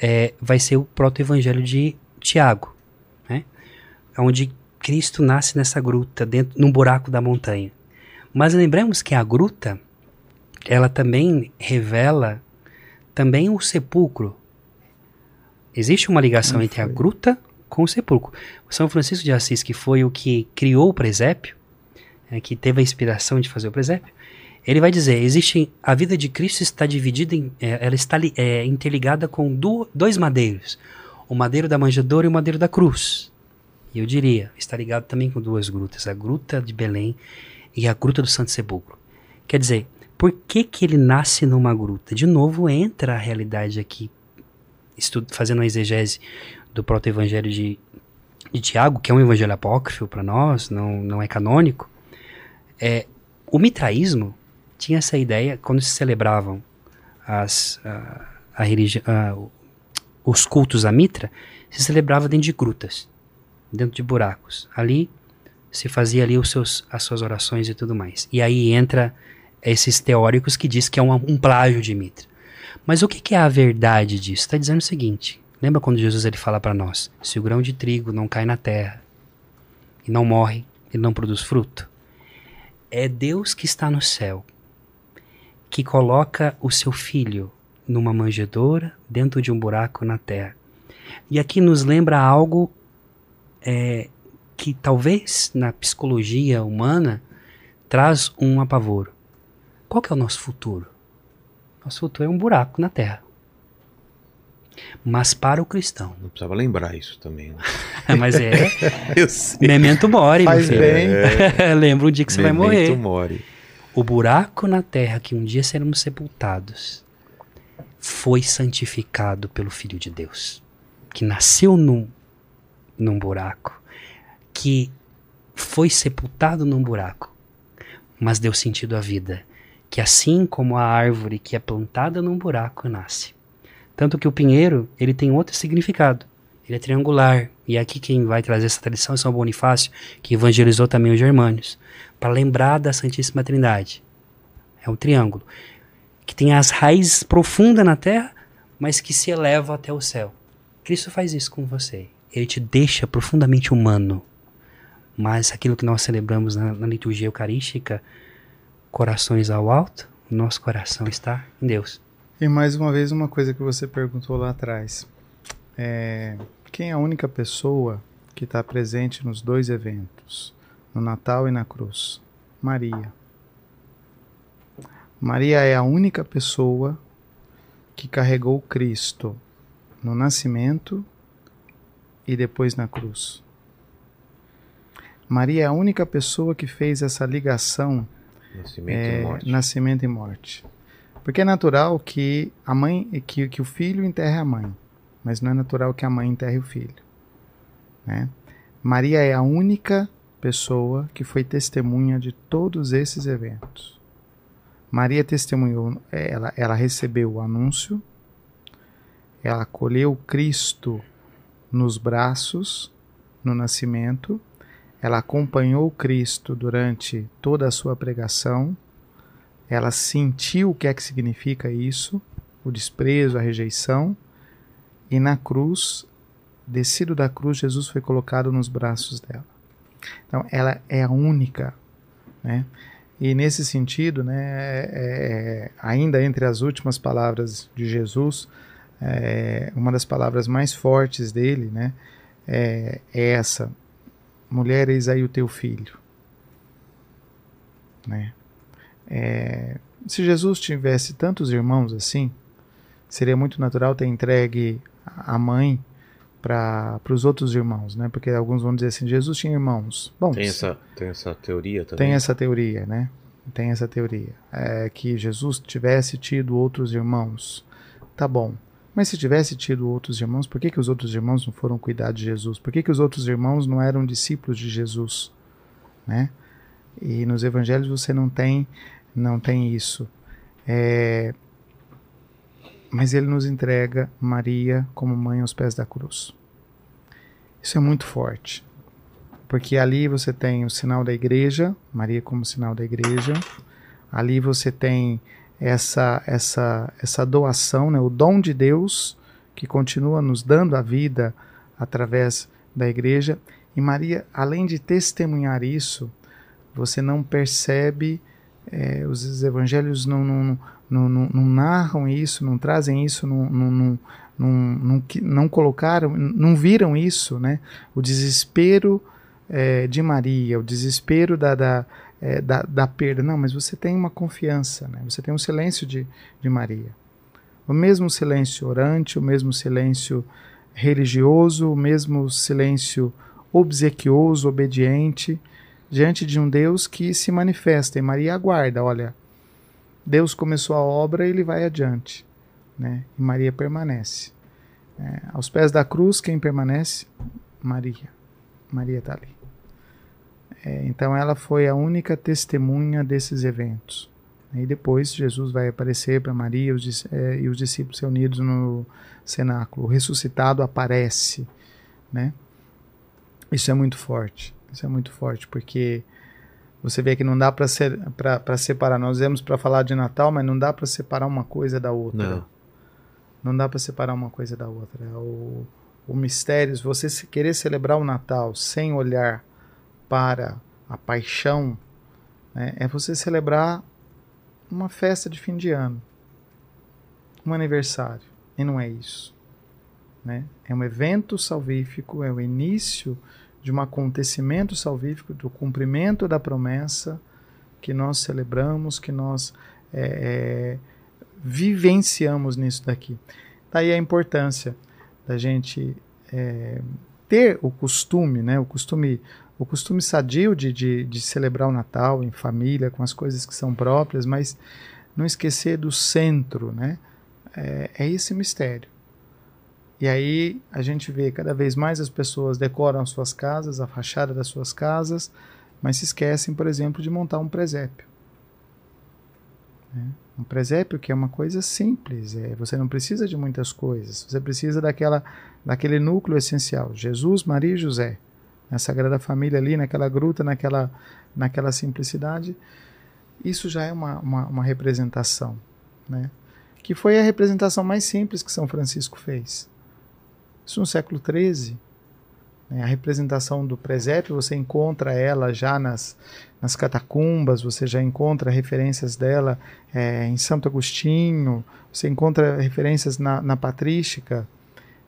é, vai ser o proto-evangelho de Tiago, né? onde Cristo nasce nessa gruta, dentro, num buraco da montanha. Mas lembramos que a gruta, ela também revela também o sepulcro. Existe uma ligação entre a gruta com o sepulcro. São Francisco de Assis, que foi o que criou o presépio, é, que teve a inspiração de fazer o presépio, ele vai dizer, existe a vida de Cristo está dividida, em, é, ela está é, interligada com do, dois madeiros, o madeiro da manjedoura e o madeiro da cruz. E eu diria, está ligado também com duas grutas, a gruta de Belém e a gruta do Santo Sepulcro. Quer dizer, por que que ele nasce numa gruta? De novo entra a realidade aqui, estudo, fazendo uma exegese do proto-evangelho de, de Tiago, que é um evangelho apócrifo para nós, não, não é canônico. É, o mitraísmo tinha essa ideia quando se celebravam as, a, a religi a, os cultos a Mitra, se celebrava dentro de grutas, dentro de buracos. Ali se fazia ali os seus, as suas orações e tudo mais. E aí entra esses teóricos que diz que é um, um plágio de Mitra. Mas o que, que é a verdade disso? Está dizendo o seguinte: lembra quando Jesus ele fala para nós: se o grão de trigo não cai na terra e não morre, ele não produz fruto. É Deus que está no céu que coloca o seu filho numa manjedoura dentro de um buraco na terra. E aqui nos lembra algo é, que talvez na psicologia humana traz um apavoro. Qual que é o nosso futuro? Nosso futuro é um buraco na terra. Mas para o cristão. Não precisava lembrar isso também. Né? Mas é. Memento mori. Faz bem. É. Lembra um dia que você Memento vai morrer. mori. O buraco na terra que um dia seremos sepultados foi santificado pelo Filho de Deus, que nasceu num, num buraco, que foi sepultado num buraco, mas deu sentido à vida, que assim como a árvore que é plantada num buraco nasce. Tanto que o pinheiro, ele tem outro significado. Ele é triangular. E aqui quem vai trazer essa tradição é São Bonifácio, que evangelizou também os germânios para lembrar da Santíssima Trindade. É um triângulo que tem as raízes profundas na terra, mas que se eleva até o céu. Cristo faz isso com você. Ele te deixa profundamente humano. Mas aquilo que nós celebramos na, na liturgia eucarística, corações ao alto, nosso coração está em Deus. E mais uma vez, uma coisa que você perguntou lá atrás. É, quem é a única pessoa que está presente nos dois eventos? no Natal e na cruz? Maria. Maria é a única pessoa que carregou Cristo no nascimento e depois na cruz. Maria é a única pessoa que fez essa ligação Nascimento é, e morte. nascimento e morte. Porque é natural que a mãe que, que o filho enterre a mãe, mas não é natural que a mãe enterre o filho. Né? Maria é a única pessoa que foi testemunha de todos esses eventos. Maria testemunhou, ela, ela recebeu o anúncio, ela acolheu Cristo nos braços no nascimento, ela acompanhou Cristo durante toda a sua pregação, ela sentiu o que é que significa isso, o desprezo, a rejeição, e na cruz, descido da cruz, Jesus foi colocado nos braços dela. Então, ela é a única, né? E nesse sentido, né, é, é, ainda entre as últimas palavras de Jesus, é, uma das palavras mais fortes dele, né, é, é essa: mulher, eis aí o teu filho. Né? É, se Jesus tivesse tantos irmãos assim, seria muito natural ter entregue a mãe para os outros irmãos, né? Porque alguns vão dizer assim, Jesus tinha irmãos. Bom, Tem essa, tem essa teoria também? tem essa teoria, né? Tem essa teoria. É que Jesus tivesse tido outros irmãos. Tá bom. Mas se tivesse tido outros irmãos, por que, que os outros irmãos não foram cuidar de Jesus? Por que, que os outros irmãos não eram discípulos de Jesus? Né? E nos evangelhos você não tem, não tem isso. É, mas ele nos entrega Maria como mãe aos pés da cruz. Isso é muito forte, porque ali você tem o sinal da igreja, Maria como sinal da igreja. Ali você tem essa essa essa doação, né, o dom de Deus que continua nos dando a vida através da igreja E Maria, além de testemunhar isso, você não percebe, é, os evangelhos não, não, não, não, narram isso, não trazem isso, não, não, não, não colocaram, não viram isso, né? O desespero é, de Maria, o desespero da, da, é, da, da, perda. Não, mas você tem uma confiança, né? Você tem um silêncio de, de Maria. O mesmo silêncio orante, o mesmo silêncio religioso, o mesmo silêncio obsequioso, obediente, diante de um Deus que se manifesta. E Maria aguarda, olha, Deus começou a obra e ele vai adiante. Né? E Maria permanece. É, aos pés da cruz, quem permanece? Maria. Maria está ali. É, então ela foi a única testemunha desses eventos. E depois Jesus vai aparecer para Maria os, é, e os discípulos reunidos no cenáculo. O ressuscitado aparece. Né? Isso é muito forte. Isso é muito forte, porque você vê que não dá para separar. Nós viemos para falar de Natal, mas não dá para separar uma coisa da outra. Não, não dá para separar uma coisa da outra. O, o mistério, você querer celebrar o Natal sem olhar para a paixão, né, é você celebrar uma festa de fim de ano, um aniversário. E não é isso. Né? É um evento salvífico, é o início de um acontecimento salvífico, do cumprimento da promessa que nós celebramos, que nós é, é, vivenciamos nisso daqui. Daí a importância da gente é, ter o costume, né, o costume, o costume sadio de, de, de celebrar o Natal em família, com as coisas que são próprias, mas não esquecer do centro, né? É, é esse mistério. E aí a gente vê cada vez mais as pessoas decoram suas casas, a fachada das suas casas, mas se esquecem, por exemplo, de montar um presépio. Né? Um presépio que é uma coisa simples, é, você não precisa de muitas coisas, você precisa daquela, daquele núcleo essencial, Jesus, Maria e José, na Sagrada Família ali, naquela gruta, naquela, naquela simplicidade, isso já é uma, uma, uma representação, né? que foi a representação mais simples que São Francisco fez. Isso no século XIII. Né? A representação do presépio, você encontra ela já nas, nas catacumbas, você já encontra referências dela é, em Santo Agostinho, você encontra referências na, na patrística,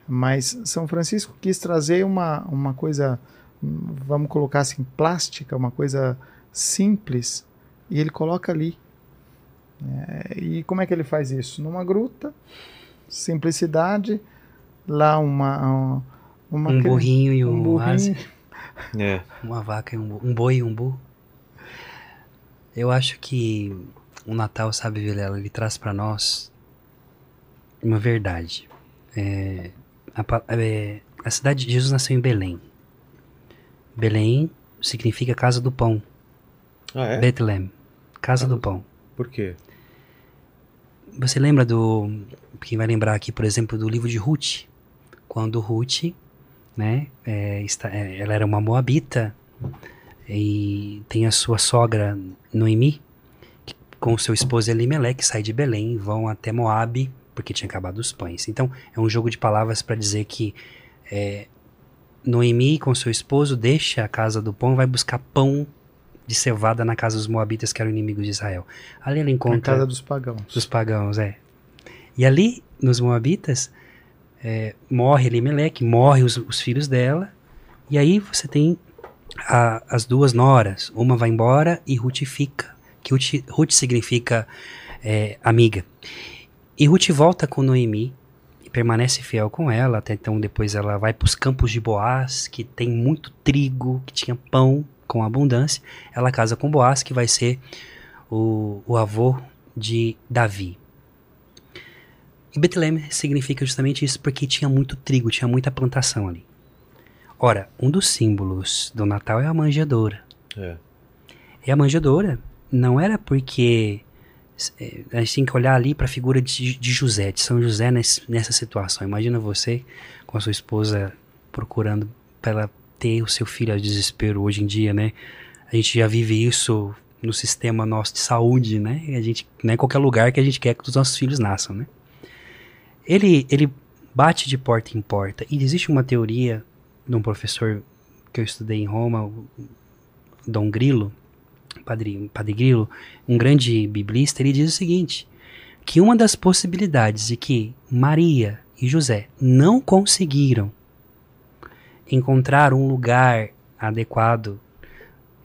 mas São Francisco quis trazer uma, uma coisa, vamos colocar assim, plástica, uma coisa simples, e ele coloca ali. É, e como é que ele faz isso? Numa gruta, simplicidade, lá uma. uma um burrinho e um, um burrinho. É. Uma vaca e um, um boi e um burro. Eu acho que o Natal, sabe, Vilela, ele traz para nós uma verdade. É, a, é, a, cidade de Jesus nasceu em Belém. Belém significa casa do pão. Ah, é? Bethlehem, casa ah, do pão. Por quê? Você lembra do. Quem vai lembrar aqui, por exemplo, do livro de Ruth? Quando Ruth, né, é, está, é, ela era uma moabita e tem a sua sogra Noemi, que, com seu esposo Elimelec, sai de Belém, vão até Moabe, porque tinha acabado os pães. Então, é um jogo de palavras para dizer que é, Noemi, com seu esposo, deixa a casa do pão e vai buscar pão de cevada na casa dos moabitas, que eram inimigos de Israel. Ali ela encontra... Na casa dos pagãos. Dos pagãos, é. E ali, nos moabitas, é, morre Elimelec, morre os, os, filhos dela, e aí você tem a, as duas noras, uma vai embora e Ruth fica, que Ruth, Ruth significa é, amiga. E Ruth volta com Noemi permanece fiel com ela, até então depois ela vai para os campos de Boaz, que tem muito trigo, que tinha pão com abundância, ela casa com Boaz, que vai ser o, o avô de Davi. E Betlehem significa justamente isso porque tinha muito trigo, tinha muita plantação ali. Ora, um dos símbolos do Natal é a manjedoura. É. E a manjedoura não era porque a gente tem que olhar ali para a figura de, de, José, de São José nesse, nessa situação. Imagina você com a sua esposa procurando para ter o seu filho a desespero hoje em dia, né? A gente já vive isso no sistema nosso de saúde, né? A gente, não é qualquer lugar que a gente quer que os nossos filhos nasçam, né? Ele, ele bate de porta em porta. E existe uma teoria de um professor que eu estudei em Roma, Dom Grilo, Padre, Padre Grilo, um grande biblista, ele diz o seguinte: que uma das possibilidades de que Maria e José não conseguiram encontrar um lugar adequado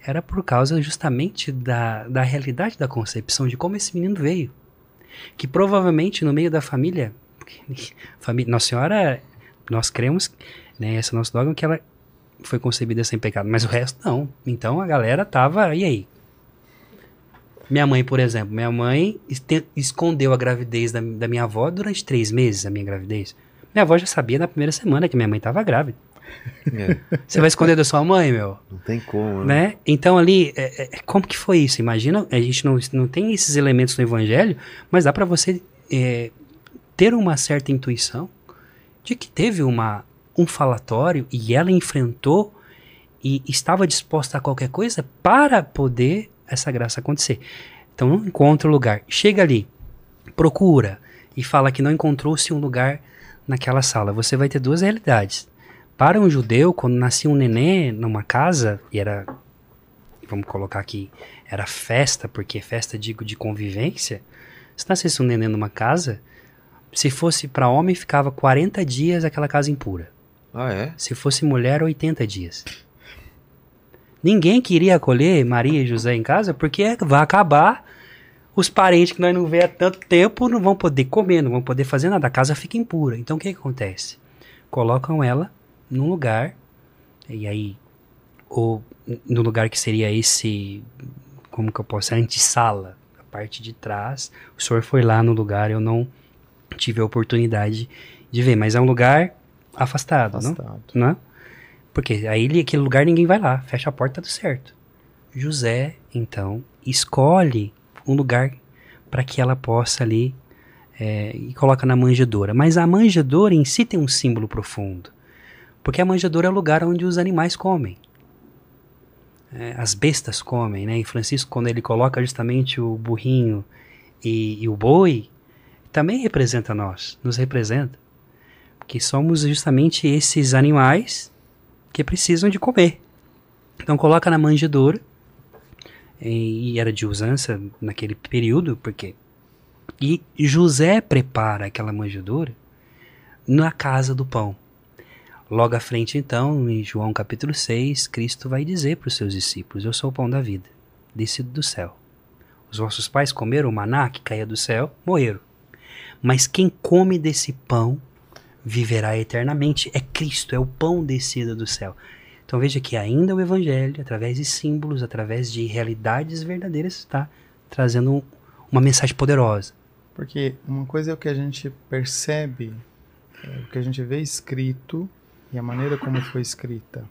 era por causa justamente da, da realidade da concepção, de como esse menino veio. Que provavelmente no meio da família, família Nossa Senhora, nós cremos, né, esse é o nosso dogma, que ela foi concebida sem pecado, mas o resto não. Então a galera tava, e aí? Minha mãe, por exemplo, minha mãe escondeu a gravidez da, da minha avó durante três meses, a minha gravidez. Minha avó já sabia na primeira semana que minha mãe estava grávida. É. Você vai esconder da sua mãe, meu? Não tem como, né? né? Então ali, é, é, como que foi isso? Imagina, a gente não, não tem esses elementos no evangelho, mas dá para você é, ter uma certa intuição de que teve uma, um falatório e ela enfrentou e estava disposta a qualquer coisa para poder essa graça acontecer. Então não encontra o lugar. Chega ali, procura e fala que não encontrou-se um lugar naquela sala. Você vai ter duas realidades. Para um judeu, quando nascia um nenê numa casa, e era, vamos colocar aqui, era festa, porque festa, digo, de convivência. Se nascesse um nenê numa casa, se fosse para homem, ficava 40 dias aquela casa impura. Ah, é? Se fosse mulher, 80 dias. Ninguém queria acolher Maria e José em casa porque vai acabar. Os parentes que nós não vê há tanto tempo não vão poder comer, não vão poder fazer nada. A casa fica impura. Então o que, que acontece? Colocam ela num lugar, e aí, ou no lugar que seria esse, como que eu posso, a antessala, a parte de trás. O senhor foi lá no lugar, eu não tive a oportunidade de ver, mas é um lugar afastado, afastado. não? não? Porque aí aquele lugar ninguém vai lá, fecha a porta, tudo certo. José, então, escolhe um lugar para que ela possa ali é, e coloca na manjedoura. Mas a manjedoura em si tem um símbolo profundo. Porque a manjedoura é o lugar onde os animais comem. É, as bestas comem, né? E Francisco, quando ele coloca justamente o burrinho e, e o boi, também representa nós, nos representa. Porque somos justamente esses animais que precisam de comer. Então coloca na manjedoura, e era de usança naquele período, porque e José prepara aquela manjedoura na casa do pão. Logo à frente, então, em João capítulo 6, Cristo vai dizer para os seus discípulos: Eu sou o pão da vida, descido do céu. Os vossos pais comeram o maná que caía do céu, morreram. Mas quem come desse pão viverá eternamente. É Cristo, é o pão descido do céu. Então veja que ainda o Evangelho, através de símbolos, através de realidades verdadeiras, está trazendo uma mensagem poderosa. Porque uma coisa é o que a gente percebe, é o que a gente vê escrito e a maneira como foi escrita.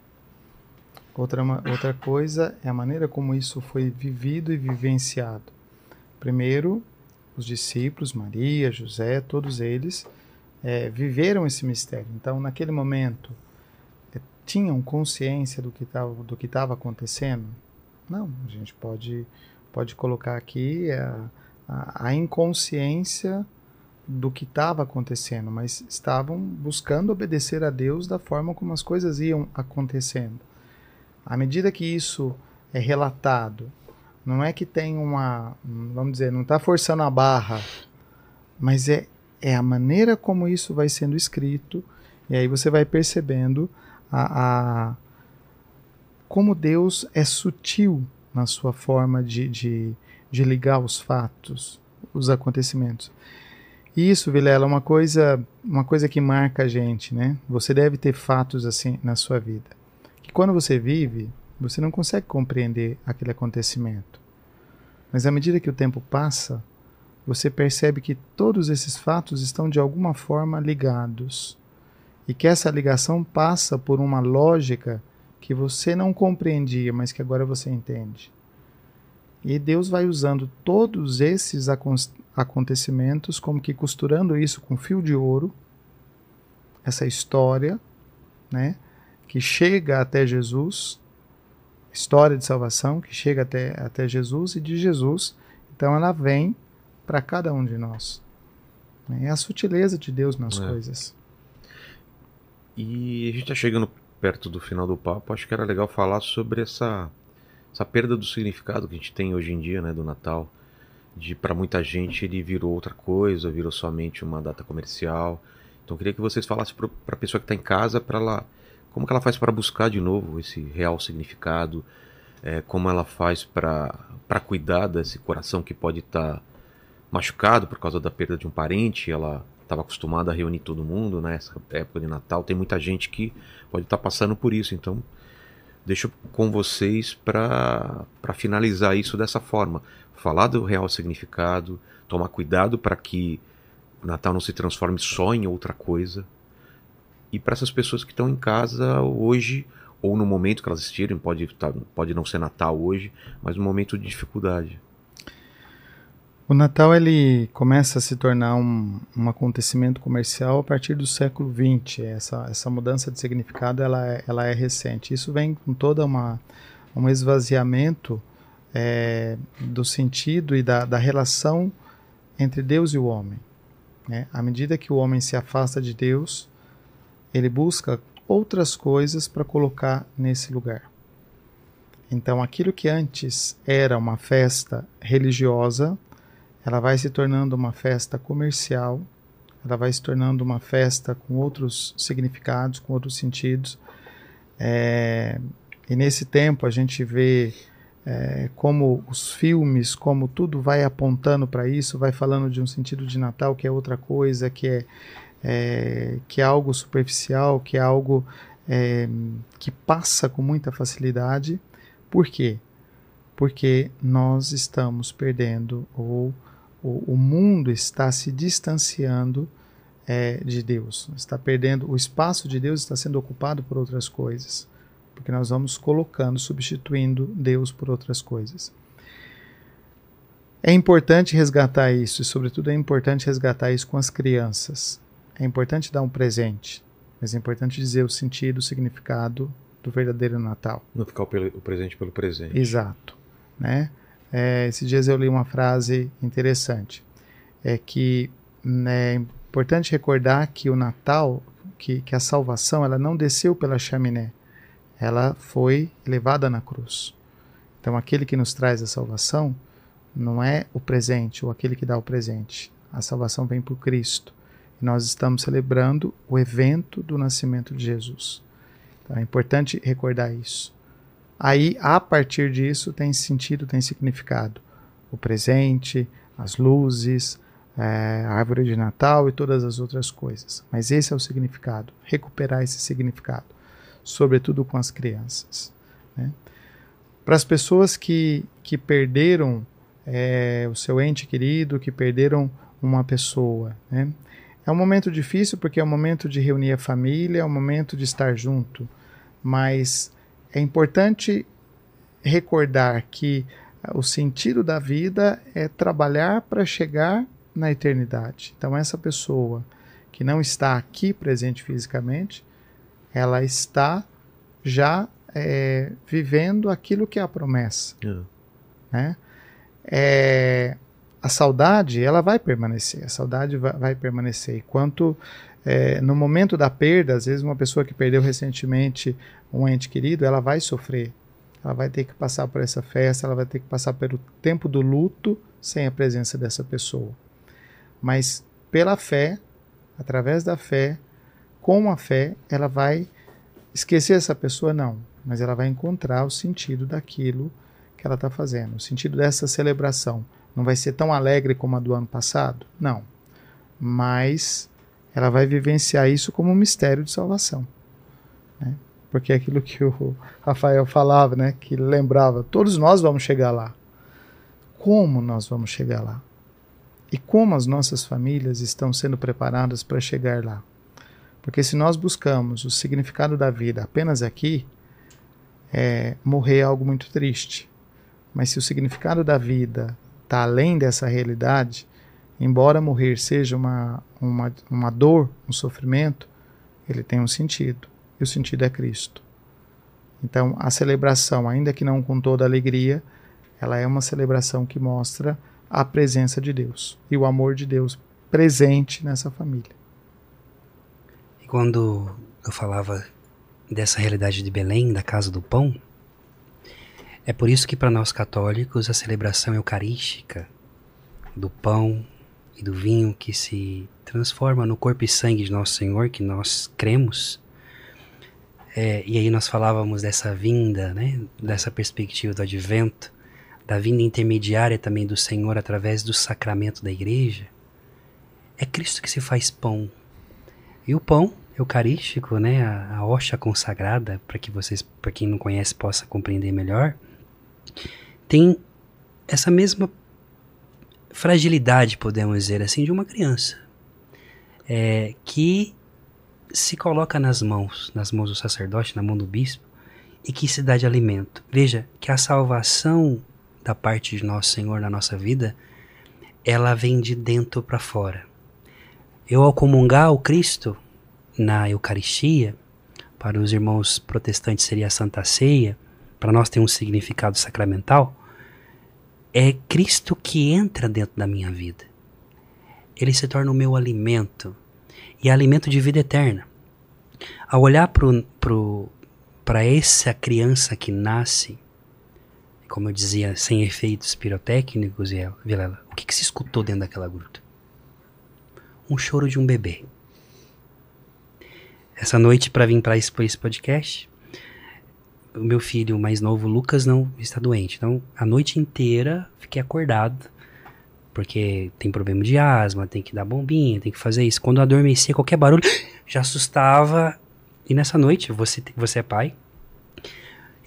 Outra, outra coisa é a maneira como isso foi vivido e vivenciado. Primeiro, os discípulos, Maria, José, todos eles é, viveram esse mistério. Então, naquele momento, é, tinham consciência do que estava acontecendo? Não, a gente pode pode colocar aqui a, a, a inconsciência do que estava acontecendo, mas estavam buscando obedecer a Deus da forma como as coisas iam acontecendo. À medida que isso é relatado, não é que tem uma, vamos dizer, não está forçando a barra, mas é é a maneira como isso vai sendo escrito, e aí você vai percebendo a, a como Deus é sutil na sua forma de, de, de ligar os fatos, os acontecimentos. Isso, Vilela, é uma coisa, uma coisa que marca a gente, né? Você deve ter fatos assim na sua vida. Que quando você vive, você não consegue compreender aquele acontecimento. Mas à medida que o tempo passa, você percebe que todos esses fatos estão de alguma forma ligados e que essa ligação passa por uma lógica que você não compreendia, mas que agora você entende. E Deus vai usando todos esses acontecimentos, como que costurando isso com fio de ouro, essa história, né, que chega até Jesus, história de salvação que chega até, até Jesus e de Jesus, então ela vem para cada um de nós. É a sutileza de Deus nas é. coisas. E a gente está chegando perto do final do papo, acho que era legal falar sobre essa, essa perda do significado que a gente tem hoje em dia, né, do Natal. De para muita gente ele virou outra coisa, virou somente uma data comercial. Então eu queria que vocês falassem para a pessoa que está em casa, para ela, como que ela faz para buscar de novo esse real significado, é, como ela faz para cuidar desse coração que pode estar tá machucado por causa da perda de um parente, ela estava acostumada a reunir todo mundo nessa né, época de Natal. Tem muita gente que pode estar tá passando por isso, então deixo com vocês para finalizar isso dessa forma. Falar do real significado, tomar cuidado para que Natal não se transforme só em outra coisa. E para essas pessoas que estão em casa hoje, ou no momento que elas estirem, pode, tá, pode não ser Natal hoje, mas um momento de dificuldade. O Natal ele começa a se tornar um, um acontecimento comercial a partir do século XX. Essa, essa mudança de significado ela é, ela é recente. Isso vem com toda uma um esvaziamento é, do sentido e da, da relação entre Deus e o homem. Né? À medida que o homem se afasta de Deus, ele busca outras coisas para colocar nesse lugar. Então, aquilo que antes era uma festa religiosa, ela vai se tornando uma festa comercial, ela vai se tornando uma festa com outros significados, com outros sentidos. É, e nesse tempo a gente vê é, como os filmes, como tudo vai apontando para isso, vai falando de um sentido de Natal que é outra coisa, que é, é que é algo superficial, que é algo é, que passa com muita facilidade. Por quê? Porque nós estamos perdendo, ou o, o mundo está se distanciando é, de Deus, está perdendo, o espaço de Deus está sendo ocupado por outras coisas porque nós vamos colocando, substituindo Deus por outras coisas. É importante resgatar isso, e sobretudo é importante resgatar isso com as crianças. É importante dar um presente, mas é importante dizer o sentido, o significado do verdadeiro Natal. Não ficar o, presente pelo presente. Exato. Né? É, esses dias eu li uma frase interessante. É que né, é importante recordar que o Natal, que, que a salvação, ela não desceu pela chaminé ela foi levada na cruz. Então, aquele que nos traz a salvação não é o presente ou aquele que dá o presente. A salvação vem por Cristo. E nós estamos celebrando o evento do nascimento de Jesus. Então, é importante recordar isso. Aí, a partir disso, tem sentido, tem significado. O presente, as luzes, é, a árvore de Natal e todas as outras coisas. Mas esse é o significado. Recuperar esse significado sobretudo com as crianças. Né? Para as pessoas que, que perderam é, o seu ente querido, que perderam uma pessoa, né? é um momento difícil porque é um momento de reunir a família, é um momento de estar junto, mas é importante recordar que o sentido da vida é trabalhar para chegar na eternidade. Então, essa pessoa que não está aqui presente fisicamente, ela está já é, vivendo aquilo que é a promessa. É. Né? É, a saudade, ela vai permanecer, a saudade vai, vai permanecer. Enquanto é, no momento da perda, às vezes uma pessoa que perdeu recentemente um ente querido, ela vai sofrer. Ela vai ter que passar por essa festa, ela vai ter que passar pelo tempo do luto sem a presença dessa pessoa. Mas pela fé, através da fé, com a fé, ela vai esquecer essa pessoa, não, mas ela vai encontrar o sentido daquilo que ela está fazendo, o sentido dessa celebração. Não vai ser tão alegre como a do ano passado? Não. Mas ela vai vivenciar isso como um mistério de salvação. Né? Porque é aquilo que o Rafael falava, né? que lembrava, todos nós vamos chegar lá. Como nós vamos chegar lá? E como as nossas famílias estão sendo preparadas para chegar lá? Porque se nós buscamos o significado da vida apenas aqui, é, morrer é algo muito triste. Mas se o significado da vida está além dessa realidade, embora morrer seja uma, uma, uma dor, um sofrimento, ele tem um sentido. E o sentido é Cristo. Então, a celebração, ainda que não com toda alegria, ela é uma celebração que mostra a presença de Deus e o amor de Deus presente nessa família. E quando eu falava dessa realidade de Belém, da casa do pão, é por isso que para nós católicos a celebração eucarística do pão e do vinho que se transforma no corpo e sangue de nosso Senhor, que nós cremos, é, e aí nós falávamos dessa vinda, né, dessa perspectiva do advento, da vinda intermediária também do Senhor através do sacramento da igreja, é Cristo que se faz pão. E o pão eucarístico, né, a, a hóstia consagrada, para que vocês, para quem não conhece, possa compreender melhor, tem essa mesma fragilidade, podemos dizer assim, de uma criança. É, que se coloca nas mãos, nas mãos do sacerdote, na mão do bispo, e que se dá de alimento. Veja que a salvação da parte de nosso Senhor na nossa vida, ela vem de dentro para fora. Eu ao comungar o Cristo na Eucaristia, para os irmãos protestantes seria a Santa Ceia, para nós tem um significado sacramental, é Cristo que entra dentro da minha vida. Ele se torna o meu alimento e é alimento de vida eterna. Ao olhar para essa criança que nasce, como eu dizia, sem efeitos pirotécnicos, Vilela, o que, que se escutou dentro daquela gruta? Um choro de um bebê. Essa noite, para vir para esse podcast, o meu filho mais novo, Lucas, não está doente. Então, a noite inteira fiquei acordado, porque tem problema de asma, tem que dar bombinha, tem que fazer isso. Quando eu adormecia, qualquer barulho já assustava. E nessa noite, você, você é pai,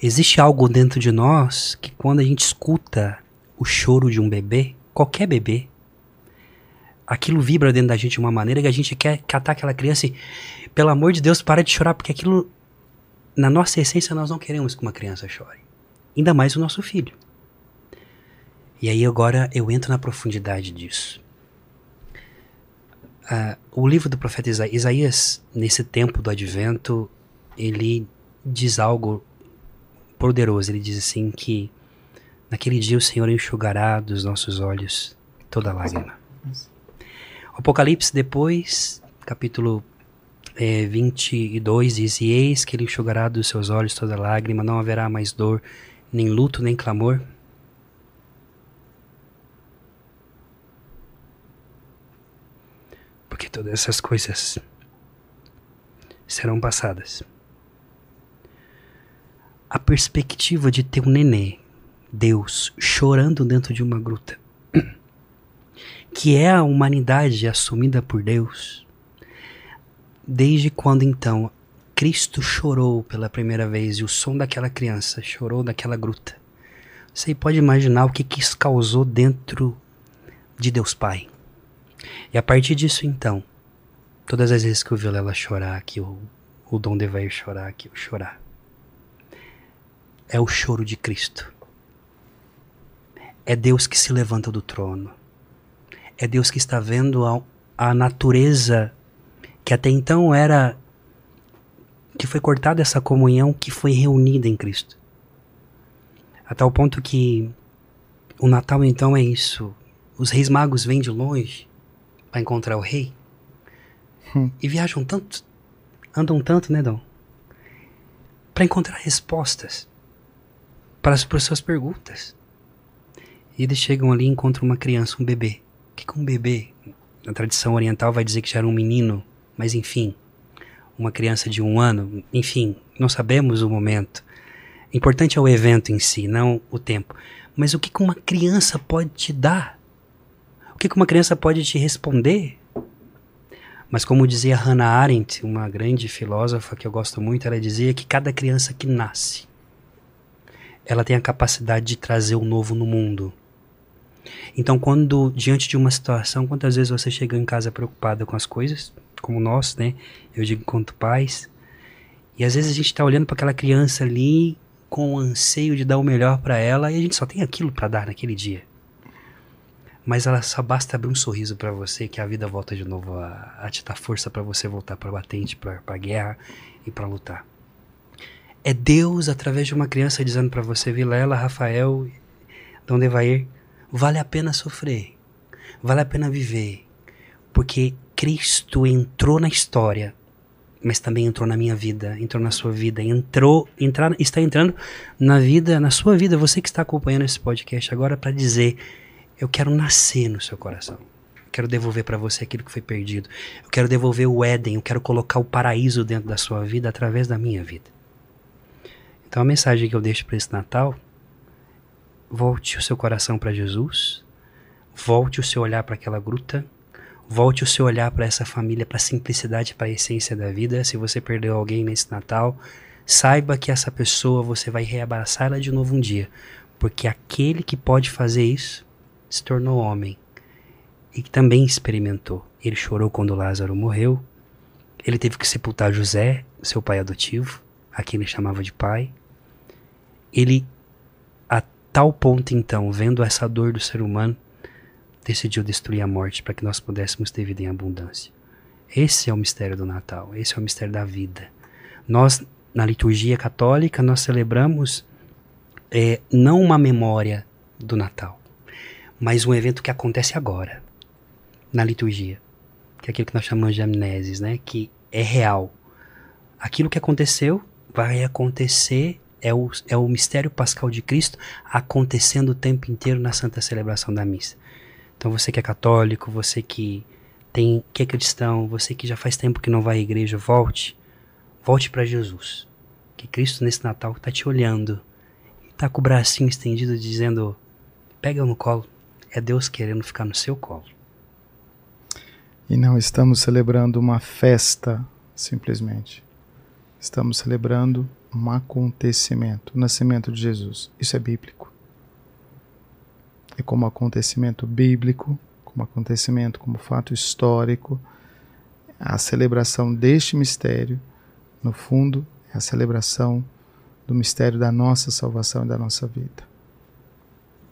existe algo dentro de nós que quando a gente escuta o choro de um bebê, qualquer bebê, aquilo vibra dentro da gente de uma maneira que a gente quer catar aquela criança e, pelo amor de Deus, para de chorar, porque aquilo na nossa essência, nós não queremos que uma criança chore. Ainda mais o nosso filho. E aí agora eu entro na profundidade disso. Uh, o livro do profeta Isaías, Isaías, nesse tempo do advento, ele diz algo poderoso. Ele diz assim que naquele dia o Senhor enxugará dos nossos olhos toda lágrima. O Apocalipse depois, capítulo é, 22 diz: E eis que ele enxugará dos seus olhos toda lágrima, não haverá mais dor, nem luto, nem clamor. Porque todas essas coisas serão passadas. A perspectiva de ter um nenê, Deus, chorando dentro de uma gruta, que é a humanidade assumida por Deus Desde quando então Cristo chorou pela primeira vez e o som daquela criança chorou daquela gruta? Você pode imaginar o que, que isso causou dentro de Deus Pai. E a partir disso então, todas as vezes que eu vi ela chorar, que o, o Dom vai chorar, que eu chorar, é o choro de Cristo. É Deus que se levanta do trono. É Deus que está vendo a, a natureza que até então era que foi cortada essa comunhão que foi reunida em Cristo. A tal ponto que o Natal então é isso. Os reis magos vêm de longe para encontrar o rei hum. e viajam tanto, andam tanto, né, Dom? Para encontrar respostas para as, para as suas perguntas. E eles chegam ali e encontram uma criança, um bebê. O que é um bebê? Na tradição oriental vai dizer que já era um menino mas enfim, uma criança de um ano, enfim, não sabemos o momento. Importante é o evento em si, não o tempo. Mas o que uma criança pode te dar? O que uma criança pode te responder? Mas como dizia Hannah Arendt, uma grande filósofa que eu gosto muito, ela dizia que cada criança que nasce, ela tem a capacidade de trazer o novo no mundo. Então, quando diante de uma situação, quantas vezes você chega em casa preocupada com as coisas, como nós, né? Eu digo quanto pais. E às vezes a gente está olhando para aquela criança ali com o anseio de dar o melhor para ela e a gente só tem aquilo para dar naquele dia. Mas ela só basta abrir um sorriso para você que a vida volta de novo a, a te dar força para você voltar para batente, para guerra e para lutar. É Deus através de uma criança dizendo para você, Vilela, Rafael, Dom Devair, vale a pena sofrer, vale a pena viver, porque Cristo entrou na história mas também entrou na minha vida, entrou na sua vida, entrou, entrar, está entrando na vida, na sua vida, você que está acompanhando esse podcast agora para dizer, eu quero nascer no seu coração. Eu quero devolver para você aquilo que foi perdido. Eu quero devolver o Éden, eu quero colocar o paraíso dentro da sua vida através da minha vida. Então a mensagem que eu deixo para esse Natal, volte o seu coração para Jesus, volte o seu olhar para aquela gruta, Volte o seu olhar para essa família, para a simplicidade, para a essência da vida. Se você perdeu alguém nesse Natal, saiba que essa pessoa você vai reabraçá-la de novo um dia, porque aquele que pode fazer isso se tornou homem e que também experimentou. Ele chorou quando Lázaro morreu. Ele teve que sepultar José, seu pai adotivo, a quem ele chamava de pai. Ele, a tal ponto então, vendo essa dor do ser humano, decidiu destruir a morte para que nós pudéssemos ter vida em abundância. Esse é o mistério do Natal, esse é o mistério da vida. Nós, na liturgia católica, nós celebramos é, não uma memória do Natal, mas um evento que acontece agora, na liturgia, que é aquilo que nós chamamos de amnésis, né? que é real. Aquilo que aconteceu vai acontecer, é o, é o mistério pascal de Cristo acontecendo o tempo inteiro na santa celebração da missa. Então você que é católico, você que tem que é cristão, você que já faz tempo que não vai à igreja, volte. Volte para Jesus. Que Cristo nesse Natal está te olhando está com o bracinho estendido dizendo: "Pega no colo". É Deus querendo ficar no seu colo. E não estamos celebrando uma festa, simplesmente. Estamos celebrando um acontecimento, o nascimento de Jesus. Isso é bíblico é como acontecimento bíblico, como acontecimento, como fato histórico. A celebração deste mistério, no fundo, é a celebração do mistério da nossa salvação e da nossa vida.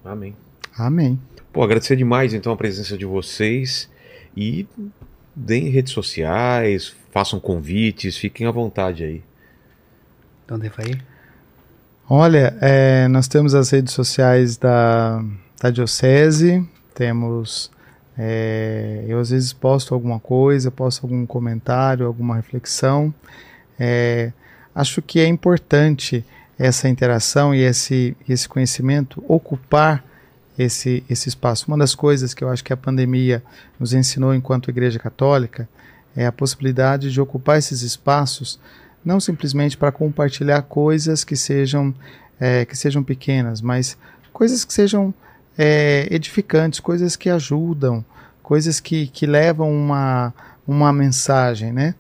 Amém. Amém. Pô, agradecer demais então a presença de vocês e deem redes sociais, façam convites, fiquem à vontade aí. Onde vai? Olha, é, nós temos as redes sociais da da diocese, temos. É, eu às vezes posto alguma coisa, posto algum comentário, alguma reflexão. É, acho que é importante essa interação e esse, esse conhecimento ocupar esse, esse espaço. Uma das coisas que eu acho que a pandemia nos ensinou enquanto Igreja Católica é a possibilidade de ocupar esses espaços não simplesmente para compartilhar coisas que sejam, é, que sejam pequenas, mas coisas que sejam é, edificantes, coisas que ajudam, coisas que, que levam uma, uma mensagem, né?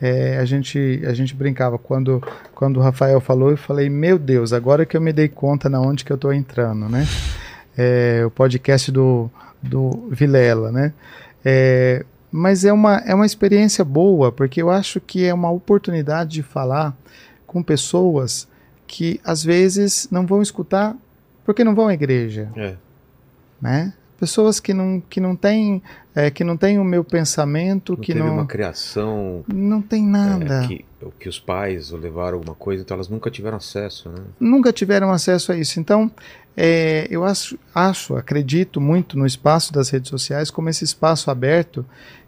É, a, gente, a gente brincava, quando, quando o Rafael falou, eu falei, meu Deus, agora que eu me dei conta na onde que eu estou entrando, né? É, o podcast do, do Vilela, né? É, mas é uma, é uma experiência boa, porque eu acho que é uma oportunidade de falar com pessoas que às vezes não vão escutar porque não vão à igreja. É né? Pessoas que não, que não têm é, que não tem o meu pensamento, não que não uma criação não tem nada, é, que, que os pais levaram alguma coisa, então elas nunca tiveram acesso, né? Nunca tiveram acesso a isso. Então, é, eu acho, acho, acredito muito no espaço das redes sociais como esse espaço aberto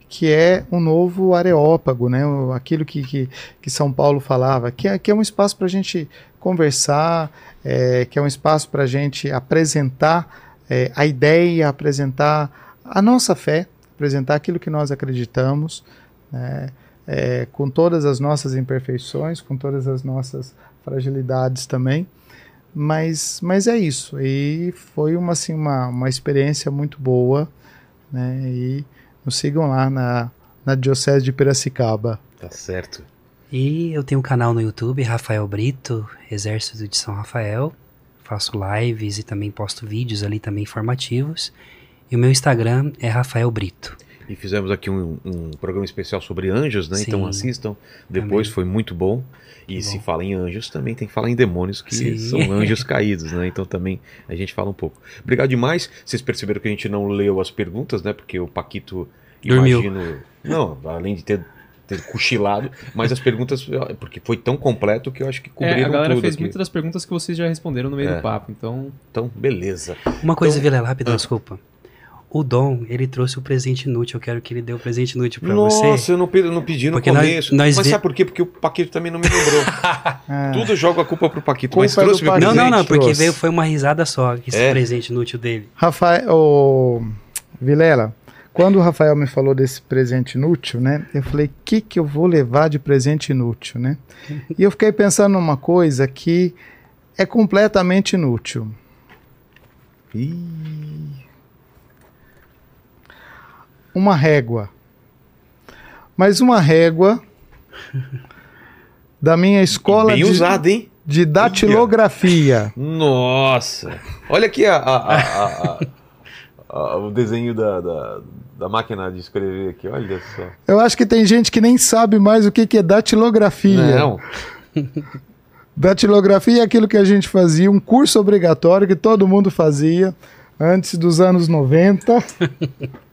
que é um novo areópago, né? aquilo que, que, que São Paulo falava, que é, que é um espaço para a gente conversar, é, que é um espaço para a gente apresentar é, a ideia, apresentar a nossa fé, apresentar aquilo que nós acreditamos, né, é, com todas as nossas imperfeições, com todas as nossas fragilidades também. Mas, mas é isso. E foi uma, assim, uma, uma experiência muito boa. Né, e nos sigam lá na, na Diocese de Piracicaba. Tá certo. E eu tenho um canal no YouTube, Rafael Brito, Exército de São Rafael faço lives e também posto vídeos ali também informativos. E o meu Instagram é Rafael Brito. E fizemos aqui um, um programa especial sobre anjos, né? Então Sim, assistam. Depois também. foi muito bom. E Muito se bom. fala em anjos, também tem que falar em demônios, que Sim. são anjos caídos, né? Então também a gente fala um pouco. Obrigado demais. Vocês perceberam que a gente não leu as perguntas, né? Porque o Paquito, Dormiu. imagino... Não, além de ter, ter cochilado, mas as perguntas... Porque foi tão completo que eu acho que cobriram É, a galera tudo fez aqui. muitas das perguntas que vocês já responderam no meio É. do papo, então Então, beleza. Uma coisa, Então- Vila, rápido, Ah. desculpa. O Dom, ele trouxe o presente inútil. Eu quero que ele dê o presente inútil pra Nossa, você. eu não, pe- não pedi no Porque nós- começo. nós mas vê- sabe por quê? Porque o Paquito também não me lembrou. Ah, Tudo joga a culpa pro Paquito. Culpa mas é trouxe meu Paquito. Não, presente. não, não, porque trouxe. veio, foi uma risada só, esse É? presente inútil dele. Rafael, ô, Vilela, quando o Rafael me falou desse presente inútil, né? Eu falei, o que, que eu vou levar de presente inútil, né? E eu fiquei pensando numa coisa que é completamente inútil. Ih, Uma régua. Mas uma régua da minha escola bem de, usado, hein? de datilografia. Nossa! Olha aqui a, a- a- o desenho da, da, da máquina de escrever aqui, olha só. Eu acho que tem gente que nem sabe mais o que, que é datilografia. Não, Datilografia é aquilo que a gente fazia, um curso obrigatório que todo mundo fazia antes dos anos 90,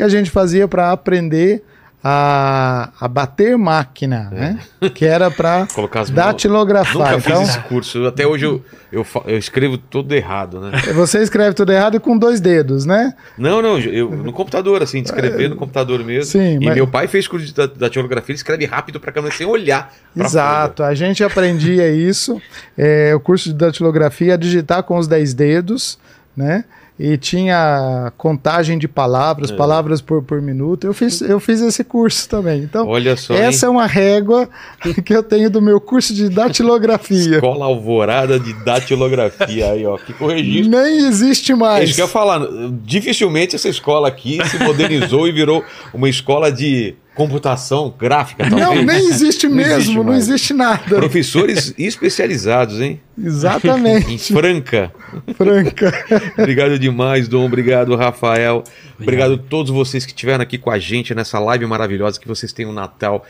que a gente fazia para aprender a, a bater máquina, né? Que era para datilografar. Nunca Então, fiz esse curso. Até hoje eu, eu, eu escrevo todo errado, né? você escreve tudo errado com dois dedos, né? Não, não, eu, no computador, assim, de escrever no computador mesmo. Sim, e mas- meu pai fez curso de da- datilografia, ele escreve rápido pra câmera sem olhar. Exato, a gente aprendia isso. É, o curso de datilografia, digitar com os 10 dedos, né? E tinha contagem de palavras, É. palavras por, por minuto. Eu fiz, eu fiz esse curso também. Então. Olha só, essa hein? é uma régua que eu tenho do meu curso de datilografia. Escola Alvorada de Datilografia aí, ó. Fica o registro. Nem existe É mais. isso que eu ia falar. Dificilmente essa escola aqui se modernizou e virou uma escola de computação gráfica, talvez. Não, nem existe Não mesmo, existe não existe nada. Professores especializados, hein? Em Exatamente, Franca. Franca. Obrigado demais, Dom. Obrigado, Rafael. Obrigado a todos vocês que estiveram aqui com a gente nessa live maravilhosa. Que vocês tenham um Natal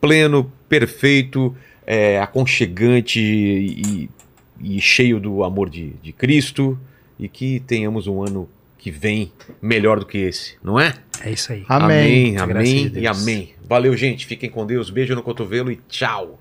pleno, perfeito, é, aconchegante e, e cheio do amor de, de Cristo. E que tenhamos um ano que vem melhor do que esse, não é? É isso aí. Amém. Amém, amém e amém. Valeu, gente. Fiquem com Deus. Beijo no cotovelo e tchau.